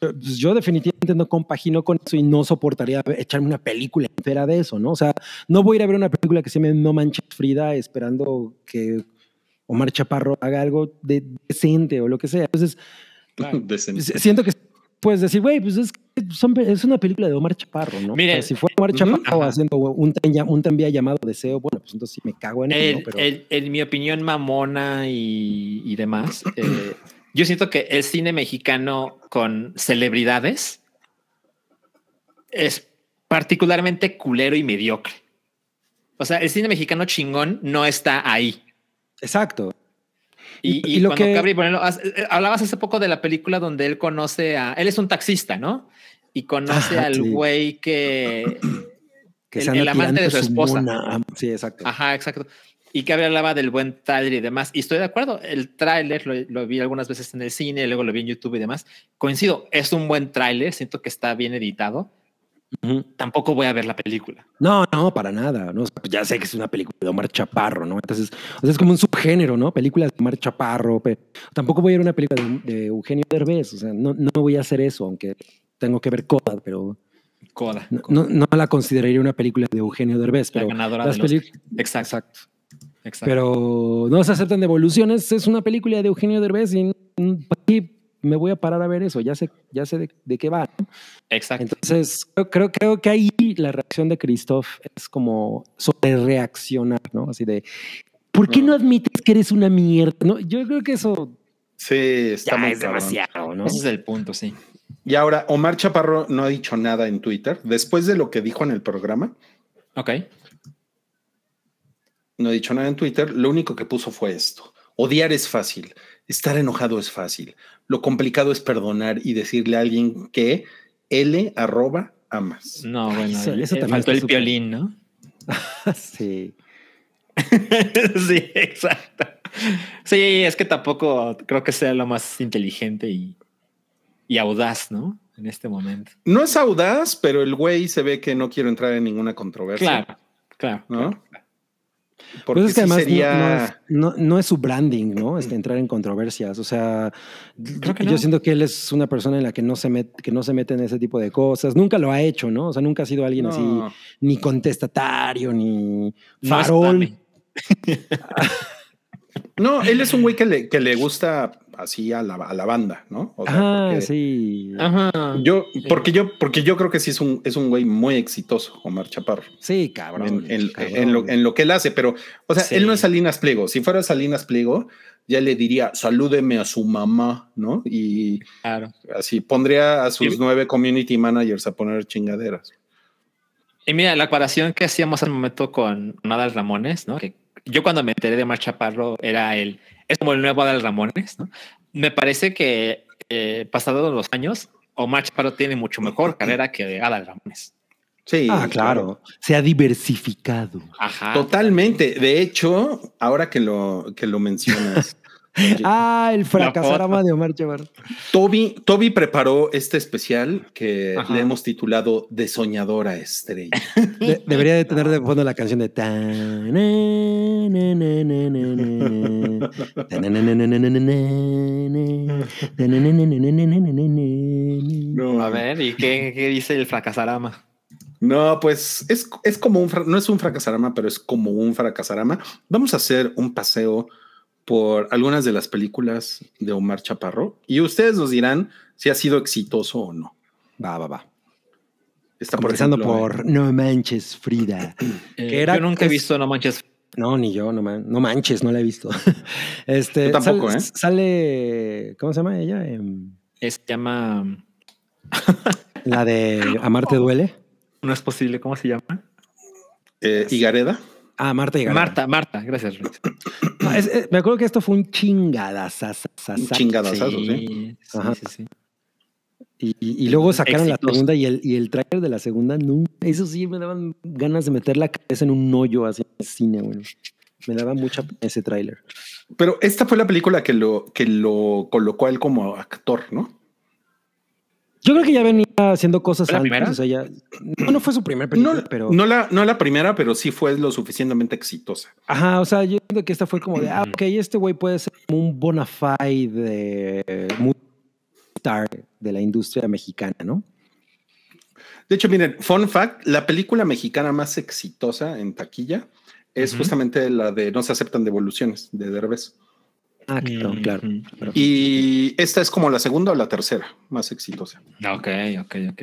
S3: pues, yo definitivamente no compagino con eso y no soportaría echarme una película entera de eso, ¿no? O sea, no voy a ir a ver una película que se llame No Manches Frida esperando que Omar Chaparro haga algo de decente o lo que sea. Entonces,
S2: Decente.
S3: s- siento que puedes decir, güey, pues es, son- es una película de Omar Chaparro, ¿no?
S4: Mire,
S3: O sea, si fuera Omar Chaparro
S4: ajá.
S3: haciendo un, un tranvía llamado Deseo, bueno, pues entonces sí me cago en él, ¿no?
S4: El-
S3: Pero,
S4: el- en mi opinión, mamona y, y demás, eh, yo siento que el cine mexicano con celebridades es particularmente culero y mediocre. O sea, el cine mexicano chingón no está ahí.
S3: exacto.
S4: Y,
S3: Y- lo
S4: cuando
S3: que-
S4: Cabri, eh, hablabas hace poco de la película donde él conoce a. Él es un taxista, ¿no? Y conoce
S3: Ajá,
S4: al
S3: sí.
S4: güey que.
S3: Que
S4: el- amante de su esposa.
S3: mona. Sí, exacto.
S4: Ajá, exacto. Y que hablaba del buen tráiler y demás. Y estoy de acuerdo. El tráiler lo, lo vi algunas veces en el cine, luego lo vi en YouTube y demás. Coincido, es un buen tráiler. Siento que está bien editado.
S3: Ujú.
S4: Tampoco voy a ver la película.
S3: No, no, para nada. ¿no? Pues ya sé que es una película de Omar Chaparro, ¿no? Entonces, o sea, es como un subgénero, ¿no? Películas de Omar Chaparro. pero tampoco voy a a una película de, de Eugenio Derbez. O sea, no, no voy a hacer eso, aunque tengo que ver Coda, pero
S4: Coda.
S3: no, no, no la consideraría una película de Eugenio Derbez.
S4: la
S3: Pero
S4: ganadora
S3: las
S4: de los. Exacto.
S3: Exacto.
S4: Exacto.
S3: Pero no se aceptan devoluciones. Es una película de Eugenio Derbez y mm, ¿para qué me voy a parar a ver eso? Ya sé, ya sé de, de qué va. ¿no?
S4: exacto.
S3: Entonces, creo, creo, creo que ahí la reacción de Christoph es como sobre reaccionar, ¿no? Así de, ¿por qué no admites que eres una mierda? No, yo creo que eso
S2: Sí, está
S3: ya
S2: muy
S3: es
S2: cabrón.
S3: demasiado, ¿no?
S4: Ese es el punto, sí.
S2: Y ahora, Omar Chaparro no ha dicho nada en Twitter. Después de lo que dijo en el programa,
S4: Ok.
S2: No ha dicho nada en Twitter. Lo único que puso fue esto. Odiar es fácil. Estar enojado es fácil. Lo complicado es perdonar y decirle a alguien que L arroba amas.
S4: No, bueno,
S3: Eso- eso
S4: eh,
S3: también
S4: faltó el
S3: súper-
S4: violín, ¿no?
S3: sí.
S4: sí, exacto. Sí, es que tampoco creo que sea lo más inteligente y, y audaz, ¿no? En este momento.
S2: No es audaz, pero el güey se ve que no quiero entrar en ninguna controversia.
S4: Claro, claro.
S2: ¿No?
S4: claro.
S2: Porque
S3: Pues es que
S2: sí
S3: además no-
S2: sería.
S3: no, es, no- no es su branding, ¿no? Este, entrar en controversias. O sea,
S4: Creo que
S3: yo siento que él es una persona en la que no, se met- que no se mete en ese tipo de cosas. Nunca lo ha hecho, ¿no? O sea, nunca ha sido alguien así, ni contestatario, ni farol.
S2: No, él es un güey que le, que le gusta así a la, a la banda, ¿no? O sea,
S3: Ah,
S2: porque
S3: sí.
S4: Ajá.
S2: Yo, porque yo, porque yo creo que sí es un, es un güey muy exitoso, Omar Chaparro.
S3: Sí, cabrón.
S2: en, en-
S3: cabrón.
S2: en lo, en lo que él hace, pero, o sea,
S4: Sí.
S2: él no es Salinas Pliego. Si fuera Salinas Pliego, ya le diría, salúdeme a su mamá, ¿no? Y
S4: Claro.
S2: así pondría a sus
S4: Y-
S2: nueve community managers a poner chingaderas.
S4: Y mira, la comparación que hacíamos al momento con Adal Ramones, ¿no? Que yo cuando me enteré de Mar Chaparro era el, es como el nuevo Adal Ramones, ¿no? Me parece que eh, pasados los años, Omar Chaparro tiene mucho mejor carrera que Adal Ramones.
S2: Sí.
S3: Ah, claro. Se ha diversificado.
S4: Ajá.
S2: Totalmente. De hecho, ahora que lo, que lo mencionas,
S3: ah, el fracasarama de Omar Chavarro.
S2: Toby, Toby preparó este especial que le hemos titulado De Soñadora Estrella.
S3: Debería de tener de fondo la canción de
S4: A ver, ¿y qué, qué dice el fracasarama?
S2: No, pues es, es como un, no es un fracasarama, pero es como un fracasarama. Vamos a hacer un paseo por algunas de las películas de Omar Chaparro y ustedes nos dirán si ha sido exitoso o no.
S3: Va, va, va.
S2: Está por
S3: Comenzando
S2: ejemplo,
S3: por No Manches Frida.
S4: Eh,
S3: Que era-
S4: yo nunca he visto No Manches.
S3: No, ni yo, no, man- no manches, no la he visto. Este,
S2: Yo tampoco,
S3: sale,
S2: ¿eh?
S3: sale, ¿cómo se llama ella?
S4: Eh, Se llama.
S3: La de Amarte duele.
S4: No es posible, ¿cómo se llama?
S2: eh, Higareda.
S3: Ah, Marta y Gareda.
S4: Marta, Marta, gracias.
S3: No, es- es- me acuerdo que esto fue un chingadazazazazo.
S2: Un chingadazazo, sí.
S4: sí,
S3: Ajá.
S4: sí, sí.
S3: Y, y- y luego sacaron la segunda y el, y el trailer de la segunda, no. Eso sí me daban ganas de meter la cabeza en un hoyo así en el cine, güey. Me daba mucha pena ese tráiler.
S2: Pero esta fue la película que lo, que lo colocó a él como actor, ¿no?
S3: Yo creo que ya venía haciendo cosas
S4: ¿Fue la
S3: antes.
S4: primera?
S3: O sea, ya. No, no fue su primer película,
S2: No,
S3: pero.
S2: no, la, no la primera, pero sí fue lo suficientemente exitosa.
S3: Ajá, o sea, yo creo que esta fue como de, ah, ok, este güey puede ser como un bona fide de muy star de la industria mexicana, ¿no?
S2: De hecho, miren, fun fact, la película mexicana más exitosa en taquilla es justamente la de No se aceptan devoluciones de Derbez.
S3: Ah, claro,
S4: Mm,
S3: claro.
S4: mm.
S3: claro.
S2: Y esta es como la segunda o la tercera más exitosa.
S4: Ok, ok, ok.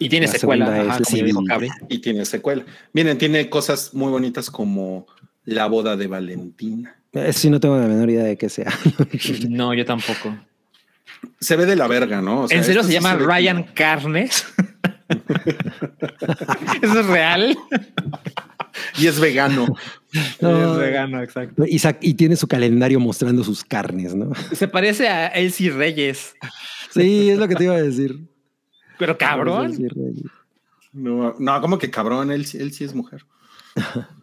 S4: Y tiene
S3: La
S4: secuela, ajá, como dijo.
S2: Y tiene secuela. Miren, tiene cosas muy bonitas como La boda de Valentina.
S3: Eso sí no tengo la menor idea de qué sea.
S4: No, yo tampoco.
S2: Se ve de la verga, ¿no? O sea,
S4: ¿En serio se llama Ryan Carnes? ¿Eso es real?
S2: Y es vegano.
S3: No.
S4: Es vegano, exacto.
S3: y, y tiene su calendario mostrando sus carnes, ¿no?
S4: Se parece a Elsie Reyes,
S3: Sí, es lo que te iba a decir.
S4: pero cabrón.
S2: No, no, como que cabrón, él, él sí es mujer.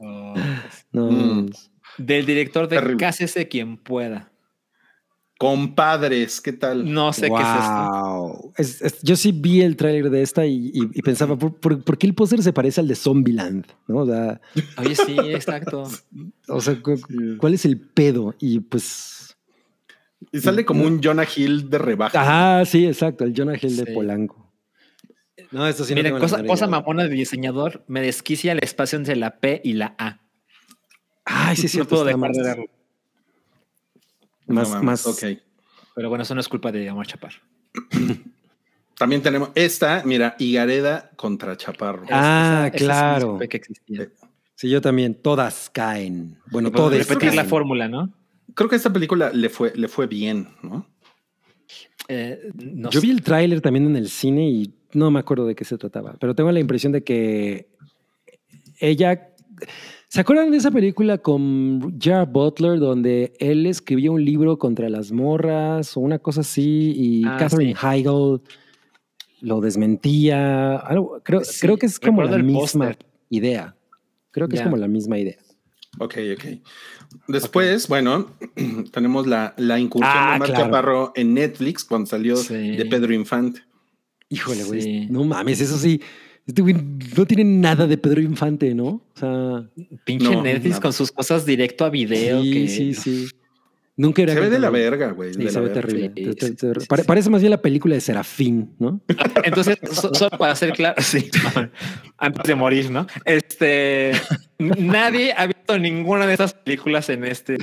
S3: No,
S2: Mm.
S4: Del director de
S2: Terrible.
S4: Cásese quien pueda.
S2: Compadres, ¿qué tal?
S4: No sé qué es esto.
S3: Wow. Es- es- yo sí vi el tráiler de esta y, y- y pensaba, ¿por, por, por qué el póster se parece al de Zombieland? ¿No? O sea,
S4: Oye, sí, exacto.
S3: o sea, cu- ¿cuál es el pedo? Y pues...
S2: Y sale como un Jonah Hill de rebaja.
S3: Ajá, sí, exacto, el Jonah Hill de. Polanco. No, esto sí no
S4: Mira,
S3: tengo la
S4: cosa, cosa mamona de diseñador, me desquicia el espacio entre la P y la A.
S3: Ay, sí, sí,
S4: no puedo dejar de verlo.
S3: Más,
S2: No
S3: más-
S2: Ok.
S4: Pero bueno, eso no es culpa de Omar Chaparro.
S2: También tenemos esta, mira, Higareda contra Chaparro.
S3: Ah,
S4: Esa- esa sí
S3: claro.
S4: supe que existía.
S3: Sí, yo también. Todas caen. Bueno, todas.
S4: repetir la fórmula, ¿no?
S2: Creo que esta película le fue, le fue bien, ¿no?
S4: Eh, no
S3: Yo
S4: sé.
S3: vi el tráiler también en el cine y no me acuerdo de qué se trataba, pero tengo la impresión de que ella... ¿Se acuerdan de esa película con Gerard Butler donde él escribía un libro contra las morras o una cosa así y
S4: Ah,
S3: Catherine
S4: sí.
S3: Heigl lo desmentía? Algo- creo,
S4: Sí,
S3: creo que es como la misma idea. Creo que es como la misma idea.
S2: Ok, ok. Después, bueno, tenemos la, la incursión
S3: Ah,
S2: de Omar
S3: claro.
S2: Chaparro en Netflix cuando salió
S4: Sí.
S2: de Pedro Infante.
S3: Híjole, güey.
S4: Sí.
S3: No mames, eso sí. Este güey no tiene nada de Pedro Infante, ¿no? O sea,
S4: Pinche
S2: No,
S4: Netflix
S2: nada.
S4: con sus cosas directo a video.
S3: sí,
S4: que...
S3: sí, sí. Nunca era
S2: Se ve de la verga, güey.
S3: Sí, se ve terrible.
S4: Sí,
S3: Te- te-
S4: sí,
S3: te-
S4: sí,
S3: pare-
S4: sí.
S3: Parece más bien la película de Serafín, ¿no?
S4: Entonces, so- solo para ser claro, sí, antes de morir, ¿no? Este, nadie ha visto ninguna de esas películas en este.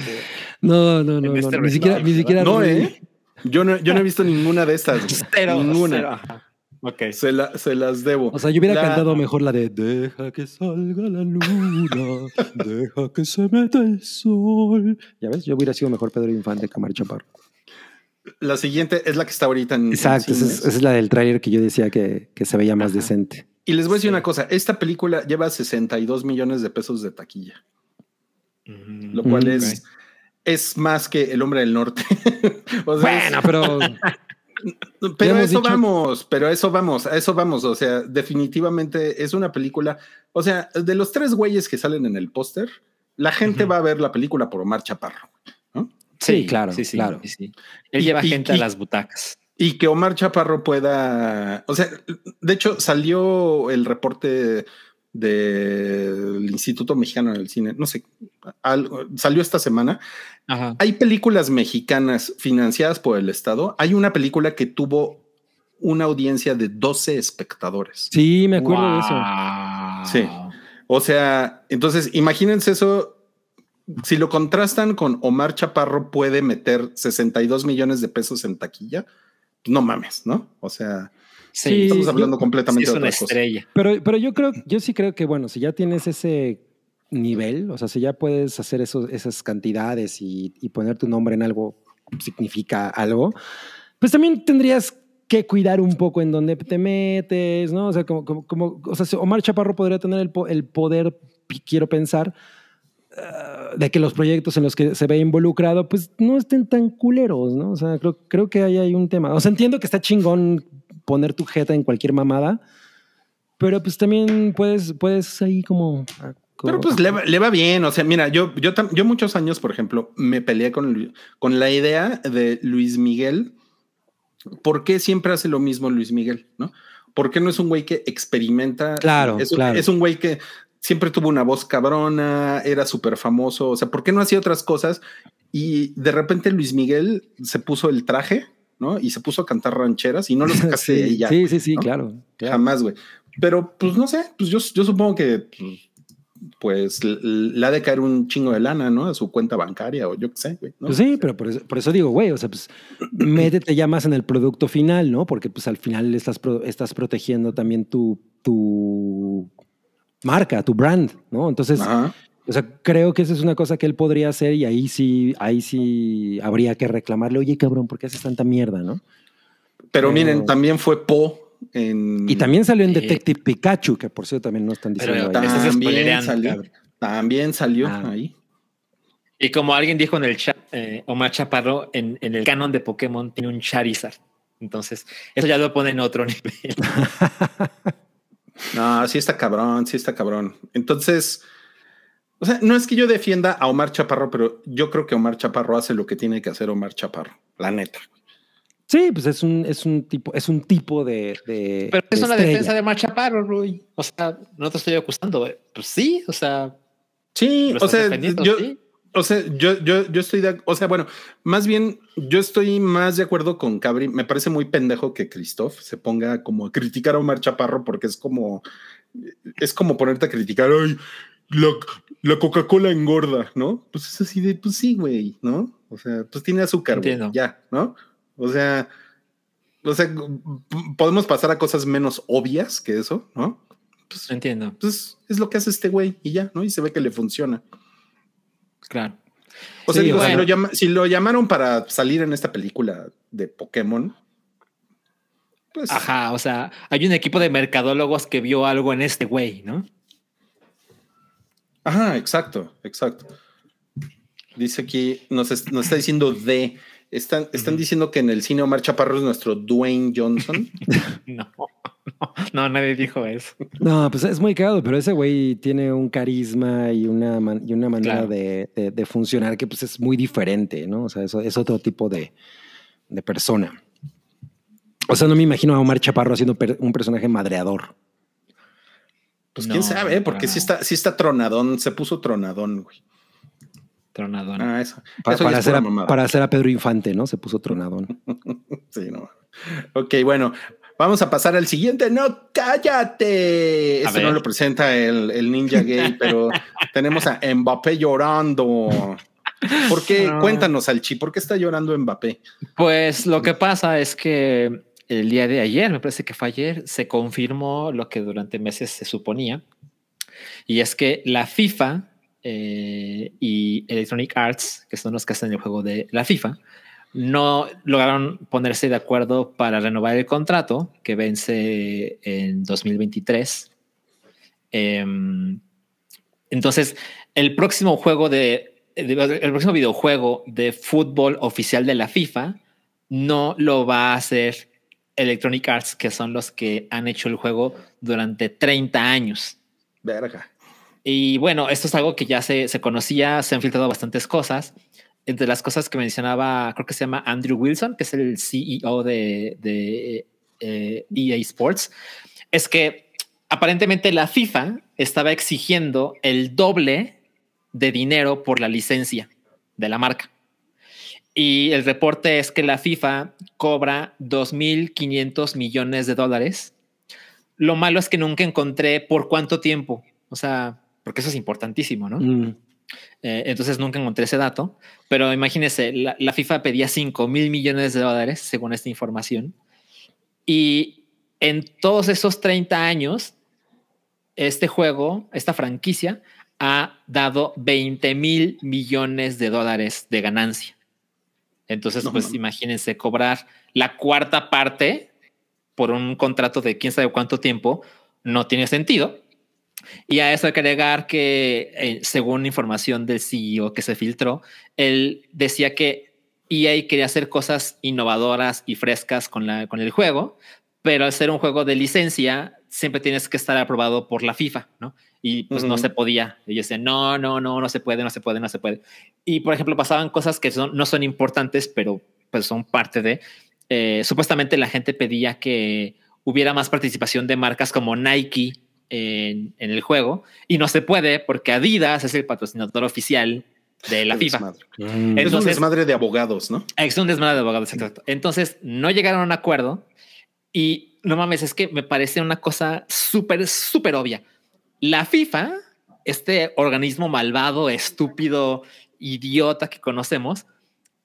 S3: No, no, no, no,
S4: este
S3: ni siquiera, ni
S4: restaurante,
S3: siquiera.
S2: No. ¿eh? Yo no, yo no he visto ninguna de estas.
S4: Cero,
S2: ninguna.
S4: cero. Ok.
S2: Se, la- se las debo.
S3: O sea, yo hubiera
S2: La-
S3: cantado mejor la de Deja que salga la luna, deja que se meta el sol. Ya ves, yo hubiera sido mejor Pedro Infante que Omar Chaparro.
S2: La siguiente es la que está ahorita en. en
S3: Exacto, esa es, es la del tráiler que yo decía que, que se veía más
S4: Ajá.
S3: decente.
S2: Y les voy a decir
S4: Sí.
S2: una cosa: esta película lleva 62 millones de pesos de taquilla,
S4: Mm,
S2: lo cual
S3: Mm,
S2: es, es más que El Hombre del Norte. O sea, es-
S3: Bueno, pero
S2: Pero a eso
S3: dicho-
S2: vamos, pero a eso vamos, a eso vamos. O sea, definitivamente es una película. O sea, de los tres güeyes que salen en el póster, la gente va a ver la película por Omar Chaparro. ¿no?
S3: Sí, claro,
S4: Sí, sí,
S3: claro.
S4: sí, sí. Él
S2: Y-
S4: lleva
S2: y-
S4: gente
S2: y-
S4: a las butacas.
S2: Y que Omar Chaparro pueda. O sea, de hecho, salió el reporte del Instituto Mexicano del Cine. No sé, algo- salió esta semana.
S4: Ajá.
S2: Hay películas mexicanas financiadas por el Estado. Hay una película que tuvo una audiencia de 12 espectadores.
S3: sí, me acuerdo de eso.
S2: Sí. O sea, entonces imagínense eso. Si lo contrastan con Omar Chaparro, puede meter 62 millones de pesos en taquilla. No mames, ¿no? O sea,
S3: Sí,
S2: estamos
S3: yo-
S2: hablando
S4: Sí,
S2: completamente
S4: es
S2: de
S4: una
S2: otra cosa.
S4: estrella.
S3: Pero, pero yo creo, yo sí creo que, bueno, si ya tienes ese nivel, o sea, si ya puedes hacer esos, esas cantidades y, y poner tu nombre en algo significa algo, pues también tendrías que cuidar un poco en dónde te metes, ¿no? O sea, como, como, como- o sea, si Omar Chaparro podría tener el, el poder quiero pensar, ah, de que los proyectos en los que se ve involucrado, pues no estén tan culeros, ¿no? O sea, creo, creo que ahí hay un tema. O sea, entiendo que está chingón poner tu jeta en cualquier mamada, pero pues también puedes, puedes ahí como... ah, como-
S2: Pero pues le, va- le va bien. O sea, mira, yo, yo, yo muchos años, por ejemplo, me peleé con, con la idea de Luis Miguel. ¿Por qué siempre hace lo mismo Luis Miguel? ¿No? ¿Por qué no es un güey que experimenta?
S3: Claro,
S2: es,
S3: claro.
S2: es un güey que siempre tuvo una voz cabrona, era súper famoso. O sea, ¿por qué no hacía otras cosas? Y de repente Luis Miguel se puso el traje, ¿no? Y se puso a cantar rancheras y no lo sacaste de
S3: sí,
S2: ella.
S3: sí, sí, sí,
S2: ¿no?
S3: claro. claro.
S2: Jamás, güey. Pero pues no sé, pues yo, yo supongo que pues, le ha de caer un chingo de lana, ¿no? A su cuenta bancaria o yo qué sé, güey. ¿no?
S3: Pues sí, pero por eso, por eso digo, güey, o sea, pues métete ya más en el producto final, ¿no? Porque pues al final estás, pro- estás protegiendo también tu, tu marca, tu brand, ¿no? Entonces,
S2: Ajá.
S3: O sea, creo que esa es una cosa que él podría hacer y ahí sí, ahí sí habría que reclamarle, oye, cabrón, ¿por qué haces tanta mierda, no?
S2: Pero
S3: Pero-
S2: miren, también fue Po en.
S3: Y también salió en. Detective Pikachu, que por cierto también no están
S4: Pero
S3: diciendo ahí.
S4: estás
S2: también salió, también salió
S3: Ah.
S2: ahí.
S4: Y como alguien dijo en el chat, eh, Omar Chaparro, en, en el canon de Pokémon tiene un Charizard. Entonces, eso ya lo pone en otro nivel.
S2: No, sí está cabrón, sí está cabrón. Entonces, o sea, no es que yo defienda a Omar Chaparro, pero yo creo que Omar Chaparro hace lo que tiene que hacer Omar Chaparro, la neta.
S3: Sí, pues es un, es un tipo, es un tipo de. de
S4: Pero es
S3: de
S4: una
S3: estrella.
S4: defensa de Omar Chaparro, Rui. O sea, no te estoy acusando. güey. Pues sí, o sea,
S2: Sí, o
S4: estás
S2: sea, yo,
S4: sí.
S2: O sea, yo, yo, yo estoy de, o sea, bueno, más bien yo estoy más de acuerdo con Cabri. Me parece muy pendejo que Christoph se ponga como a criticar a Omar Chaparro porque es como, es como ponerte a criticar, ay, la, la Coca-Cola engorda, ¿no? Pues es así de, pues sí, güey, ¿no? O sea, pues tiene azúcar, güey, ya, ¿no? O sea, o sea, podemos pasar a cosas menos obvias que eso, ¿no? Pues,
S4: Entiendo,
S2: pues es lo que hace este güey y ya, ¿no? Y se ve que le funciona.
S4: claro.
S2: O sea,
S3: Sí,
S2: digo, si, lo llama- si lo llamaron para salir en esta película de Pokémon, pues
S4: Ajá, o sea, hay un equipo de mercadólogos que vio algo en este güey, ¿no?
S2: Ajá, exacto, exacto. Dice aquí, nos, es- nos está diciendo de, están, están diciendo que en el cine Omar Chaparro es nuestro Dwayne Johnson.
S4: No, no, no, nadie dijo eso.
S3: No, pues es muy cagado, pero ese güey tiene un carisma y una, man- y una manera
S4: Claro.
S3: de, de- de funcionar que pues es muy diferente, ¿no? O sea, eso es otro tipo de, de persona. O sea, no me imagino a Omar Chaparro haciendo per- un personaje madreador.
S2: Pues
S4: No,
S2: quién sabe, ¿eh? porque
S4: para
S2: sí está, sí está tronadón, se puso tronadón, güey.
S4: Tronador.
S2: Ah, eso.
S3: Pa-
S2: eso ya
S3: para, hacer a, para hacer a Pedro Infante, ¿no? Se puso tronadón.
S2: Sí, no. Ok, bueno, vamos a pasar al siguiente. No, cállate. Este no lo presenta el, el ninja gay, pero tenemos a Mbappé llorando. ¿Por qué?
S4: No.
S2: Cuéntanos, Alchi, ¿por qué está llorando Mbappé?
S4: Pues lo que pasa es que el día de ayer, me parece que fue ayer, se confirmó lo que durante meses se suponía. Y es que la FIFA eh, y Electronic Arts, que son los que hacen el juego de la FIFA, no lograron ponerse de acuerdo para renovar el contrato que vence en 2023. Em, entonces, el próximo juego de, de- el próximo videojuego de fútbol oficial de la FIFA no lo va a hacer Electronic Arts, que son los que han hecho el juego durante 30 años.
S2: Verga.
S4: Y bueno, esto es algo que ya se, se conocía, se han filtrado bastantes cosas. Entre las cosas que mencionaba, creo que se llama Andrew Wilson, que es el CEO de, de eh, EA Sports, es que aparentemente la FIFA estaba exigiendo el doble de dinero por la licencia de la marca. Y el reporte es que la FIFA cobra 2.500 millones de dólares. Lo malo es que nunca encontré por cuánto tiempo. O sea, porque eso es importantísimo, ¿no?
S3: Mm.
S4: Eh, entonces nunca encontré ese dato. Pero imagínense, la, la FIFA pedía 5 mil millones de dólares, según esta información. Y en todos esos 30 años, este juego, esta franquicia, ha dado 20 mil millones de dólares de ganancia. Entonces,
S2: No
S4: pues
S2: mames.
S4: imagínense cobrar la cuarta parte por un contrato de quién sabe cuánto tiempo, no tiene sentido. Y a eso hay que agregar que, eh, según información del CEO que se filtró, él decía que EA quería hacer cosas innovadoras y frescas con, la, con el juego, pero al ser un juego de licencia, siempre tienes que estar aprobado por la FIFA, ¿no? Y pues no se podía. Ellos decían, no, no, no, no se puede, no se puede, no se puede. Y por ejemplo, pasaban cosas que son, no son importantes, pero pues son parte de. eh, supuestamente la gente pedía que hubiera más participación de marcas como Nike en, en el juego y no se puede porque Adidas es el patrocinador oficial de la FIFA.
S2: desmadre.
S3: Mm.
S2: Es un
S4: Entonces-
S2: desmadre de abogados, ¿no?
S4: Es un desmadre de abogados, exacto. Entonces no llegaron a un acuerdo y no mames, es que me parece una cosa súper, súper obvia. La FIFA, este organismo malvado, estúpido, idiota que conocemos,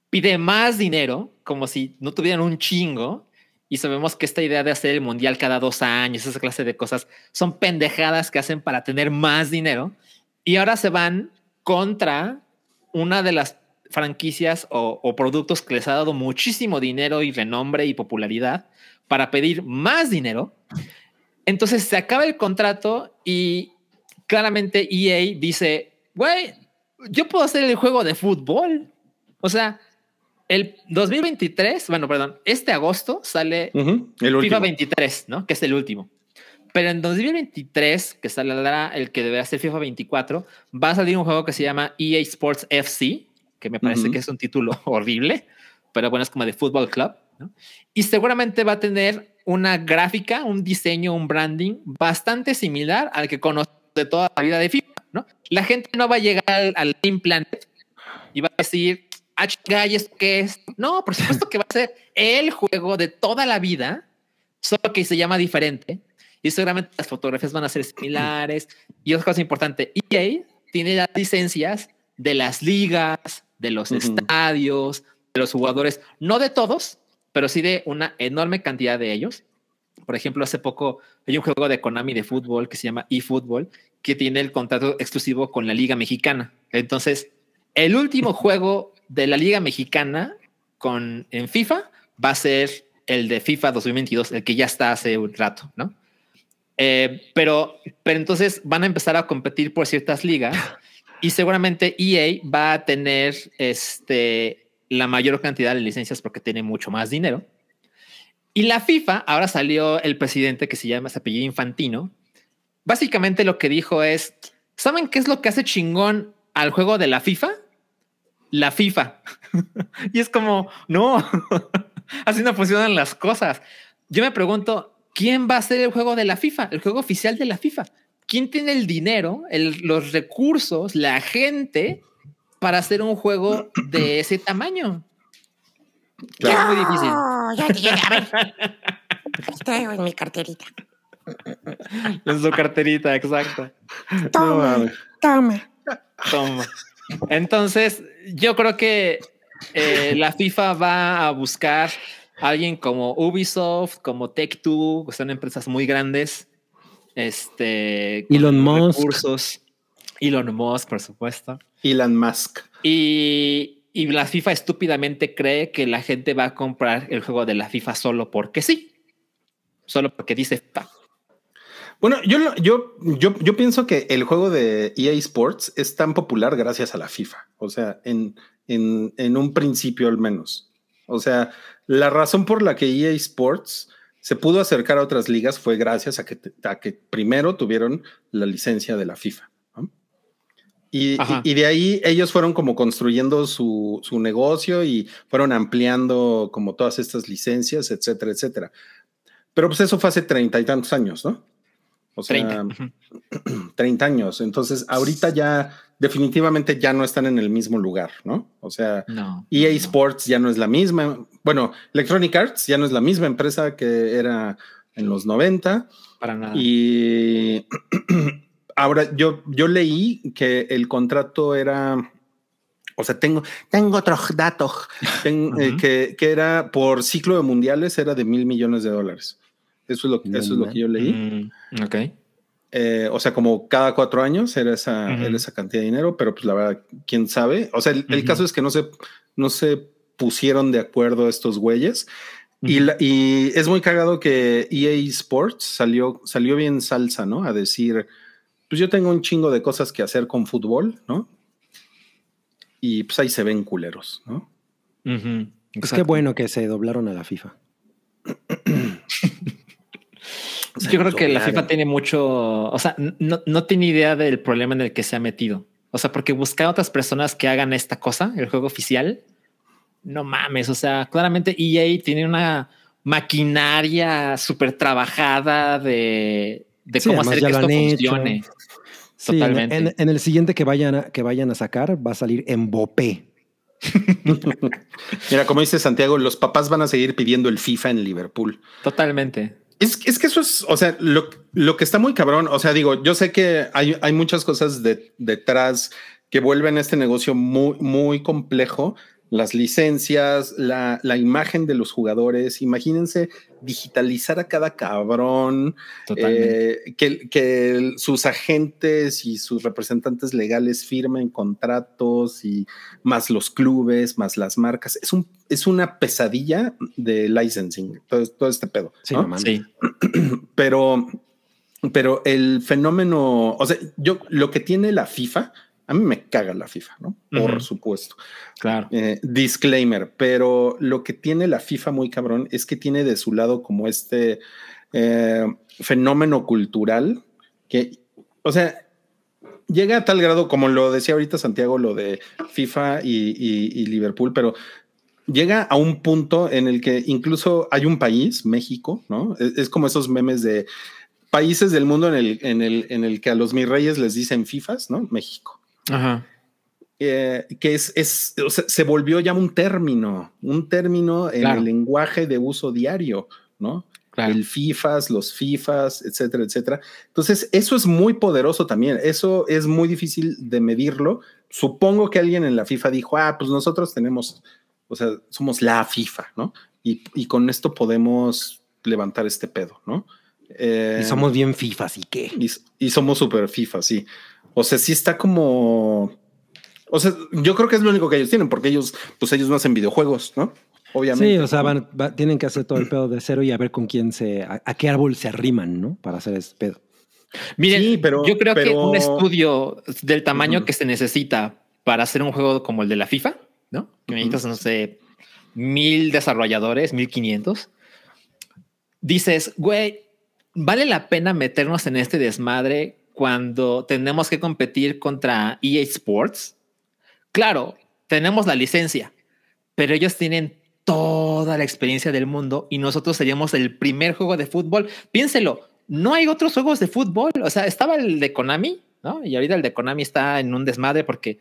S4: pide más dinero como si no tuvieran un chingo. Y sabemos que esta idea de hacer el mundial cada dos años, esa clase de cosas, son pendejadas que hacen para tener más dinero. Y ahora se van contra una de las franquicias o, o productos que les ha dado muchísimo dinero y renombre y popularidad para pedir más dinero. Entonces se acaba el contrato y claramente EA dice, güey, yo puedo hacer el juego de fútbol. O sea, el 2023, bueno, perdón, este agosto sale
S2: Ujú, El
S4: FIFA
S2: último.
S4: 23, ¿no? Que es el último. Pero en 2023, que saldrá el que deberá ser FIFA 24, va a salir un juego que se llama EA Sports FC, que me parece
S2: Ujú.
S4: que es un título horrible, pero bueno, es como de Fútbol Club, ¿no? Y seguramente va a tener una gráfica, un diseño, un branding bastante similar al que conoce de toda la vida de FIFA, ¿no? La gente no va a llegar al, al Team Planet y va a decir, ah, chinga, ¿y esto qué es? No, por supuesto que va a ser el juego de toda la vida, solo que se llama diferente. Y seguramente las fotografías van a ser similares. Y otra cosa importante, EA tiene las licencias de las ligas, de los estadios, de los jugadores, no de todos, pero sí de una enorme cantidad de ellos. Por ejemplo, hace poco hay un juego de Konami de fútbol que se llama eFootball, que tiene el contrato exclusivo con la Liga Mexicana. Entonces, el último juego de la Liga Mexicana con, en FIFA va a ser el de FIFA 2022, el que ya está hace un rato, ¿no? Eh, pero, pero entonces van a empezar a competir por ciertas ligas y seguramente EA va a tener este, la mayor cantidad de licencias porque tiene mucho más dinero. Y la FIFA, ahora salió el presidente que se llama, se apellido Infantino. Básicamente lo que dijo es, ¿saben qué es lo que hace chingón al juego de la FIFA? La FIFA. y es como, no, así no funcionan las cosas. Yo me pregunto, ¿quién va a hacer el juego de la FIFA? El juego oficial de la FIFA. ¿Quién tiene el dinero, el- los recursos, la gente para hacer un juego de ese tamaño? Es muy difícil.
S5: No, ya llegué. A ver. Traigo en mi carterita.
S4: En su carterita, exacto.
S5: Toma, toma.
S4: Toma. Entonces, yo creo que eh, la FIFA va a buscar a alguien como Ubisoft, como Tech Two, que son empresas muy grandes. Este,
S3: Elon Musk.
S4: recursos. Elon Musk, por supuesto.
S2: Elon Musk.
S4: Y, y la FIFA estúpidamente cree que la gente va a comprar el juego de la FIFA solo porque sí. Solo porque dice FIFA.
S2: Bueno, yo, yo, yo, yo pienso que el juego de EA Sports es tan popular gracias a la FIFA. O sea, en, en, en un principio al menos. O sea, la razón por la que EA Sports se pudo acercar a otras ligas fue gracias a que, a que primero tuvieron la licencia de la FIFA. Y, y- de ahí ellos fueron como construyendo su, su negocio y fueron ampliando como todas estas licencias, etcétera, etcétera. Pero pues eso fue hace treinta y tantos años, ¿no? O sea,
S4: 30.
S2: 30 años. Entonces, ahorita ya definitivamente ya no están en el mismo lugar, ¿no? O sea,
S4: No.
S2: EA
S4: no.
S2: Sports ya no es la misma. Bueno, Electronic Arts ya no es la misma empresa que era en los 90.
S4: Para nada.
S2: Y ahora yo, yo leí que el contrato era. O sea, tengo, tengo otros datos ten- eh,
S4: Ujú.
S2: que, que era por ciclo de mundiales, era de mil millones de dólares. Eso es lo,
S3: No
S2: eso es lo que yo leí.
S4: Mm, ok.
S2: Eh, o sea, como cada cuatro años era esa,
S4: Ujú.
S2: era esa cantidad de dinero, pero pues la verdad, quién sabe. O sea, el, el
S4: Ujú.
S2: caso es que no se, no se pusieron de acuerdo estos güeyes. Y, la- y es muy cagado que EA Sports salió, salió bien salsa, ¿no? A decir, pues yo tengo un chingo de cosas que hacer con fútbol, ¿no? Y pues ahí se ven culeros, ¿no?
S4: Ujú,
S3: Pues qué bueno que se doblaron a la FIFA.
S4: Yo creo que la. FIFA tiene mucho, o sea, no, no tiene idea del problema en el que se ha metido. O sea, porque buscar a otras personas que hagan esta cosa, el juego oficial, no mames. O sea, claramente EA tiene una maquinaria súper trabajada de, de
S3: Sí,
S4: cómo hacer que esto
S3: hecho. Sí, en-
S4: Totalmente.
S3: En, en el siguiente que vayan, a, que vayan a sacar va a salir Mbappé.
S2: Mira, como dice Santiago, los papás van a seguir pidiendo el FIFA en Liverpool.
S4: Totalmente.
S2: Es, es que eso es, o sea, lo, lo que está muy cabrón, o sea, digo, yo sé que hay, hay muchas cosas de- detrás que vuelven este negocio muy, muy complejo. Las licencias, la, la imagen de los jugadores. Imagínense digitalizar a cada cabrón, eh, que, que sus agentes y sus representantes legales firmen contratos y más los clubes, más las marcas. Es, un, es una pesadilla de licensing, todo, todo este pedo.
S3: Sí,
S4: sí.
S2: pero, pero el fenómeno, o sea, yo lo que tiene la FIFA, a mí me caga la FIFA, ¿no? Por supuesto.
S4: Claro.
S2: Eh, disclaimer, pero lo que tiene la FIFA muy cabrón es que tiene de su lado como este eh, fenómeno cultural que, o sea, llega a tal grado, como lo decía ahorita Santiago, lo de FIFA y, y- y Liverpool, pero llega a un punto en el que incluso hay un país, México, ¿no? Es, es como esos memes de países del mundo en el, en el, en el que a los mis reyes les dicen FIFAs, ¿no? México
S4: Ajá.
S2: eh, que es, es o sea, se volvió ya un término, un término en
S4: Claro.
S2: el lenguaje de uso diario, ¿no?
S4: Claro.
S2: El FIFAs, los FIFAs, etcétera, etcétera. Entonces, eso es muy poderoso también. Eso es muy difícil de medirlo. Supongo que alguien en la FIFA dijo, ah, pues nosotros tenemos, o sea, somos la FIFA, ¿no? Y, y con esto podemos levantar este pedo, ¿no? Eh,
S3: Y somos bien FIFA, así que.
S2: y, y somos super FIFA, sí. O sea, sí está como. O sea, yo creo que es lo único que ellos tienen, porque ellos, pues ellos no hacen videojuegos, ¿no? Obviamente.
S3: Sí, o sea, van- va- tienen que hacer todo el pedo de cero y a ver con quién se, a, a qué árbol se arriman, ¿no? Para hacer ese pedo.
S4: Miren,
S2: Sí, pero-
S4: yo creo que un estudio del tamaño que se necesita para hacer un juego como el de la FIFA, ¿no? Que necesitas, no sé, mil desarrolladores, mil quinientos. Dices, güey, ¿vale la pena meternos en este desmadre cuando tenemos que competir contra EA Sports? Claro, tenemos la licencia, pero ellos tienen toda la experiencia del mundo y nosotros seríamos el primer juego de fútbol. Piénselo, no hay otros juegos de fútbol. O sea, estaba el de Konami, ¿no? Y ahorita el de Konami está en un desmadre porque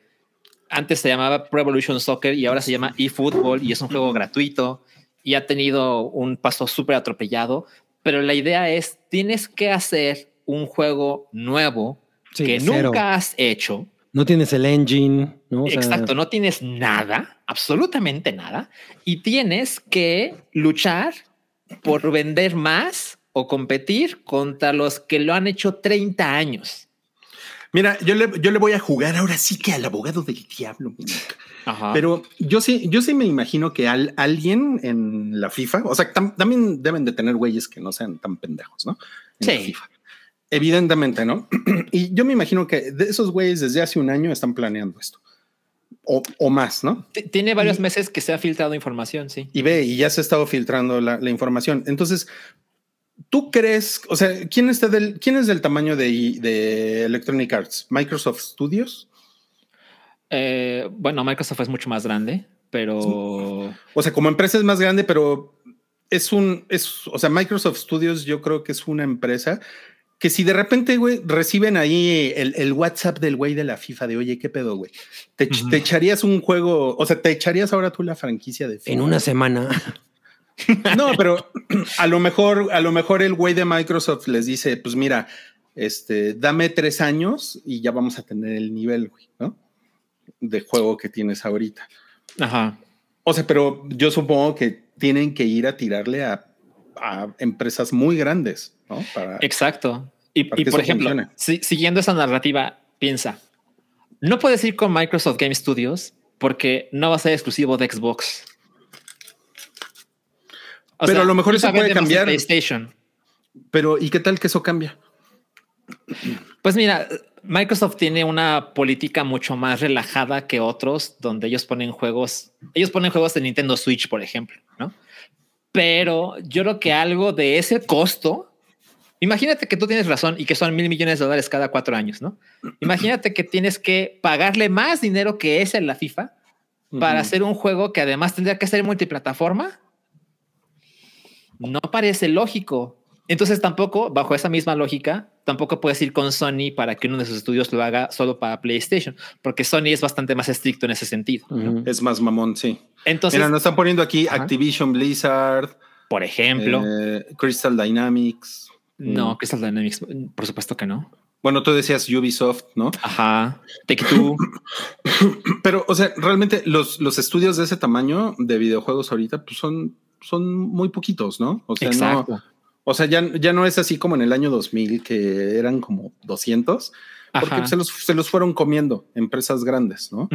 S4: antes se llamaba Pro Evolution Soccer y ahora se llama eFootball y es un juego gratuito y ha tenido un paso súper atropellado. Pero la idea es, tienes que hacer un juego nuevo
S3: Sí,
S4: que
S3: cero.
S4: nunca has hecho
S3: No tienes el engine, ¿no? O sea,
S4: Exacto, no tienes nada, absolutamente nada, y tienes que luchar por vender más o competir contra los que lo han hecho 30 años.
S2: Mira, yo le, yo le voy a jugar ahora sí que al abogado del diablo.
S4: Ajá.
S2: Pero yo sí, yo sí me imagino que al, alguien en la FIFA, o sea, tam- también deben de tener güeyes que no sean tan pendejos, ¿no? En la
S4: Sí.
S2: FIFA. Evidentemente, ¿no? y yo me imagino que de esos güeyes desde hace un año están planeando esto. O, o más, ¿no?
S4: T- Tiene varios meses que se ha filtrado información, sí.
S2: Y ve, y ya se ha estado filtrando la, la información. Entonces, ¿tú crees, o sea, quién está del, quién es del tamaño de, de Electronic Arts? ¿Microsoft Studios?
S4: Eh, bueno, Microsoft es mucho más grande, pero
S2: O sea, como empresa es más grande, pero es un, es, o sea, Microsoft Studios yo creo que es una empresa que si de repente, güey, reciben ahí el, el WhatsApp del güey de la FIFA de, oye, ¿qué pedo, güey? Te, echarías un juego, o sea, te echarías ahora tú la franquicia de FIFA.
S3: en una semana.
S2: No, pero a lo mejor, a lo mejor el güey de Microsoft les dice, pues mira, este, dame tres años y ya vamos a tener el nivel, güey, ¿no? De juego que tienes ahorita.
S4: ajá.
S2: O sea, pero yo supongo que tienen que ir a tirarle a, a empresas muy grandes, ¿no? Para,
S4: Exacto. Y, por ejemplo, si- siguiendo esa narrativa, piensa, no puedes ir con Microsoft Game Studios porque no va a ser exclusivo de Xbox. O
S2: Pero a lo mejor eso puede cambiar.
S4: PlayStation.
S2: pero ¿y qué tal que eso cambia?
S4: Pues mira, Microsoft tiene una política mucho más relajada que otros, donde ellos ponen juegos, ellos ponen juegos de Nintendo Switch, por ejemplo, ¿no? Pero yo creo que algo de ese costo, imagínate que tú tienes razón y que son mil millones de dólares cada cuatro años, ¿no? Imagínate que tienes que pagarle más dinero que ese en la FIFA para hacer un juego que además tendría que ser multiplataforma. No parece lógico. Entonces tampoco, bajo esa misma lógica, tampoco puedes ir con Sony para que uno de sus estudios lo haga solo para PlayStation, porque Sony es bastante más estricto en ese sentido.
S2: Es más mamón, sí.
S4: Entonces,
S2: Mira, nos están poniendo aquí. Activision Blizzard,
S4: por ejemplo,
S2: eh, Crystal Dynamics.
S4: No, Crystal Dynamics, por supuesto que no.
S2: Bueno, tú decías Ubisoft, ¿no?
S4: Ajá, Take Two.
S2: Pero, o sea, realmente los, los estudios de ese tamaño de videojuegos ahorita pues son, son muy poquitos, ¿no? O sea, no,
S4: Exacto.
S2: o sea ya, ya no es así como en el año 2000 que eran como 200, porque
S4: Ajá.
S2: se los, se los fueron comiendo empresas grandes, ¿no?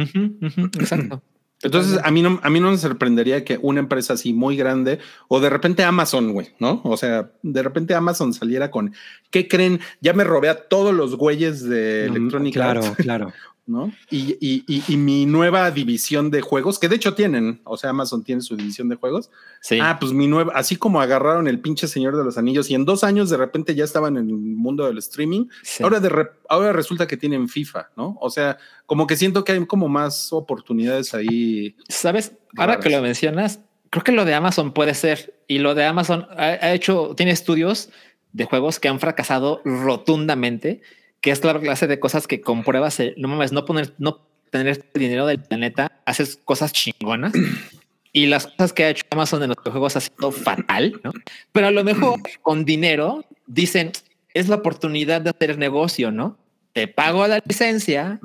S4: Exacto.
S2: Entonces, a mí no, a mí no me sorprendería que una empresa así muy grande o de repente Amazon, güey, ¿no? O sea, de repente Amazon saliera con, ¿qué creen? Ya me robé a todos los güeyes de
S3: Mm,
S2: Electronic
S3: Claro,
S2: Arts,
S3: claro.
S2: ¿no? Y, y, y, y mi nueva división de juegos, que de hecho tienen, o sea, Amazon tiene su división de juegos.
S4: Sí.
S2: Ah, pues mi nueva, así como agarraron el pinche Señor de los Anillos y en dos años de repente ya estaban en el mundo del streaming,
S4: sí.
S2: ahora, de re- ahora resulta que tienen FIFA, ¿no? O sea, como que siento que hay como más oportunidades ahí.
S4: ¿Sabes? Ahora
S2: raras.
S4: que lo mencionas, creo que lo de Amazon puede ser. Y lo de Amazon ha, ha hecho, tiene estudios de juegos que han fracasado rotundamente, que es la clase de cosas que compruebas, eh, no mames, no poner, no tener dinero del planeta, haces cosas chingonas. Y las cosas que ha hecho Amazon en los juegos ha sido fatal, ¿no? Pero a lo mejor con dinero dicen, es la oportunidad de hacer negocio, ¿no? Te pago la licencia,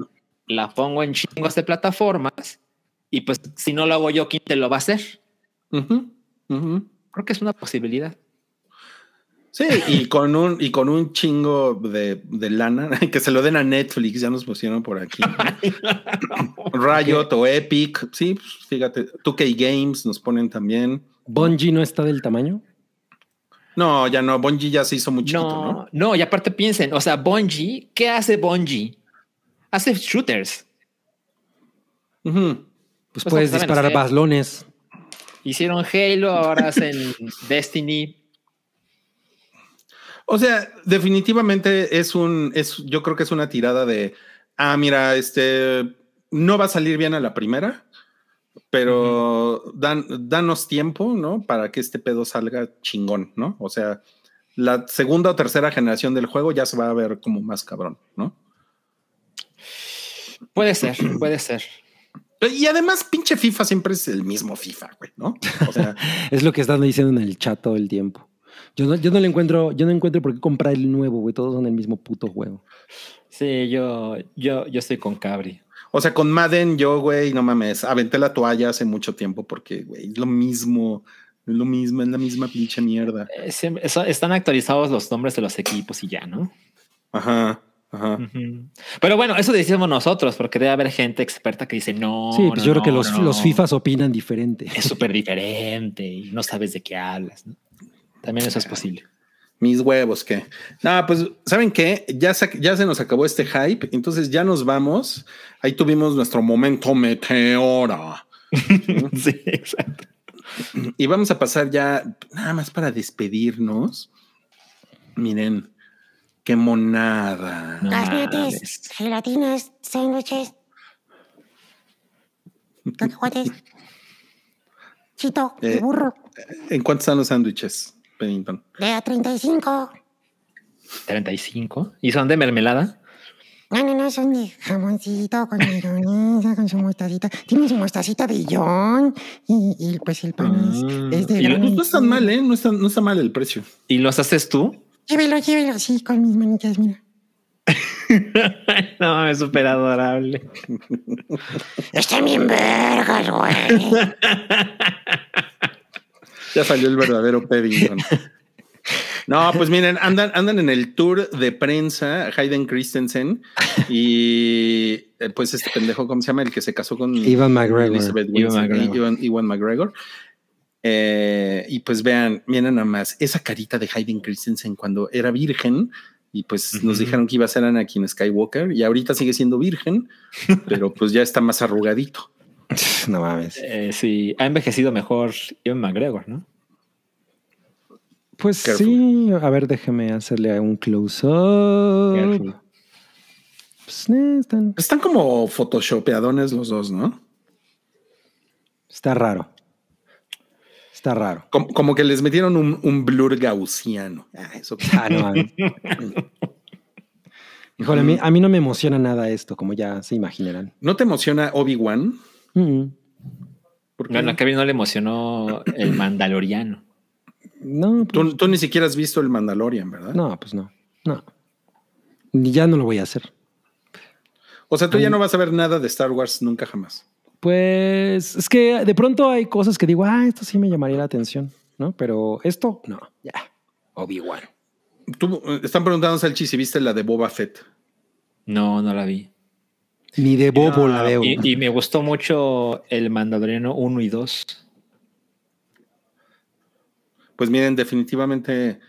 S4: la pongo en chingos de plataformas y pues si no lo hago yo, ¿quién te lo va a hacer? Creo que es una posibilidad.
S2: Sí, y con un, y con un chingo de, de lana, que se lo den a Netflix, ya nos pusieron por aquí. Riot o Epic, sí, pues, fíjate, 2K Games nos ponen también.
S3: Bungie no está del tamaño.
S2: No, ya no, Bungie ya se hizo muy chiquito,
S4: No,
S2: ¿no?
S4: no, y aparte piensen, o sea, Bungie, ¿qué hace Bungie? Hace shooters.
S3: Pues,
S4: Pues
S3: puedes disparar
S4: hacer.
S3: baslones.
S4: Hicieron Halo, ahora hacen Destiny.
S2: O sea, definitivamente es un, es, yo creo que es una tirada de, ah, mira, este, no va a salir bien a la primera, pero dan, danos tiempo, ¿no? Para que este pedo salga chingón, ¿no? O sea, la segunda o tercera generación del juego ya se va a ver como más cabrón, ¿no?
S4: Puede ser, puede ser.
S2: Y además, pinche FIFA siempre es el mismo FIFA, güey, ¿no? O sea,
S3: Es lo que están diciendo en el chat todo el tiempo. Yo no, yo no le encuentro, yo no encuentro por qué comprar el nuevo, güey. Todos son el mismo puto juego.
S4: Sí, yo, yo, yo estoy con Cabri.
S2: o sea, con Madden yo, güey, no mames, aventé la toalla hace mucho tiempo porque, güey, es lo mismo, es lo mismo, es la misma pinche mierda.
S4: Eh, siempre- eso- están actualizados los nombres de los equipos y ya, ¿no?
S2: Ajá, ajá.
S4: Ujú. Pero bueno, eso decimos nosotros, porque debe haber gente experta que dice no.
S3: sí, pues
S4: no,
S3: yo creo que
S4: no,
S3: los,
S4: no.
S3: los FIFAs opinan diferente.
S4: es súper diferente y no sabes de qué hablas. También eso es posible.
S2: Mis huevos, ¿qué? No, pues, ¿saben qué? Ya se, ya se nos acabó este hype, entonces ya nos vamos. Ahí tuvimos nuestro momento meteora.
S4: sí, exacto.
S2: Y vamos a pasar ya, nada más para despedirnos. Miren, qué monada.
S4: Mames.
S5: gelatinas, sándwiches, cacahuates, chito,
S2: Eh.
S5: burro,
S2: ¿En cuánto están los sándwiches, Pennington?
S5: de a 35.
S4: 35. ¿Y son de mermelada?
S5: No, no, no, son de jamoncito con mayonesa, con su mostacita. Tiene su mostacita de John y, y pues el pan es-
S4: Mm.
S5: es, de
S4: Y lo-
S2: no está mal, ¿eh? No está, no está mal el precio.
S4: ¿Y los haces tú?
S5: Llévelo, llévelo, sí, con mis manitas, mira.
S4: no, es súper adorable.
S5: Están bien vergas, güey.
S2: Ya salió el verdadero Paddington. No, pues miren, andan, andan en el tour de prensa Hayden Christensen y eh, pues este pendejo, ¿cómo se llama? El que se casó con
S3: Ivan McGregor.
S2: Elizabeth
S4: Ivan McGregor.
S2: Ivan, Ivan McGregor. Eh, y pues vean, miren nada más, esa carita de Hayden Christensen cuando era virgen Y pues nos dijeron que iba a ser Anakin Skywalker y ahorita sigue siendo virgen, pero pues ya está más arrugadito.
S3: No mames.
S4: Eh, sí, ha envejecido mejor Ian McGregor, ¿no?
S3: Pues
S2: Careful.
S3: sí, a ver, déjeme hacerle un close-up. Pues, eh, están-
S2: Están como photoshopeadones los dos, ¿no?
S3: está raro. Está raro.
S2: Como, como que les metieron un, un blur gaussiano. Ah, eso.
S3: Ah, no. Híjole, a mí, a mí no me emociona nada esto, como ya se imaginarán.
S2: ¿No te emociona Obi-Wan?
S3: Mm,
S4: a Kevin no le emocionó el Mandaloriano.
S3: No, pues,
S2: Tú, tú ni siquiera has visto el Mandalorian, ¿verdad?
S3: no, pues no. No. Ni Ya no lo voy a hacer.
S2: O sea, tú ya no vas a ver nada de Star Wars nunca jamás.
S3: Pues es que de pronto hay cosas que digo, ah, esto sí me llamaría la atención, ¿no? Pero esto, no, ya. Obi-Wan.
S2: Tú, eh, están preguntando, Salchi, si viste la de Boba Fett.
S4: No, no la vi.
S3: Ni de bobo la veo.
S4: Y, y me gustó mucho el Mandaloriano 1 y 2.
S2: Pues miren, definitivamente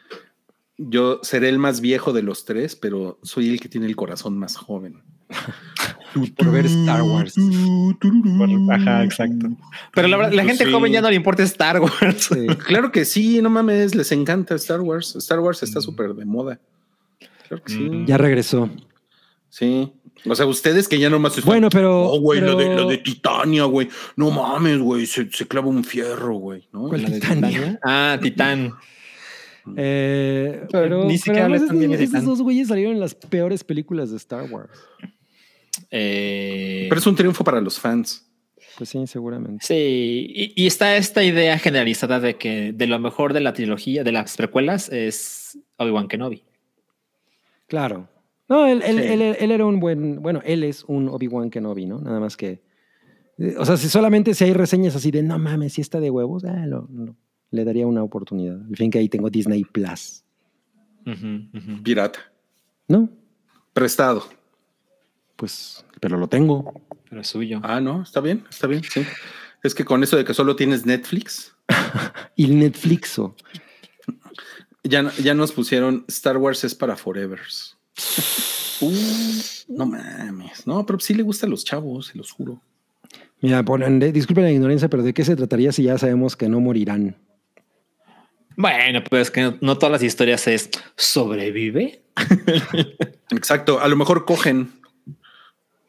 S2: yo seré el más viejo de los tres, pero soy el que tiene el corazón más joven.
S3: por ver Star Wars.
S4: Ajá, exacto. Pero la, verdad, la
S2: Pues
S4: gente
S2: sí.
S4: joven ya no le importa Star Wars.
S3: Sí.
S2: Claro que sí, no mames, les encanta Star Wars. Star Wars está súper de moda. Claro que sí.
S4: Mm.
S3: Ya regresó.
S2: Sí. O sea, ustedes que ya nomás están.
S3: Bueno, pero.
S2: Oh, güey, la, de,
S3: pero-
S2: la de Titania, güey. No mames, güey. Se, se clava un fierro, güey. ¿no?
S3: ¿Cuál
S4: La de
S3: Titania?
S4: Ah, Titán.
S3: Eh,
S4: Pero
S3: pero,
S4: ni siquiera
S3: pero
S4: bien de
S3: esos dos güeyes salieron en las peores películas de Star Wars.
S4: Eh,
S2: Pero es un triunfo para los fans.
S3: Pues sí, seguramente.
S4: Sí, y, y está esta idea generalizada de que de lo mejor de la trilogía, de las precuelas, es Obi-Wan Kenobi.
S3: Claro. No, él, él,
S2: Sí.
S3: él- él era un buen. Bueno, él es un Obi-Wan Kenobi, ¿no? Nada más que. eh, O sea, si solamente si hay reseñas así de no mames, si está de huevos, ah, lo- lo- le daría una oportunidad. Al fin que ahí tengo Disney Plus.
S2: Pirata.
S3: ¿No?
S2: Prestado.
S3: Pues, pero lo tengo.
S4: Pero es suyo.
S2: Ah, no, está bien, está bien. Sí. Es que con eso de que solo tienes Netflix,
S3: Y el Netflixo.
S2: ya, ya nos pusieron Star Wars es para Forevers. Uh, no mames. No, pero sí le gusta a los chavos, se los juro.
S3: Mira, ponen, de- disculpen la ignorancia, pero ¿de qué se trataría si ya sabemos que no morirán?
S4: Bueno, pues es que no, no todas las historias es sobrevive.
S2: Exacto. A lo mejor cogen.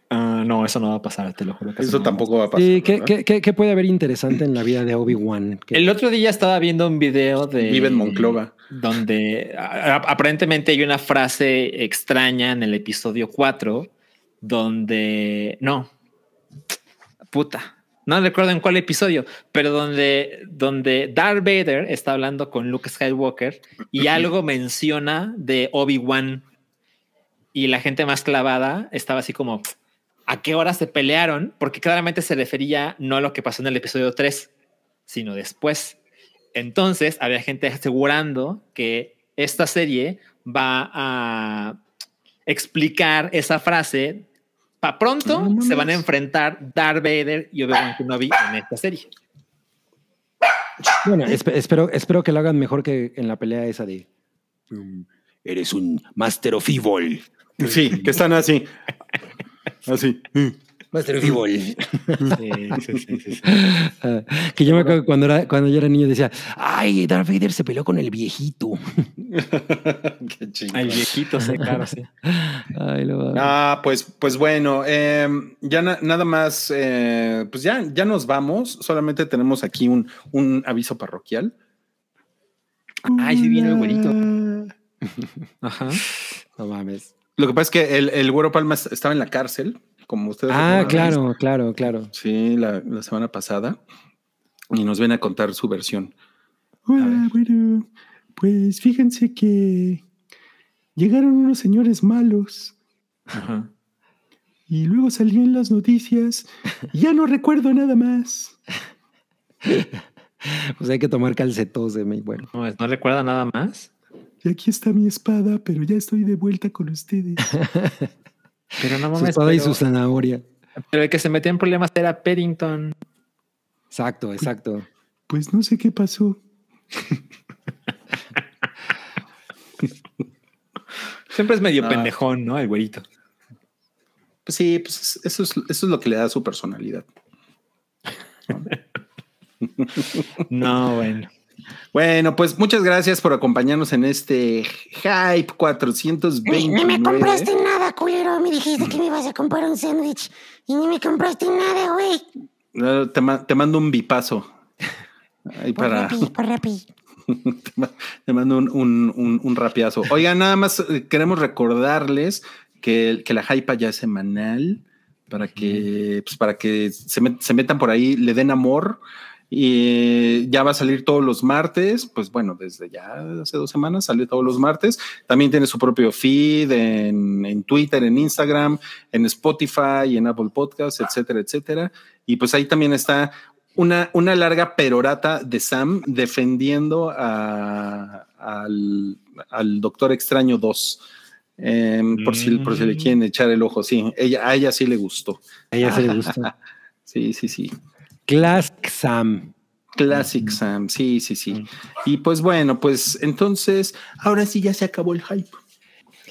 S4: Ah, no, eso no va a pasar, te lo juro. que
S2: Eso
S4: no.
S2: tampoco va a pasar.
S3: Sí, ¿qué, qué- qué- qué puede haber interesante en la vida de Obi-Wan? Que-
S4: El otro día estaba viendo un video de.
S2: Vive en Monclova.
S4: Donde a- aparentemente hay una frase extraña en el episodio 4, donde. No. Puta. No recuerdo en cuál episodio, pero donde, donde Darth Vader está hablando con Luke Skywalker y algo menciona de Obi-Wan. Y la gente más clavada estaba así como, ¿a qué hora se pelearon? Porque claramente se refería no a lo que pasó en el episodio 3, sino después. Entonces había gente asegurando que esta serie va a explicar esa frase. Para pronto
S2: No mames.
S4: se van a enfrentar Darth Vader y Obi-Wan Kenobi en esta serie.
S3: Bueno, espe- espero, espero que lo hagan mejor que en la pelea esa de. "Mm, Eres un Master of Evil.
S2: Sí, que están así. Así.
S3: Master of Evil.
S4: Sí, sí, sí, sí, sí.
S3: Ah, que yo me acuerdo que cuando, era, cuando yo era niño decía, ay, Darth Vader se peleó con el viejito.
S2: Qué chingón.
S4: Al viejito, sí.
S3: Ay, lo-
S2: Ah, pues, pues bueno, eh, ya na- nada más, eh, pues ya, ya nos vamos. Solamente tenemos aquí un, un aviso parroquial.
S4: Ay, sí viene el güerito. Ajá.
S3: no mames.
S2: Lo que pasa es que el, el güero Palma est- estaba en la cárcel, como ustedes.
S3: Ah, claro, claro, claro.
S2: Sí, la, la semana pasada. Y nos ven a contar su versión. Ah, bueno, pues fíjense que llegaron unos señores malos
S4: Ajá.
S2: y luego salió en las noticias y ya no recuerdo nada más.
S3: Pues hay que tomar calcetos de mí. Bueno,
S4: No, no recuerda nada más.
S2: Y aquí está mi espada, pero ya estoy de vuelta con ustedes.
S4: Pero no
S3: su
S4: mames.
S3: espada y su zanahoria.
S4: Pero el que se metió en problemas era Paddington.
S3: Exacto, exacto.
S2: Pues no sé qué pasó.
S4: Siempre es medio
S2: No.
S4: pendejón, ¿no? El güerito.
S2: Pues sí, pues eso es, eso es lo que le da su personalidad.
S4: No, bueno.
S2: Bueno, pues muchas gracias por acompañarnos en este Hype 429.
S5: Ni, me compraste nada, culero. Me dijiste que me ibas a comprar un sándwich. Y ni me compraste nada, güey.
S2: No, Te, ma- te mando un bipazo. Ahí
S5: Por
S2: para,
S5: Rappi, por Rappi.
S2: te, ma- te mando un, un, un, un rapiazo. Oigan, nada más eh, queremos recordarles que, que la Hype ya es semanal para que, pues, para que se, met- se metan por ahí, le den amor. Y ya va a salir todos los martes, pues bueno, desde ya hace dos semanas salió todos los martes. También tiene su propio feed en, en Twitter, en Instagram, en Spotify, en Apple Podcasts, etcétera, etcétera. Y pues ahí también está una, una larga perorata de Sam defendiendo a- al, al Doctor Extraño 2. Em, por, si, por si le quieren echar el ojo, sí, ella, a ella sí le gustó.
S3: A ella se le gusta.
S2: Sí, sí, sí.
S3: Classic Sam.
S2: Classic Sam, sí, sí, sí. Y pues bueno, pues entonces, ahora sí ya se acabó el hype.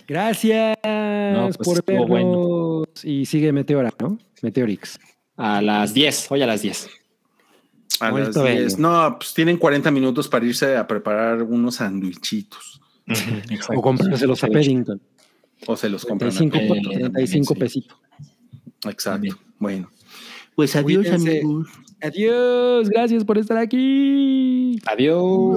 S3: Gracias
S4: pues
S3: por vernos.
S4: bueno.
S3: Y sigue Meteora, ¿no? Meteorix.
S4: A las 10, hoy a las 10.
S2: A
S3: Muy
S2: las
S3: bello.
S2: 10. No, pues tienen 40 minutos para irse a preparar unos sandwichitos.
S3: O comprárselos a Paddington.
S2: O se los compran. a
S3: 35,
S2: Pedro.
S4: Eh,
S3: 35
S4: sí.
S3: pesitos.
S2: Exacto. Bueno. Pues adiós,
S3: Cuídense.
S2: amigos.
S3: Adiós, gracias por estar aquí.
S4: Adiós.